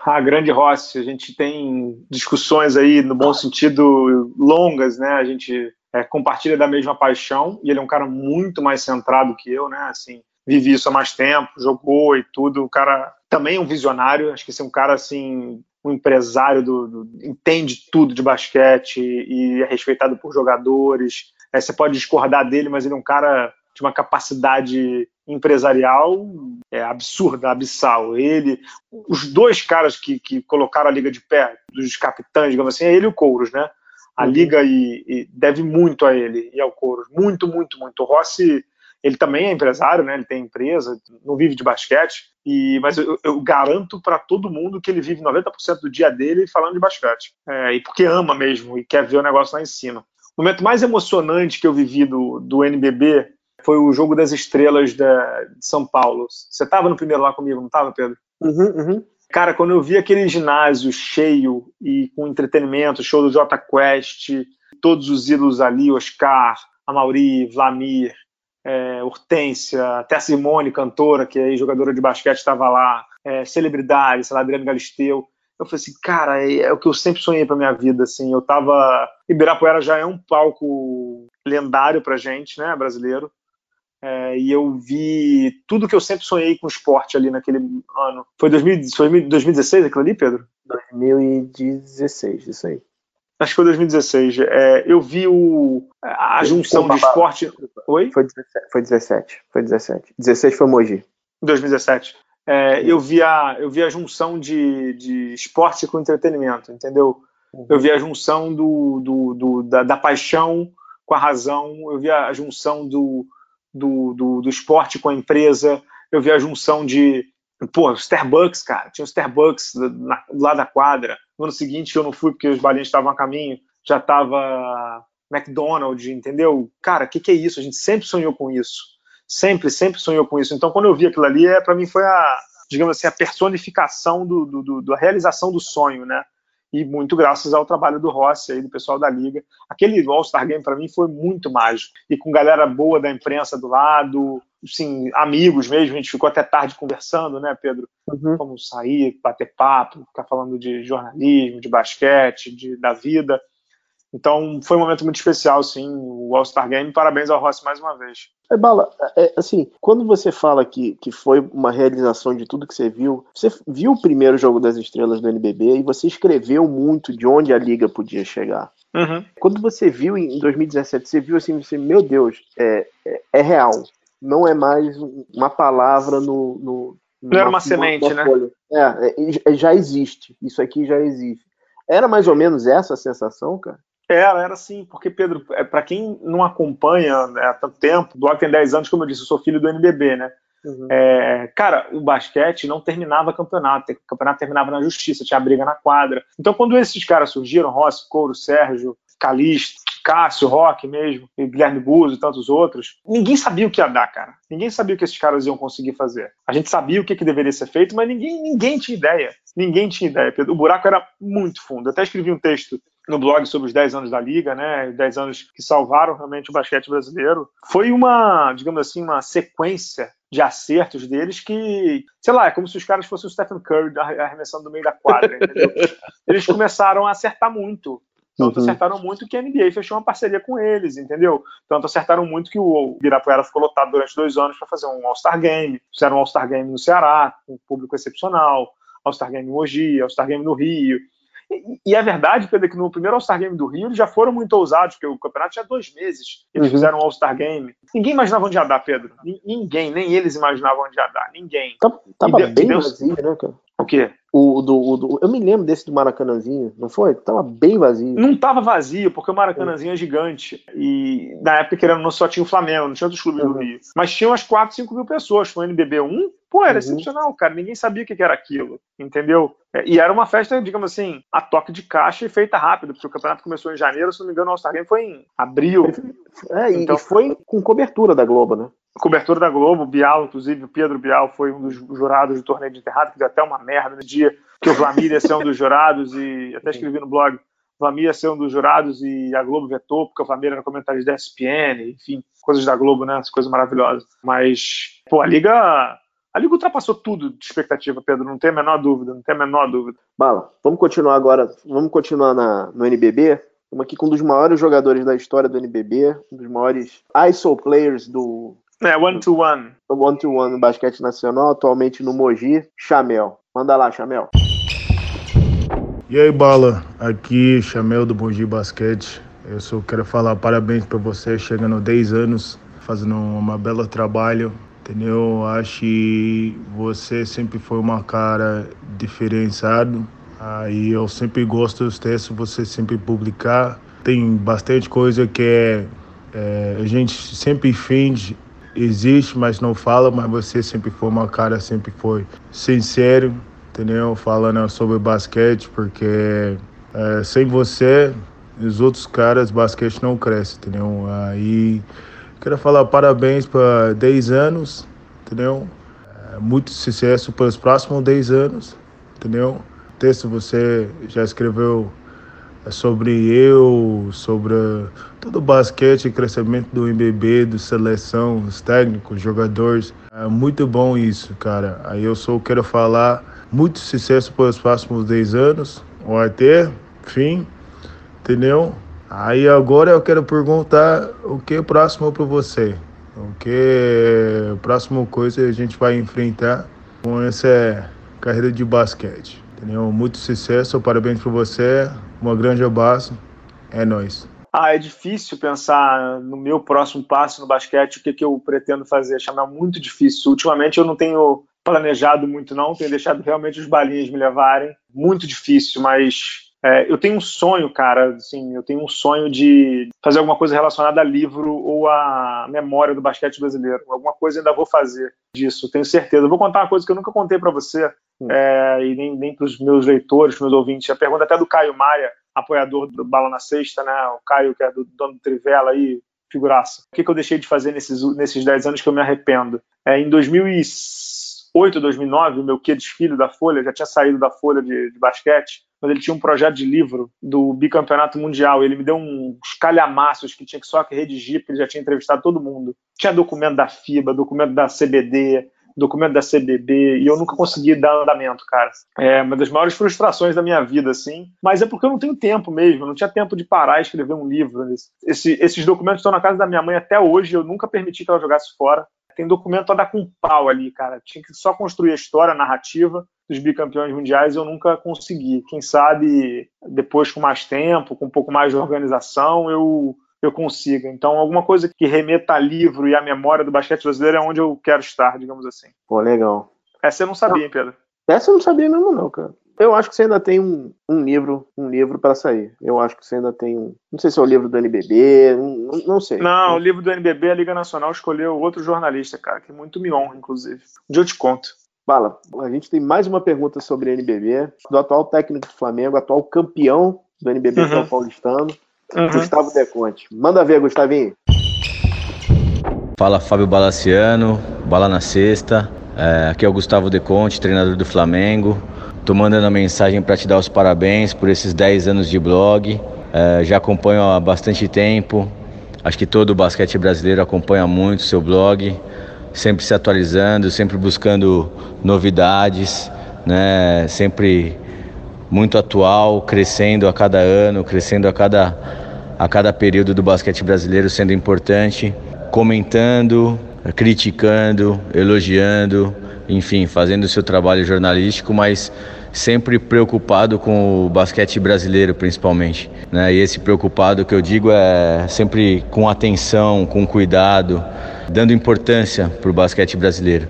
Ah, grande Rossi, a gente tem discussões aí, no bom sentido, longas, né? A gente é, compartilha da mesma paixão e ele é um cara muito mais centrado que eu, né? Assim, vivi isso há mais tempo, jogou e tudo. O cara também é um visionário, acho que esse é um cara assim, um empresário do, do entende tudo de basquete e é respeitado por jogadores é, você pode discordar dele, mas ele é um cara de uma capacidade empresarial é, absurda, abissal. Ele, os dois caras que, que colocaram a liga de pé, dos capitães, digamos assim, é ele e o Couros, né? A uhum. liga e, e deve muito a ele e ao Couros, muito, muito, muito. O Rossi, ele também é empresário, né? Ele tem empresa, não vive de basquete, e mas eu, eu garanto para todo mundo que ele vive 90% do dia dele falando de basquete, é, e porque ama mesmo e quer ver o negócio lá em cima. O momento mais emocionante que eu vivi do, do NBB foi o Jogo das Estrelas da, de São Paulo. Você estava no primeiro lá comigo, não estava, Pedro? Uhum, uhum. Cara, quando eu vi aquele ginásio cheio e com entretenimento, show do Jota Quest, todos os ídolos ali, Oscar, Amauri, Vlamir, é, Hortência, até a Simone, cantora, que é jogadora de basquete, estava lá, é, celebridades, sei lá, Adriano Galisteu eu falei assim, cara, é, é o que eu sempre sonhei para minha vida, assim, eu tava... Ibirapuera já é um palco lendário pra gente, né, brasileiro, é, e eu vi tudo que eu sempre sonhei com esporte ali naquele ano. Foi, 2000, foi 2016 aquilo ali, Pedro? 2016, isso aí. Acho que foi 2016. É, eu vi o, a junção de esporte. Oi? Foi 17, foi 17. Foi 17. 16 foi Mogi. 2017 é, eu, vi a, eu vi a junção de, de esporte com entretenimento, entendeu? Uhum. Eu vi a junção do, do, do da, da, paixão com a razão, eu vi a junção do, do, do, do esporte com a empresa, eu vi a junção de. Pô, Starbucks, cara, tinha o Starbucks na, lá da quadra. No ano seguinte eu não fui porque os balinhos estavam a caminho, já estava McDonald's, entendeu? Cara, o que, que é isso? A gente sempre sonhou com isso sempre, sempre sonhou com isso. Então, quando eu vi aquilo ali, é, para mim foi a, digamos assim, a personificação do, do, do, da realização do sonho, né? E muito graças ao trabalho do Rossi aí, do pessoal da Liga. Aquele All-Star Game para mim foi muito mágico. E com galera boa da imprensa do lado, assim, amigos mesmo, a gente ficou até tarde conversando, né, Pedro? Uhum. Como sair, bater papo, ficar falando de jornalismo, de basquete, de, da vida. Então foi um momento muito especial, sim, o All-Star Game. Parabéns ao Rossi mais uma vez. É, Bala, é, assim, quando você fala que, que foi uma realização de tudo que você viu, você viu o primeiro jogo das estrelas do NBB e você escreveu muito de onde a liga podia chegar. Uhum. Quando você viu em 2017, você viu assim, você, meu Deus, é, é, é real. Não é mais uma palavra no. no não era uma semente, né? É, é, já existe. Isso aqui já existe. Era mais ou menos essa a sensação, cara? Era, era sim, porque, Pedro, é, para quem não acompanha né, há tanto tempo, Bloco tem 10 anos, como eu disse, eu sou filho do NBB, né? Uhum. É, cara, o basquete não terminava campeonato, o campeonato terminava na justiça, tinha briga na quadra. Então, quando esses caras surgiram, Rossi, Couro, Sérgio, Calixto, Cássio, Rock mesmo, e Guilherme Buzo e tantos outros, ninguém sabia o que ia dar, cara. Ninguém sabia o que esses caras iam conseguir fazer. A gente sabia o que, que deveria ser feito, mas ninguém, ninguém tinha ideia. Ninguém tinha ideia. O buraco era muito fundo. Eu até escrevi um texto no blog sobre os 10 anos da Liga, né? 10 anos que salvaram realmente o basquete brasileiro. Foi uma, digamos assim, uma sequência de acertos deles que, sei lá, é como se os caras fossem o Stephen Curry arremessando do meio da quadra, entendeu? [laughs] Eles começaram a acertar muito. Tanto uhum. acertaram muito que a NBA fechou uma parceria com eles, entendeu? Tanto acertaram muito que o Ibirapuera ficou lotado durante dois anos para fazer um All-Star Game. Fizeram um All-Star Game no Ceará, com um público excepcional. All-Star Game em Mogi, All-Star Game no Rio. E, e é verdade, Pedro, que no primeiro All-Star Game do Rio eles já foram muito ousados, porque o campeonato tinha dois meses. Eles uhum. fizeram um All-Star Game. Ninguém imaginava onde ia dar, Pedro. Ninguém, nem eles imaginavam onde ia dar. Ninguém. Tava, tava bem vazio, né, cara? O quê? O, do, o do, eu me lembro desse do Maracanãzinho, não foi? Tava bem vazio. Não tava vazio, porque o Maracanãzinho é gigante. E na época, querendo não, só tinha o Flamengo, não tinha outros clubes uhum. do Rio. Mas tinha umas 4, 5 mil pessoas. Foi o NBB 1, pô, era uhum. excepcional, cara. Ninguém sabia o que era aquilo, entendeu? É, e era uma festa, digamos assim, a toque de caixa e feita rápido, porque o campeonato começou em janeiro, se não me engano, o All-Star Game foi em abril. É, então, e foi com cobertura da Globo, né? cobertura da Globo, Bial, inclusive, o Pedro Bial foi um dos jurados do torneio de enterrado, que deu até uma merda no dia que o Vlamir ia ser um dos jurados, e até escrevi no blog, o Vlamir ia ser um dos jurados e a Globo vetou, porque o Vlamir era comentário da ESPN, enfim, coisas da Globo, né, coisas maravilhosas. Mas, pô, a Liga... A Liga ultrapassou tudo de expectativa, Pedro, não tem a menor dúvida, não tem a menor dúvida. Bala, vamos continuar agora, vamos continuar na, no NBB, Estamos aqui com um dos maiores jogadores da história do NBB, um dos maiores ISO players do, é, one to one. One to one no basquete nacional, atualmente no Mogi, Chamel. Manda lá, Chamel. E aí, Bala? Aqui, Chamel do Mogi Basquete. Eu só quero falar parabéns para você, chegando 10 anos, fazendo um belo trabalho, entendeu? Acho que você sempre foi uma cara diferenciado. Aí eu sempre gosto dos textos, você sempre publicar. Tem bastante coisa que é, é a gente sempre finge existe, mas não fala, mas você sempre foi uma cara, sempre foi sincero, entendeu? Falando sobre basquete, porque é, sem você, os outros caras, basquete não cresce, entendeu? Aí, quero falar parabéns para 10 anos, entendeu? É, muito sucesso para os próximos 10 anos, entendeu? Texto você já escreveu é sobre eu, sobre todo o basquete, crescimento do MBB, do seleção, os técnicos, jogadores. É muito bom isso, cara. Aí eu só quero falar muito sucesso para os próximos 10 anos, vai ter, fim, entendeu? Aí agora eu quero perguntar o que é próximo para você. O que é próxima coisa a gente vai enfrentar com essa carreira de basquete. Entendeu? Muito sucesso, parabéns para você. Um grande abraço. É nóis. Ah, é difícil pensar no meu próximo passo no basquete, o que, que eu pretendo fazer. Chamar muito difícil. Ultimamente eu não tenho planejado muito, não. Tenho deixado realmente os balinhas me levarem. Muito difícil, mas é, eu tenho um sonho, cara. Assim, eu tenho um sonho de fazer alguma coisa relacionada a livro ou à memória do basquete brasileiro. Alguma coisa ainda vou fazer disso, tenho certeza. Eu vou contar uma coisa que eu nunca contei para você hum. é, e nem, nem para os meus leitores, meus ouvintes. A pergunta até do Caio Maia, apoiador do Bala na Sexta, né? O Caio, que é do dono do Trivela aí, figuraça. O que, que eu deixei de fazer nesses, nesses 10 anos que eu me arrependo? É, em 2008, 2009, o meu que desfile da Folha, já tinha saído da Folha de, de basquete, mas ele tinha um projeto de livro do bicampeonato mundial. Ele me deu uns calhamaços que tinha que só redigir, porque ele já tinha entrevistado todo mundo. Tinha documento da FIBA, documento da CBD, documento da CBB, e eu nunca consegui dar andamento, cara. É uma das maiores frustrações da minha vida, assim. Mas é porque eu não tenho tempo mesmo, eu não tinha tempo de parar e escrever um livro. Esse, esses documentos estão na casa da minha mãe até hoje, eu nunca permiti que ela jogasse fora. Tem documento a dar com pau ali, cara. Tinha que só construir a história, a narrativa dos bicampeões mundiais, eu nunca consegui. Quem sabe depois, com mais tempo, com um pouco mais de organização, eu eu consiga. Então, alguma coisa que remeta a livro e a memória do basquete brasileiro é onde eu quero estar, digamos assim. Pô, legal. Essa eu não sabia, hein, Pedro? Essa eu não sabia mesmo, não, cara. Eu acho que você ainda tem um, um livro, um livro para sair. Eu acho que você ainda tem um. Não sei se é o livro do NBB, não, não sei. Não, o livro do NBB, a Liga Nacional escolheu outro jornalista, cara, que muito me honra, inclusive. Um dia eu te conto. Bala, a gente tem mais uma pergunta sobre NBB, do atual técnico do Flamengo, atual campeão do NBB, uhum. é uhum. Paulistano. Uhum. Gustavo Deconte. Manda ver, Gustavinho. Fala Fábio Balaciano, Bala na Sexta. É, aqui é o Gustavo Deconte, treinador do Flamengo. Tô mandando a mensagem para te dar os parabéns por esses 10 anos de blog. É, já acompanho há bastante tempo. Acho que todo o basquete brasileiro acompanha muito o seu blog, sempre se atualizando, sempre buscando novidades, né? Sempre muito atual, crescendo a cada ano, crescendo a cada, a cada período do basquete brasileiro, sendo importante, comentando, criticando, elogiando, enfim, fazendo o seu trabalho jornalístico, mas sempre preocupado com o basquete brasileiro, principalmente. Né? E esse preocupado que eu digo é sempre com atenção, com cuidado, dando importância para o basquete brasileiro.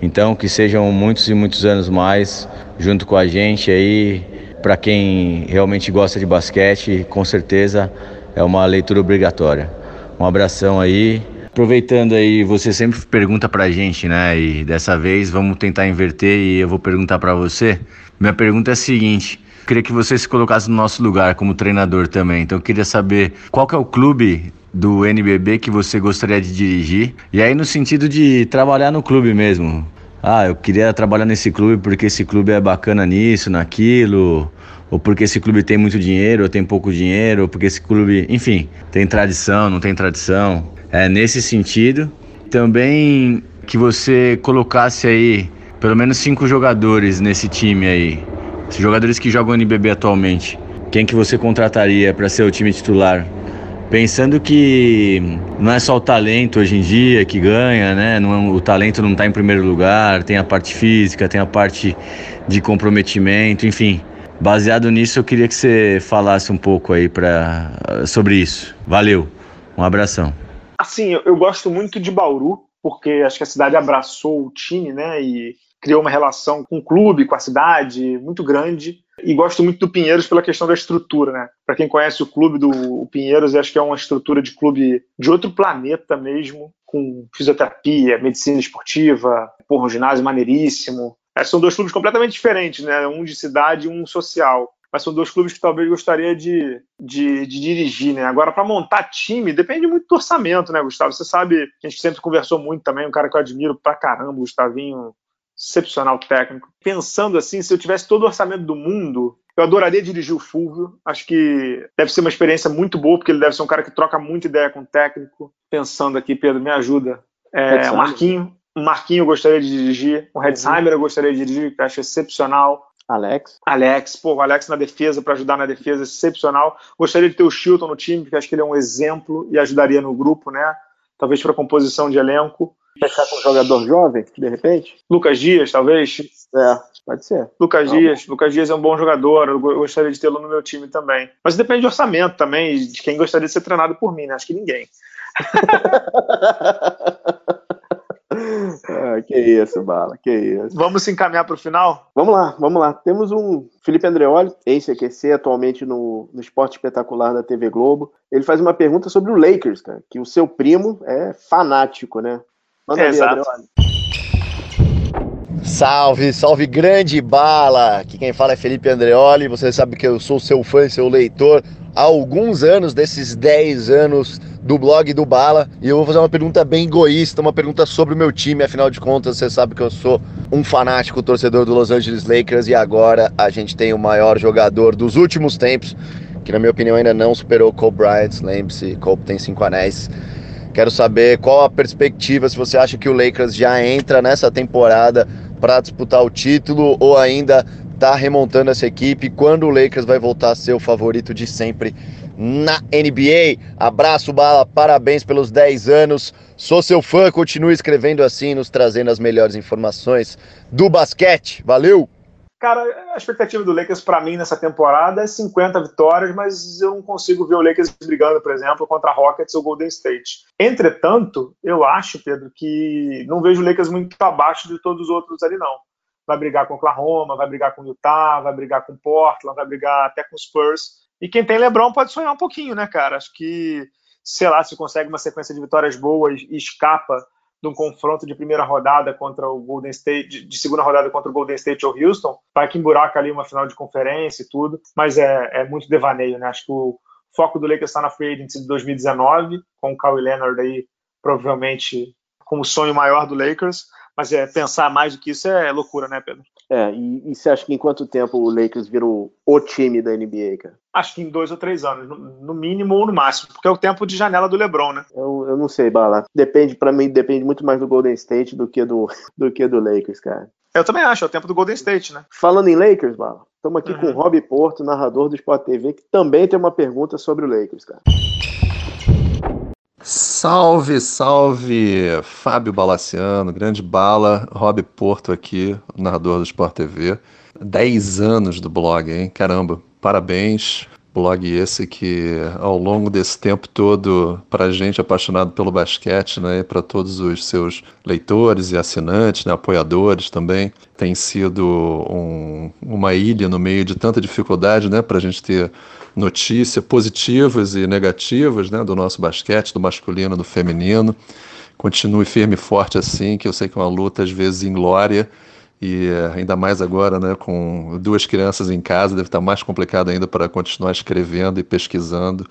Então, que sejam muitos e muitos anos mais junto com a gente aí. Para quem realmente gosta de basquete, com certeza é uma leitura obrigatória. Um abração aí. Aproveitando aí, você sempre pergunta pra gente, né? E dessa vez vamos tentar inverter e eu vou perguntar para você. Minha pergunta é a seguinte: queria que você se colocasse no nosso lugar como treinador também. Então eu queria saber qual que é o clube do NBB que você gostaria de dirigir? E aí no sentido de trabalhar no clube mesmo. Ah, eu queria trabalhar nesse clube porque esse clube é bacana nisso, naquilo, ou porque esse clube tem muito dinheiro, ou tem pouco dinheiro, ou porque esse clube, enfim, tem tradição, não tem tradição. É nesse sentido. Também que você colocasse aí pelo menos cinco jogadores nesse time aí. Jogadores que jogam NBB atualmente. Quem que você contrataria para ser o time titular? Pensando que não é só o talento hoje em dia que ganha, né? Não, o talento não está em primeiro lugar, tem a parte física, tem a parte de comprometimento, enfim. Baseado nisso, eu queria que você falasse um pouco aí pra, sobre isso. Valeu, um abração. Assim, eu, eu gosto muito de Bauru, porque acho que a cidade abraçou o time, né? E criou uma relação com o clube, com a cidade, muito grande. E gosto muito do Pinheiros pela questão da estrutura, né? Para quem conhece o clube do Pinheiros, acho que é uma estrutura de clube de outro planeta mesmo, com fisioterapia, medicina esportiva, porra, um ginásio maneiríssimo. É, são dois clubes completamente diferentes, né? Um de cidade e um social mas são dois clubes que talvez gostaria de, de, de dirigir, né? Agora, para montar time, depende muito do orçamento, né, Gustavo? Você sabe, a gente sempre conversou muito também, um cara que eu admiro pra caramba, o Gustavinho, excepcional técnico. Pensando assim, se eu tivesse todo o orçamento do mundo, eu adoraria dirigir o Fulvio. Acho que deve ser uma experiência muito boa, porque ele deve ser um cara que troca muita ideia com o técnico. Pensando aqui, Pedro, me ajuda. É, o Marquinho, o Marquinho eu gostaria de dirigir. O Redsheimer eu gostaria de dirigir, que eu acho excepcional. Alex. Alex, pô, o Alex na defesa, para ajudar na defesa, excepcional. Gostaria de ter o Chilton no time, porque acho que ele é um exemplo e ajudaria no grupo, né? Talvez para composição de elenco. Fechar com um jogador jovem, de repente? Lucas Dias, talvez? É, pode ser. Lucas Dias. Lucas Dias é um bom jogador, eu gostaria de tê-lo no meu time também. Mas depende de orçamento também, de quem gostaria de ser treinado por mim, né? Acho que ninguém. [laughs] ah, que isso, Bala, que isso. Vamos se encaminhar para o final? Vamos lá, vamos lá. Temos um Felipe Andreoli, ex-CQC, atualmente no, no Esporte Espetacular da TV Globo. Ele faz uma pergunta sobre o Lakers, cara, que o seu primo é fanático, né? Manda é, exato. Salve, salve grande bala! Aqui quem fala é Felipe Andreoli. Você sabe que eu sou seu fã, seu leitor há alguns anos, desses 10 anos do blog do Bala. E eu vou fazer uma pergunta bem egoísta, uma pergunta sobre o meu time. Afinal de contas, você sabe que eu sou um fanático torcedor do Los Angeles Lakers e agora a gente tem o maior jogador dos últimos tempos, que na minha opinião ainda não superou Kobe Bryant. Lembre-se, Kobe tem cinco anéis. Quero saber qual a perspectiva, se você acha que o Lakers já entra nessa temporada para disputar o título ou ainda está remontando essa equipe, quando o Lakers vai voltar a ser o favorito de sempre na NBA. Abraço, Bala, parabéns pelos 10 anos. Sou seu fã, continue escrevendo assim, nos trazendo as melhores informações do basquete. Valeu! Cara, a expectativa do Lakers para mim nessa temporada é 50 vitórias, mas eu não consigo ver o Lakers brigando, por exemplo, contra Rockets ou Golden State. Entretanto, eu acho, Pedro, que não vejo o Lakers muito abaixo de todos os outros ali, não. Vai brigar com Oklahoma, vai brigar com Utah, vai brigar com Portland, vai brigar até com Spurs. E quem tem LeBron pode sonhar um pouquinho, né, cara? Acho que, sei lá, se consegue uma sequência de vitórias boas e escapa de um confronto de primeira rodada contra o Golden State, de segunda rodada contra o Golden State ou Houston, vai que emburaca ali uma final de conferência e tudo, mas é, é muito devaneio, né? Acho que o, foco do Lakers está na free agency de 2019, com o Kawhi Leonard aí provavelmente como sonho maior do Lakers. Mas é, pensar mais do que isso é loucura, né, Pedro? É, e, e você acha que em quanto tempo o Lakers virou o time da NBA, cara? Acho que em dois ou três anos, no, mínimo ou no máximo, porque é o tempo de janela do LeBron, né? Eu, eu não sei, Bala. Depende, para mim, depende muito mais do Golden State do que do, [laughs] do que do Lakers, cara. Eu também acho, é o tempo do Golden State, né? Falando em Lakers, Bala, estamos aqui uhum. com o Rob Porto, narrador do Sport TV, que também tem uma pergunta sobre o Lakers, cara. Salve, salve, Fábio Balaciano, grande bala, Rob Porto aqui, narrador do Sport TV. 10 anos do blog, hein? Caramba, parabéns. Blog esse que, ao longo desse tempo todo, para gente apaixonado pelo basquete, né, para todos os seus leitores e assinantes, né, apoiadores também, tem sido um, uma ilha no meio de tanta dificuldade, né, para a gente ter notícias positivas e negativas né, do nosso basquete, do masculino, do feminino. Continue firme e forte assim, que eu sei que é uma luta às vezes inglória e eh, ainda mais agora, né, com duas crianças em casa, deve estar mais complicado ainda para continuar escrevendo e pesquisando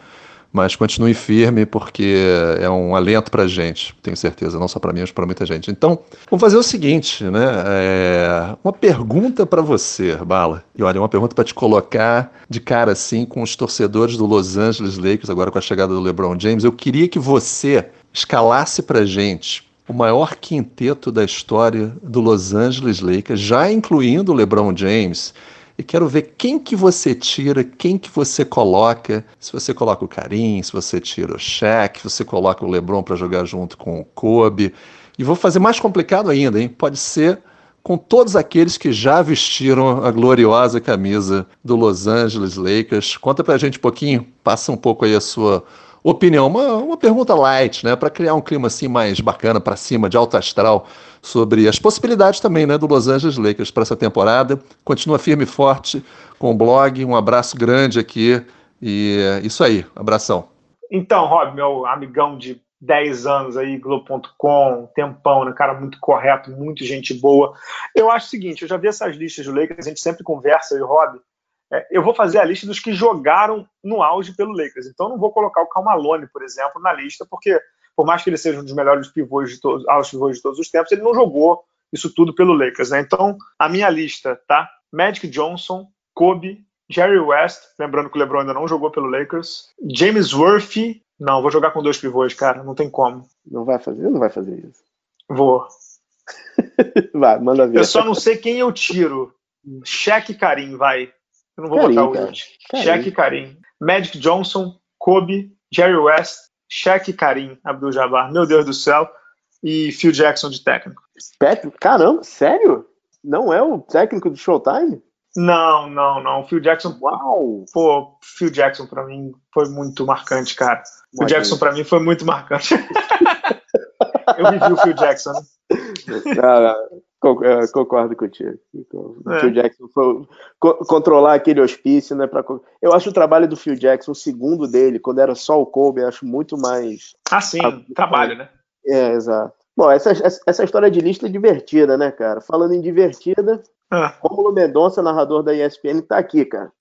mas continue firme porque é um alento para a gente, tenho certeza, não só para mim, mas para muita gente. Então, vamos fazer o seguinte, né? É uma pergunta para você, Bala. E olha, uma pergunta para te colocar de cara assim com os torcedores do Los Angeles Lakers, agora com a chegada do LeBron James. Eu queria que você escalasse para gente o maior quinteto da história do Los Angeles Lakers, já incluindo o LeBron James e quero ver quem que você tira, quem que você coloca. Se você coloca o Karim, se você tira o Shaq, se você coloca o LeBron para jogar junto com o Kobe. E vou fazer mais complicado ainda, hein? Pode ser com todos aqueles que já vestiram a gloriosa camisa do Los Angeles Lakers. Conta pra gente um pouquinho, passa um pouco aí a sua opinião, uma, uma pergunta light, né, para criar um clima assim mais bacana para cima, de alto astral sobre as possibilidades também né, do Los Angeles Lakers para essa temporada. Continua firme e forte com o blog. Um abraço grande aqui. E é isso aí. Abração. Então, Rob, meu amigão de 10 anos aí, Globo.com, tempão, né? Cara muito correto, muito gente boa. Eu acho o seguinte, eu já vi essas listas do Lakers, a gente sempre conversa, eu e Rob. É, eu vou fazer a lista dos que jogaram no auge pelo Lakers. Então, não vou colocar o Calmalone, por exemplo, na lista, porque por mais que ele seja um dos melhores pivôs de todos, aos pivôs de todos os tempos, ele não jogou isso tudo pelo Lakers, né? Então, a minha lista, tá? Magic Johnson, Kobe, Jerry West, lembrando que o LeBron ainda não jogou pelo Lakers, James Worthy, não, vou jogar com dois pivôs, cara, não tem como. Não vai fazer, não vai fazer isso. Vou. [laughs] vai, manda ver. Eu só não sei quem eu tiro. Shaq e Karim, vai. Eu não vou Karim, botar o Shaq e Karim. Magic Johnson, Kobe, Jerry West, Shaq Karim Abdul-Jabbar, meu Deus do céu, e Phil Jackson de técnico. Patrick, caramba, sério? Não é o técnico do Showtime? Não, não, não. Phil Jackson. Uau! Pô, Phil Jackson pra mim foi muito marcante, cara. Phil Jackson pra mim foi muito marcante. [laughs] Eu vivi o Phil Jackson, né? Cara, concordo contigo. O é. Phil Jackson foi controlar aquele hospício, né? Pra, eu acho o trabalho do Phil Jackson, o segundo dele, quando era só o Kobe, acho muito mais. Ah, sim, trabalho, né? É, exato. Bom, essa, essa história de lista é divertida, né, cara? Falando em divertida, ah. Romulo Mendonça, narrador da ESPN, tá aqui, cara.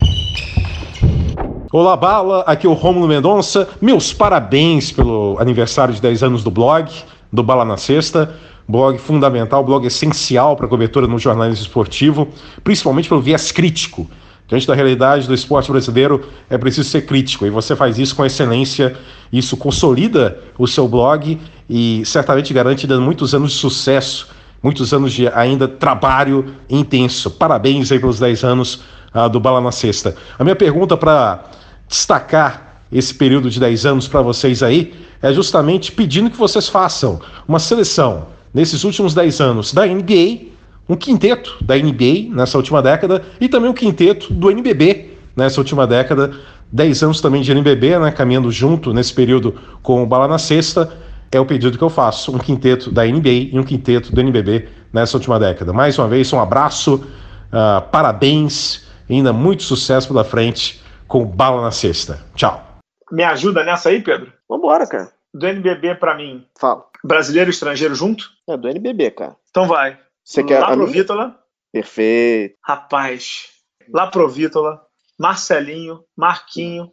Olá, Bala, aqui é o Romulo Mendonça. Meus parabéns pelo aniversário de 10 anos do blog, do Bala na Sexta blog fundamental, blog essencial para cobertura no jornalismo esportivo, principalmente pelo viés crítico. Diante da realidade do esporte brasileiro, é preciso ser crítico e você faz isso com excelência. Isso consolida o seu blog e certamente garante muitos anos de sucesso, muitos anos de ainda trabalho intenso. Parabéns aí pelos 10 anos uh, do Bala na Sexta. A minha pergunta para destacar esse período de 10 anos para vocês aí é justamente pedindo que vocês façam uma seleção nesses últimos 10 anos da NBA, um quinteto da NBA nessa última década e também um quinteto do NBB nessa última década. 10 anos também de NBB, né, caminhando junto nesse período com o Bala na Sexta. É o pedido que eu faço, um quinteto da NBA e um quinteto do NBB nessa última década. Mais uma vez, um abraço, uh, parabéns e ainda muito sucesso pela frente com o Bala na Sexta. Tchau. Me ajuda nessa aí, Pedro? Vambora, cara. Do NBB para mim. Fala. Brasileiro e estrangeiro junto? É do NBB, cara. Então vai. Você quer Lá pro Vítola. Perfeito. Rapaz. Lá pro Vítola. Marcelinho, Marquinho,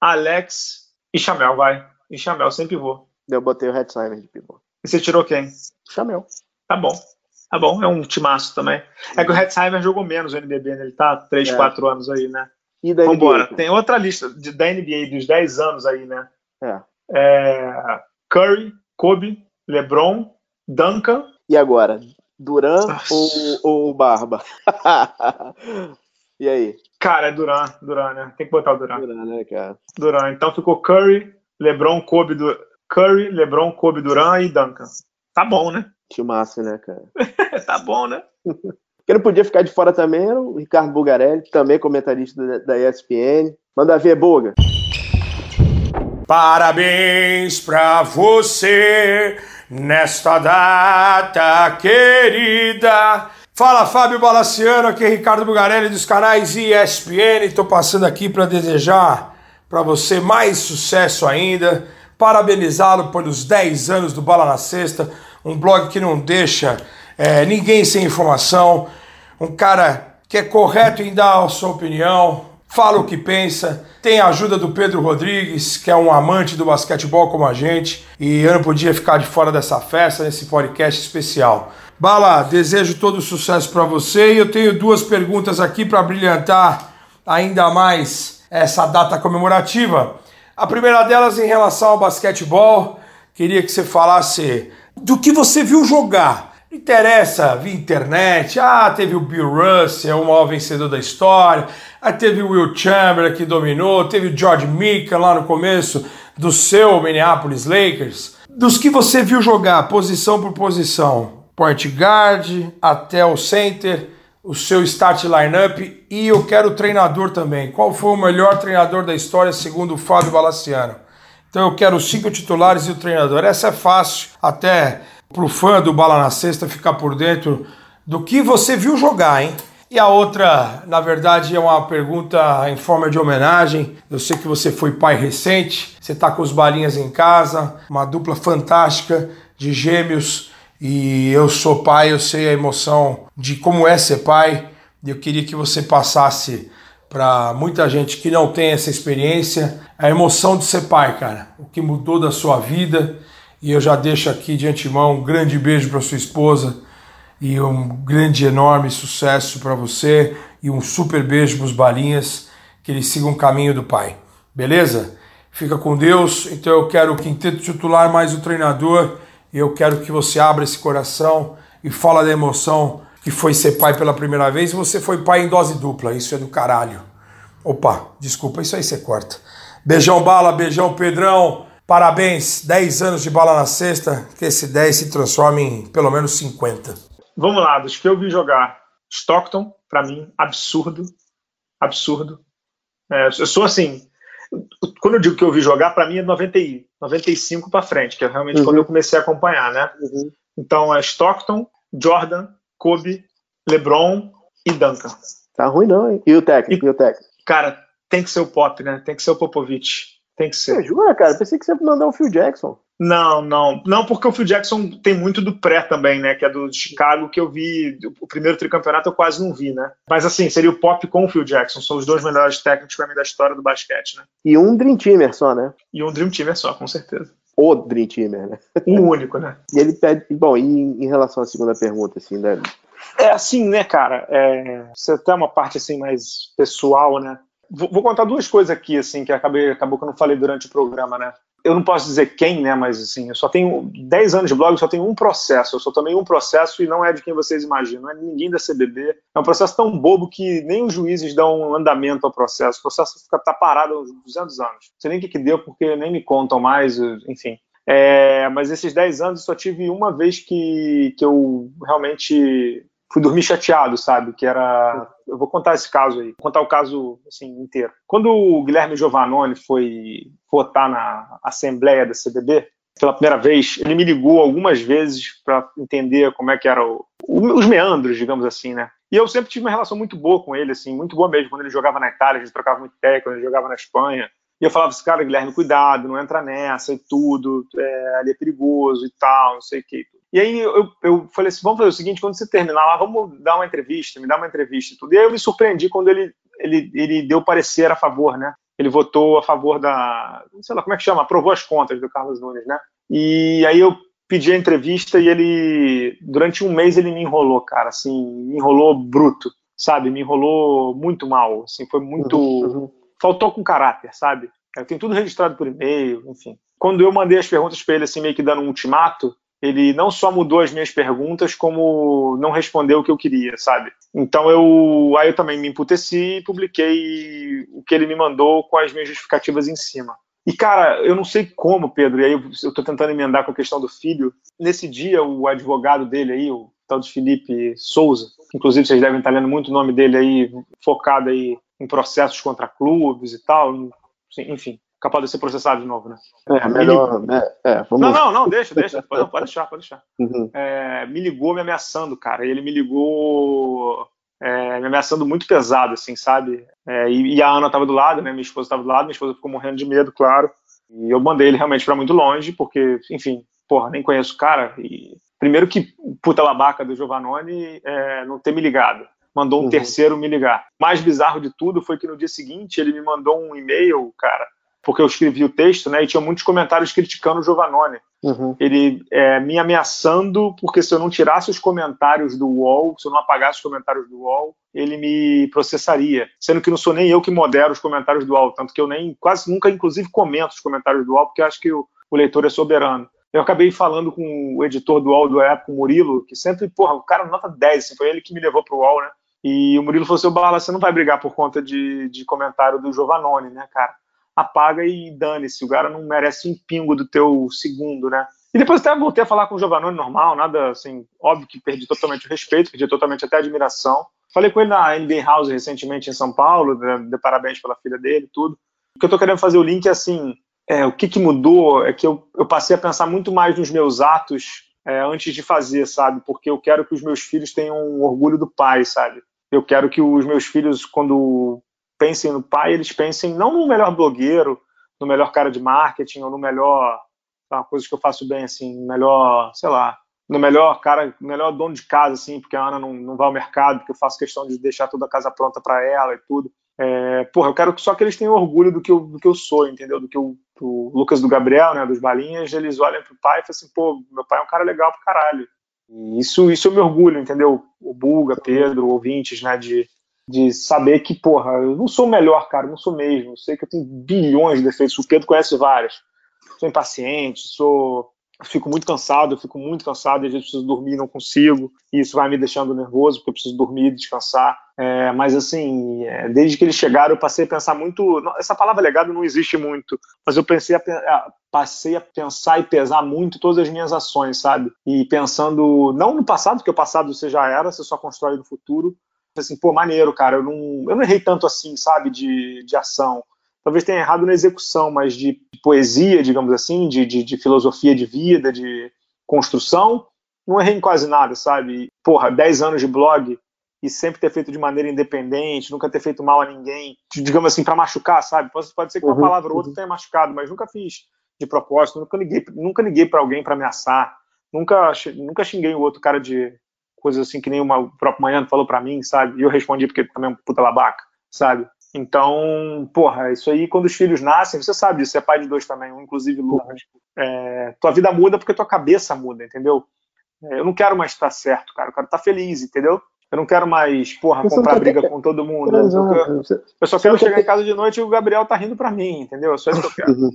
Alex e Chamel, vai. E Chamel, sem pivô. Eu botei o Hetzheimer de pivô. E você tirou quem? Chamel. Tá bom. Tá bom, é um timaço também. É que o Hetzheimer jogou menos no NBB, né? Ele tá 3, É. 4 anos aí, né? E da Vambora. NBA? Tem outra lista de, da NBA dos 10 anos aí, né? É. É, Curry, Kobe, LeBron, Duncan. E agora? Duran ou, ou Barba? [laughs] e aí? Cara, é Duran, Duran, né? Tem que botar o Duran. Duran, né, cara? Duran. Então ficou Curry, LeBron, Kobe, du... Curry, LeBron, Kobe, Duran e Duncan. Tá bom, né? [laughs] Que massa, né, cara? tá bom, né? [laughs] Quem não podia ficar de fora também era o Ricardo Bugarelli, também comentarista da, da ESPN. Manda ver, Buga. Parabéns pra você nesta data querida. Fala Fábio Balaciano, aqui é Ricardo Bugarelli dos canais ESPN. Estou passando aqui para desejar para você mais sucesso ainda, parabenizá-lo pelos 10 anos do Bala na Sexta, um blog que não deixa é, ninguém sem informação, um cara que é correto em dar a sua opinião, fala o que pensa, tem a ajuda do Pedro Rodrigues, que é um amante do basquetebol como a gente, e eu não podia ficar de fora dessa festa, nesse podcast especial. Bala, desejo todo sucesso para você e eu tenho duas perguntas aqui para brilhantar ainda mais essa data comemorativa. A primeira delas em relação ao basquetebol, queria que você falasse do que você viu jogar. Interessa via internet, ah, teve o Bill Russell, o maior vencedor da história, aí teve o Will Chamberlain que dominou, teve o George Mikan lá no começo do seu Minneapolis Lakers. Dos que você viu jogar, posição por posição, point guard até o center, o seu start lineup e eu quero o treinador também. Qual foi o melhor treinador da história segundo o Fábio Balaciano? Então eu quero os cinco titulares e o treinador. Essa é fácil, até pro fã do Bala na Sexta ficar por dentro do que você viu jogar, hein? E a outra, na verdade, é uma pergunta em forma de homenagem. Eu sei que você foi pai recente, você tá com os balinhas em casa, uma dupla fantástica de gêmeos e eu sou pai, eu sei a emoção de como é ser pai. E eu queria que você passasse para muita gente que não tem essa experiência a emoção de ser pai, cara. O que mudou da sua vida. E eu já deixo aqui de antemão um grande beijo para sua esposa e um grande, enorme sucesso para você e um super beijo para os balinhas, que eles sigam o caminho do pai. Beleza? Fica com Deus. Então eu quero o quinteto titular mais o treinador e eu quero que você abra esse coração e fala da emoção que foi ser pai pela primeira vez e você foi pai em dose dupla. Isso é do caralho. Opa, desculpa, isso aí você corta. Beijão bala, beijão Pedrão. Parabéns, 10 anos de bala na sexta, que esse 10 se transforme em pelo menos 50. Vamos lá, dos que eu vi jogar. Stockton, para mim, absurdo. Absurdo. É, eu sou assim. Quando eu digo que eu vi jogar, para mim é 90, e 95 para frente, que é realmente Uhum. quando eu comecei a acompanhar, né? Então é Stockton, Jordan, Kobe, LeBron e Duncan. Tá ruim não, hein? E o técnico? E, o técnico? Cara, tem que ser o Pop, né? Tem que ser o Popovich. Tem que ser. Você jura, cara? Pensei que você ia mandar o Phil Jackson. Não, não. Não, porque o Phil Jackson tem muito do pré também, né? Que é do Chicago, que eu vi. O primeiro tricampeonato eu quase não vi, né? Mas assim, seria o Pop com o Phil Jackson. São os dois melhores técnicos pra mim da história do basquete, né? E um Dream Teamer só, né? E um Dream Teamer só, com certeza. O Dream Teamer, né? O único, né? E ele pede. Bom, e em relação à segunda pergunta, assim, né? É assim, né, cara? É, você tem uma parte assim mais pessoal, né? Vou, vou contar duas coisas aqui, assim, que acabei, acabou que eu não falei durante o programa, né? Eu não posso dizer quem, né? Mas assim, eu só tenho 10 anos de blog, eu só tenho um processo. Eu só tomei um processo e não é de quem vocês imaginam, não é ninguém da CBB. É um processo tão bobo que nem os juízes dão andamento ao processo. O processo fica tá parado há uns 200 anos. Não sei nem o que, que deu, porque nem me contam mais, enfim. É, mas esses 10 anos eu só tive uma vez que, que eu realmente fui dormir chateado, sabe? Que era. Eu vou contar esse caso aí, vou contar o caso assim, inteiro. Quando o Guilherme Giovannone foi votar na Assembleia da CBB, pela primeira vez, ele me ligou algumas vezes para entender como é que era o, os meandros, digamos assim, né? E eu sempre tive uma relação muito boa com ele, assim, muito boa mesmo. Quando ele jogava na Itália, a gente trocava muito ideia, quando ele jogava na Espanha. E eu falava assim, cara, Guilherme, cuidado, não entra nessa e tudo, é, ali é perigoso e tal, não sei o que. E aí eu, eu falei assim, vamos fazer o seguinte, quando você terminar lá, vamos dar uma entrevista, me dá uma entrevista e tudo. E aí eu me surpreendi quando ele, ele, ele deu parecer a favor, né? ele votou a favor da, sei lá, como é que chama, aprovou as contas do Carlos Nunes, né? E aí eu pedi a entrevista e ele, durante um mês, ele me enrolou, cara, assim, me enrolou bruto, sabe? Me enrolou muito mal, assim, foi muito. Uhum. Faltou com caráter, sabe? Eu tenho tudo registrado por e-mail, enfim. Quando eu mandei as perguntas para ele, assim, meio que dando um ultimato, ele não só mudou as minhas perguntas, como não respondeu o que eu queria, sabe? Então eu aí eu também me emputeci e publiquei o que ele me mandou com as minhas justificativas em cima. E, cara, eu não sei como, Pedro, e aí eu estou tentando emendar com a questão do filho. Nesse dia, o advogado dele aí, o tal de Felipe Souza, inclusive vocês devem estar lendo muito o nome dele aí, focado aí em processos contra clubes e tal, enfim, capaz de ser processado de novo, né? É, melhor, me... é, é, vamos... Não, não, não, deixa, deixa, pode, pode deixar, pode deixar. Uhum. É, me ligou me ameaçando, cara, ele me ligou é, me ameaçando muito pesado, assim, sabe? É, e, e, a Ana estava do lado, né? Minha esposa estava do lado, minha esposa ficou morrendo de medo, claro. E eu mandei ele realmente para muito longe, porque, enfim, porra, nem conheço o cara. E primeiro que puta babaca do Giovanoni é, não ter me ligado. Mandou um uhum. terceiro me ligar. Mais bizarro de tudo foi que no dia seguinte ele me mandou um e-mail, cara, porque eu escrevi o texto, né? E tinha muitos comentários criticando o Giovanoni. Uhum. Ele é, me ameaçando, porque se eu não tirasse os comentários do UOL, se eu não apagasse os comentários do UOL, ele me processaria. Sendo que não sou nem eu que modero os comentários do UOL, tanto que eu nem quase nunca, inclusive, comento os comentários do UOL, porque eu acho que o, o leitor é soberano. Eu acabei falando com o editor do UOL do época, o Murilo, que sempre, porra, o cara nota 10, assim, foi ele que me levou pro UOL, né? E o Murilo falou assim: Bala, você não vai brigar por conta de, de comentário do Giovanoni, né, cara? Apaga e dane-se, o cara não merece um pingo do teu segundo, né? E depois até voltei a falar com o Giovanni normal, nada assim, óbvio que perdi totalmente o respeito, perdi totalmente até a admiração. Falei com ele na NBA House recentemente em São Paulo, de, de parabéns pela filha dele, tudo. O que eu tô querendo fazer o link é assim, é, o que, que mudou é que eu, eu passei a pensar muito mais nos meus atos é, antes de fazer, sabe? Porque eu quero que os meus filhos tenham um orgulho do pai, sabe? Eu quero que os meus filhos, quando pensem no pai, eles pensem não no melhor blogueiro, no melhor cara de marketing ou no melhor, tá, coisas que eu faço bem, assim, melhor, sei lá, no melhor cara, melhor dono de casa, assim, porque a Ana não, não vai ao mercado, porque eu faço questão de deixar toda a casa pronta para ela e tudo. É, porra, eu quero só que eles tenham orgulho do que eu, do que eu sou, entendeu? Do que o, o Lucas do Gabriel, né, dos Balinhas, eles olham pro pai e falam assim, pô, meu pai é um cara legal pro caralho. E isso, isso eu me orgulho, entendeu? O Bulga, Pedro, ouvintes, né, de, de saber que, porra, eu não sou o melhor, cara, não sou mesmo. Eu sei que eu tenho bilhões de defeitos. O Pedro conhece vários. Sou impaciente, sou. Fico muito cansado, eu fico muito cansado às vezes preciso dormir não consigo. E isso vai me deixando nervoso, porque eu preciso dormir, descansar. É, mas assim, é, desde que eles chegaram, eu passei a pensar muito. Essa palavra legado não existe muito, mas eu pensei a, passei a pensar e pesar muito todas as minhas ações, sabe? E pensando, não no passado, porque o passado você já era, você só constrói no futuro, assim, pô, maneiro, cara, eu não, eu não errei tanto assim, sabe, de, de ação. Talvez tenha errado na execução, mas de poesia, digamos assim, de, de, de filosofia de vida, de construção, não errei em quase nada, sabe? Porra, 10 anos de blog e sempre ter feito de maneira independente, nunca ter feito mal a ninguém, digamos assim, para machucar, sabe? Pode, pode ser que uma uhum, palavra ou outra uhum. tenha machucado, mas nunca fiz de propósito, nunca liguei, nunca liguei para alguém para ameaçar, nunca, nunca xinguei o outro cara de, coisas assim que nem uma, o próprio Manhã falou para mim, sabe? E eu respondi porque também é um puta babaca, sabe? Então, porra, isso aí quando os filhos nascem, você sabe disso, você é pai de dois também, um inclusive Lucas. É, tua vida muda porque tua cabeça muda, entendeu? É, eu não quero mais estar certo, cara, eu quero estar feliz, entendeu? Eu não quero mais, porra, comprar briga ter... com todo mundo. Eu, quero... eu, só quero chegar ter... em casa de noite e o Gabriel tá rindo para mim, entendeu? É só isso que eu quero. Uhum.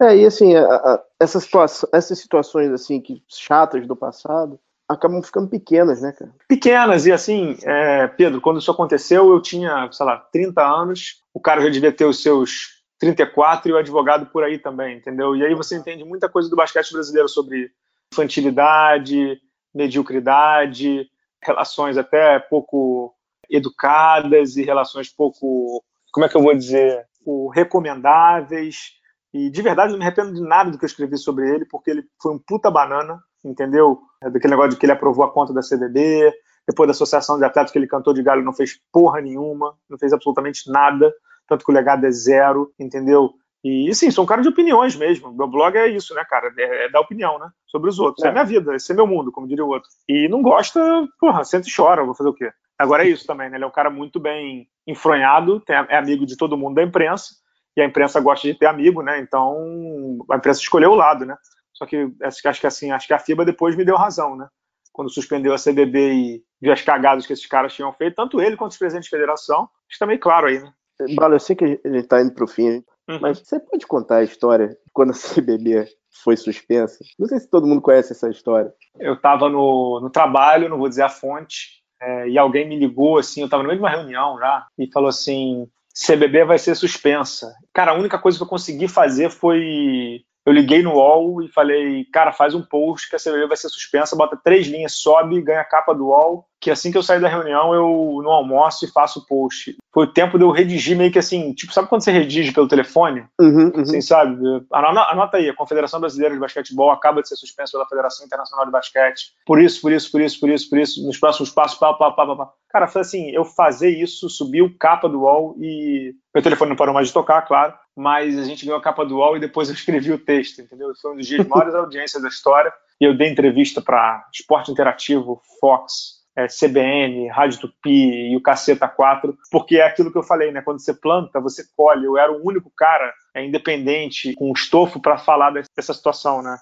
É. é, e assim, a, a, essas, situações, essas situações assim que chatas do passado, acabam ficando pequenas, né, cara? Pequenas, e assim, é, Pedro, quando isso aconteceu, eu tinha, sei lá, 30 anos, o cara já devia ter os seus 34 e o advogado por aí também, entendeu? E aí você entende muita coisa do basquete brasileiro sobre infantilidade, mediocridade, relações até pouco educadas e relações pouco, como é que eu vou dizer, recomendáveis. E de verdade não me arrependo de nada do que eu escrevi sobre ele, porque ele foi um puta banana, entendeu? É daquele negócio de que ele aprovou a conta da CBB, depois da associação de atletas que ele cantou de galho não fez porra nenhuma, não fez absolutamente nada, tanto que o legado é zero, entendeu? E sim, sou um cara de opiniões mesmo. Meu blog é isso, né, cara? É, é dar opinião, né? Sobre os outros. É. é minha vida, esse é meu mundo, como diria o outro. E não gosta, porra, senta e chora, vou fazer o quê? Agora é isso também, né? Ele é um cara muito bem enfronhado, tem, é amigo de todo mundo da imprensa, e a imprensa gosta de ter amigo, né? Então a imprensa escolheu o lado, né? Só que acho que assim, acho que a FIBA depois me deu razão, né? Quando suspendeu a CBB e viu as cagadas que esses caras tinham feito, tanto ele quanto os presidentes de federação, está meio claro aí, né? Bala, eu sei que a gente está indo para o fim, uhum. mas você pode contar a história quando a [laughs] CBB foi suspensa? Não sei se todo mundo conhece essa história. Eu estava no, no trabalho, não vou dizer a fonte, é, e alguém me ligou, assim, eu estava no meio de uma reunião já, e falou assim: CBB vai ser suspensa. Cara, a única coisa que eu consegui fazer foi eu liguei no UOL e falei, cara, faz um post que a CBB vai ser suspensa, bota três linhas, sobe, ganha a capa do UOL, que assim que eu sair da reunião eu no almoço e faço o post. Foi o tempo de eu redigir meio que assim, tipo, sabe quando você redige pelo telefone? Uhum, uhum. Assim, sabe? Anota, anota aí, a Confederação Brasileira de Basquetebol acaba de ser suspensa pela Federação Internacional de Basquete. Por isso, por isso, por isso, por isso, por isso, nos próximos passos, pá, pá, pá, pá, pá. Cara, foi assim, eu fazer isso, subir o capa do UOL e meu telefone não parou mais de tocar, claro, mas a gente ganhou a capa do UOL e depois eu escrevi o texto, entendeu? Foi um dos dias maiores [laughs] audiências da história. E eu dei entrevista para Esporte Interativo, Fox, é, CBN, Rádio Tupi e o Caceta 4, porque é aquilo que eu falei, né? Quando você planta, você colhe. Eu era o único cara é, independente, com estofo, para falar dessa situação, né?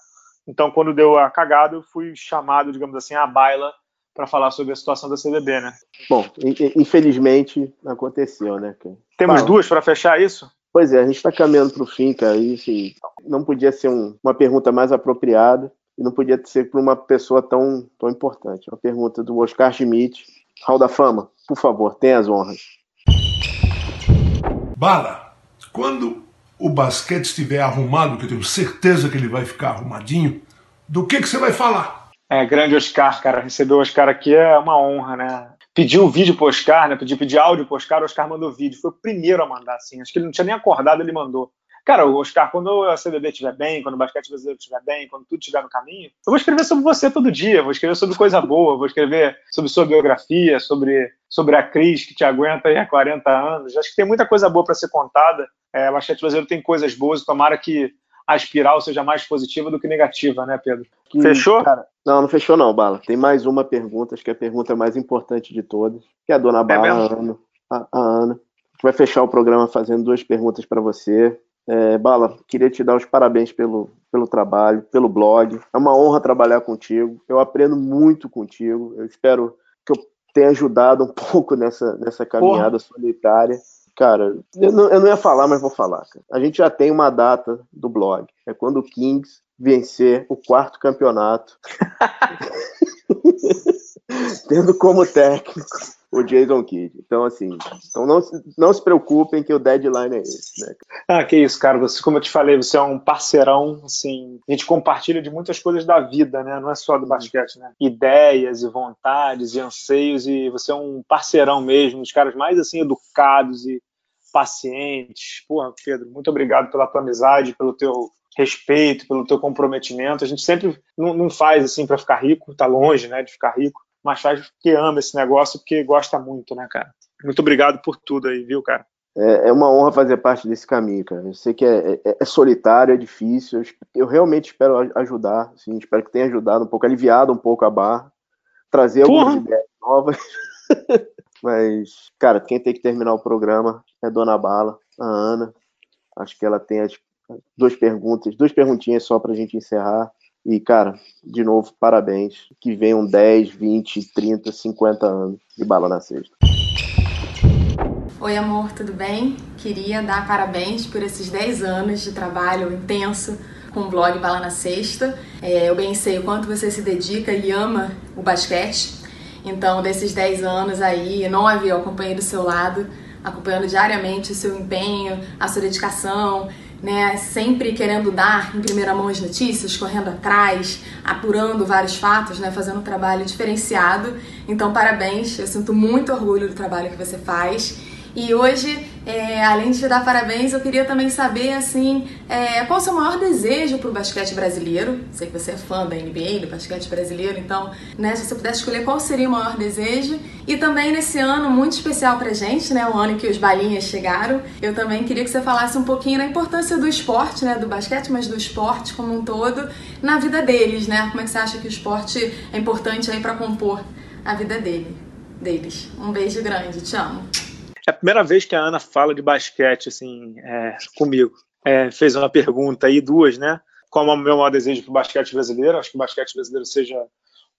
Então, quando deu a cagada, eu fui chamado, digamos assim, à baila para falar sobre a situação da CBB, né? Bom, infelizmente aconteceu, né? Temos Fala. duas para fechar isso? Pois é, a gente está caminhando para o fim, cara. E, assim, não podia ser um, uma pergunta mais apropriada e não podia ser para uma pessoa tão, tão importante. Uma pergunta do Oscar Schmidt. Hall da Fama, por favor, tenha as honras. Bala, quando o basquete estiver arrumado, que eu tenho certeza que ele vai ficar arrumadinho, do que, que você vai falar? É, grande Oscar, cara. Receber o Oscar aqui é uma honra, né? Pediu o vídeo pro Oscar, né? Pediu, pedir áudio pro Oscar, o Oscar mandou vídeo. Foi o primeiro a mandar, assim. Acho que ele não tinha nem acordado, ele mandou. Cara, o Oscar, quando a CBB estiver bem, quando o basquete brasileiro estiver bem, quando tudo estiver no caminho, eu vou escrever sobre você todo dia, vou escrever sobre coisa boa, vou escrever sobre sua biografia, sobre, sobre a Cris que te aguenta aí há 40 anos. Acho que tem muita coisa boa para ser contada. É, o basquete brasileiro tem coisas boas, tomara que a espiral seja mais positiva do que negativa, né, Pedro? Que, fechou? Cara, não, não fechou não, Bala. Tem mais uma pergunta, acho que é a pergunta mais importante de todas, que é a dona é Bala, a Ana. A, a Ana. A gente vai fechar o programa fazendo duas perguntas para você. É, Bala, queria te dar os parabéns pelo, pelo trabalho, pelo blog. É uma honra trabalhar contigo. Eu aprendo muito contigo. Eu espero que eu tenha ajudado um [laughs] pouco nessa, nessa caminhada Porra. solitária. Cara, eu não, eu não ia falar, mas vou falar. Cara. A gente já tem uma data do blog. É quando o Kings vencer o quarto campeonato. [laughs] [laughs] Tendo como técnico o Jason Kidd. Então, assim, então não, não se preocupem que o deadline é esse, né? Ah, que isso, cara. Você, como eu te falei, você é um parceirão, assim, a gente compartilha de muitas coisas da vida, né? Não é só do basquete, né? Ideias e vontades e anseios, e você é um parceirão mesmo, um dos caras mais, assim, educados e pacientes. Porra, Pedro, muito obrigado pela tua amizade, pelo teu respeito, pelo teu comprometimento. A gente sempre não, não faz assim para ficar rico, tá longe, né, de ficar rico, mas faz porque ama esse negócio, porque gosta muito, né, cara? Muito obrigado por tudo aí, viu, cara? É, é uma honra fazer parte desse caminho, cara. Eu sei que é, é, é solitário, é difícil. Eu, eu, realmente espero ajudar, assim, espero que tenha ajudado um pouco, aliviado um pouco a barra, trazer Porra. algumas ideias novas. [laughs] Mas, cara, quem tem que terminar o programa é Dona Bala, a Ana. Acho que ela tem as duas perguntas, duas perguntinhas só para a gente encerrar. E, cara, de novo, parabéns. Que venham 10, 20, 30, 50 anos de bala na sexta. Oi, amor, tudo bem? Queria dar parabéns por esses 10 anos de trabalho intenso com o blog Bala na Sexta. É, eu bem sei o quanto você se dedica e ama o basquete. Então, desses 10 anos aí, nove eu acompanhei do seu lado, acompanhando diariamente o seu empenho, a sua dedicação, né, sempre querendo dar em primeira mão as notícias, correndo atrás, apurando vários fatos, né, fazendo um trabalho diferenciado. Então, parabéns, eu sinto muito orgulho do trabalho que você faz. E hoje, é, além de te dar parabéns, eu queria também saber assim, é, qual o seu maior desejo para o basquete brasileiro? Sei que você é fã da NBA, do basquete brasileiro, então, né, se você pudesse escolher qual seria o maior desejo. E também nesse ano muito especial pra gente, né, o ano em que os balinhas chegaram, eu também queria que você falasse um pouquinho da importância do esporte, né, do basquete, mas do esporte como um todo na vida deles, né? Como é que você acha que o esporte é importante aí para compor a vida dele, deles? Um beijo grande, te amo. É a primeira vez que a Ana fala de basquete, assim, é, comigo. É, fez uma pergunta aí, duas, né? Qual é o meu maior desejo para o basquete brasileiro? Acho que o basquete brasileiro seja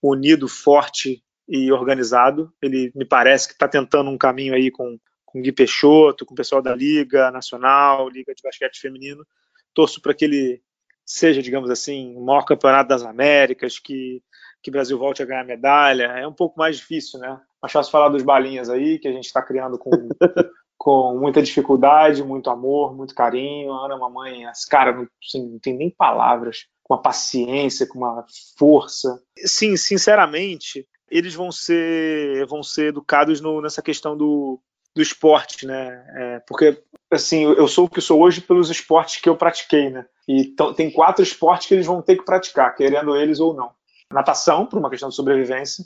unido, forte e organizado. Ele me parece que está tentando um caminho aí com, com Gui Peixoto, com o pessoal da Liga Nacional, Liga de Basquete Feminino. Torço para que ele seja, digamos assim, o maior campeonato das Américas, que, que o Brasil volte a ganhar medalha. É um pouco mais difícil, né? Mais fácil falar dos balinhas aí, que a gente está criando com, [laughs] com muita dificuldade, muito amor, muito carinho. A Ana, mamãe, as cara, não, assim, não tem nem palavras, com uma paciência, com uma força. Sim, sinceramente, eles vão ser, vão ser educados no, nessa questão do, do esporte, né? É, porque assim, eu sou o que sou hoje pelos esportes que eu pratiquei, né? E tem quatro esportes que eles vão ter que praticar, querendo eles ou não. Natação, por uma questão de sobrevivência.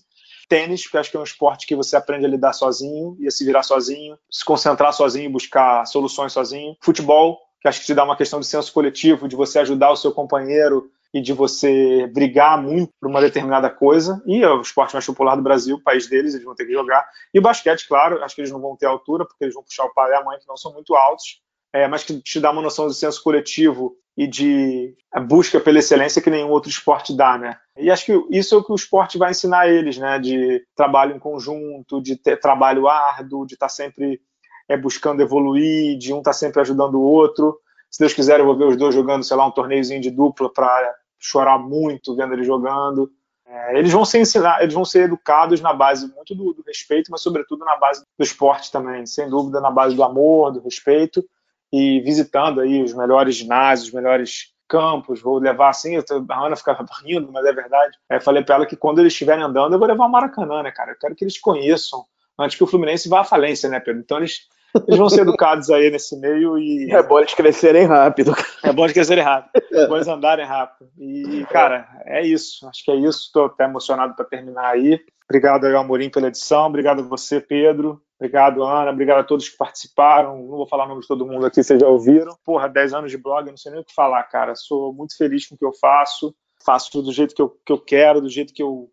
Tênis, porque acho que é um esporte que você aprende a lidar sozinho e a se virar sozinho, se concentrar sozinho, buscar soluções sozinho. Futebol, que acho que te dá uma questão de senso coletivo, de você ajudar o seu companheiro e de você brigar muito por uma determinada coisa. E é o esporte mais popular do Brasil, o país deles, eles vão ter que jogar. E o basquete, claro, acho que eles não vão ter altura, porque eles vão puxar o pai e a mãe, que não são muito altos, é, mas que te dá uma noção de senso coletivo e de busca pela excelência que nenhum outro esporte dá, né? E acho que isso é o que o esporte vai ensinar a eles, né? De trabalho em conjunto, de trabalho árduo, de estar tá sempre é, buscando evoluir, de um estar tá sempre ajudando o outro. Se Deus quiser, eu vou ver os dois jogando, sei lá, um torneiozinho de dupla para chorar muito vendo eles jogando. É, eles vão ser ensinar, eles vão ser educados na base muito do, do respeito, mas sobretudo na base do esporte também, sem dúvida na base do amor, do respeito e visitando aí os melhores ginásios, os melhores campos, vou levar assim, tô, a Ana fica [laughs] rindo, mas é verdade. É, falei para ela que quando eles estiverem andando, eu vou levar o Maracanã, né, cara? Eu quero que eles conheçam antes que o Fluminense vá à falência, né, Pedro? Então eles, eles vão ser educados aí nesse meio e. É bom eles crescerem rápido. É bom eles crescerem rápido, é bom eles andarem rápido. E, cara, é isso. Acho que é isso. Estou até emocionado para terminar aí. Obrigado aí, Amorim, pela edição. Obrigado a você, Pedro. Obrigado, Ana. Obrigado a todos que participaram. Não vou falar o nome de todo mundo aqui, vocês já ouviram. Porra, 10 anos de blog, eu não sei nem o que falar, cara. Sou muito feliz com o que eu faço. Faço do jeito que eu, que eu quero, do jeito que eu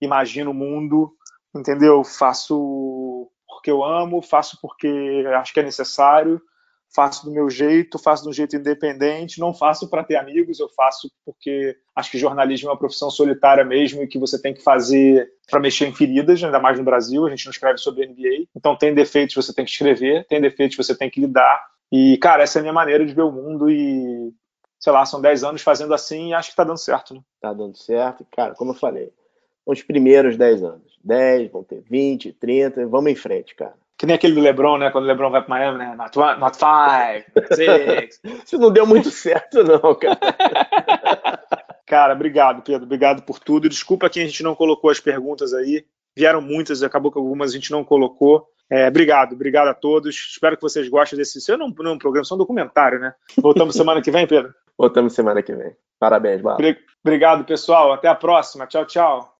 imagino o mundo, entendeu? Faço porque eu amo, faço porque acho que é necessário faço do meu jeito, faço de um jeito independente, não faço para ter amigos, eu faço porque acho que jornalismo é uma profissão solitária mesmo e que você tem que fazer para mexer em feridas, ainda mais no Brasil, a gente não escreve sobre NBA, então tem defeitos você tem que escrever, tem defeitos você tem que lidar, e cara, essa é a minha maneira de ver o mundo e sei lá, são 10 anos fazendo assim e acho que tá dando certo, né? Tá dando certo, cara, como eu falei, os primeiros 10 anos, 10, vão ter 20, 30, vamos em frente, cara. Que nem aquele do LeBron, né? Quando o LeBron vai para Miami, né? Not one, not five, six. [laughs] Isso não deu muito certo, não, cara. [laughs] cara, obrigado, Pedro. Obrigado por tudo. Desculpa que a gente não colocou as perguntas aí. Vieram muitas, acabou que algumas a gente não colocou. É, obrigado, obrigado a todos. Espero que vocês gostem desse. Isso não, não é um programa, isso é um documentário, né? Voltamos [laughs] semana que vem, Pedro? Voltamos semana que vem. Parabéns, Bala. Obrigado, pessoal. Até a próxima. Tchau, tchau.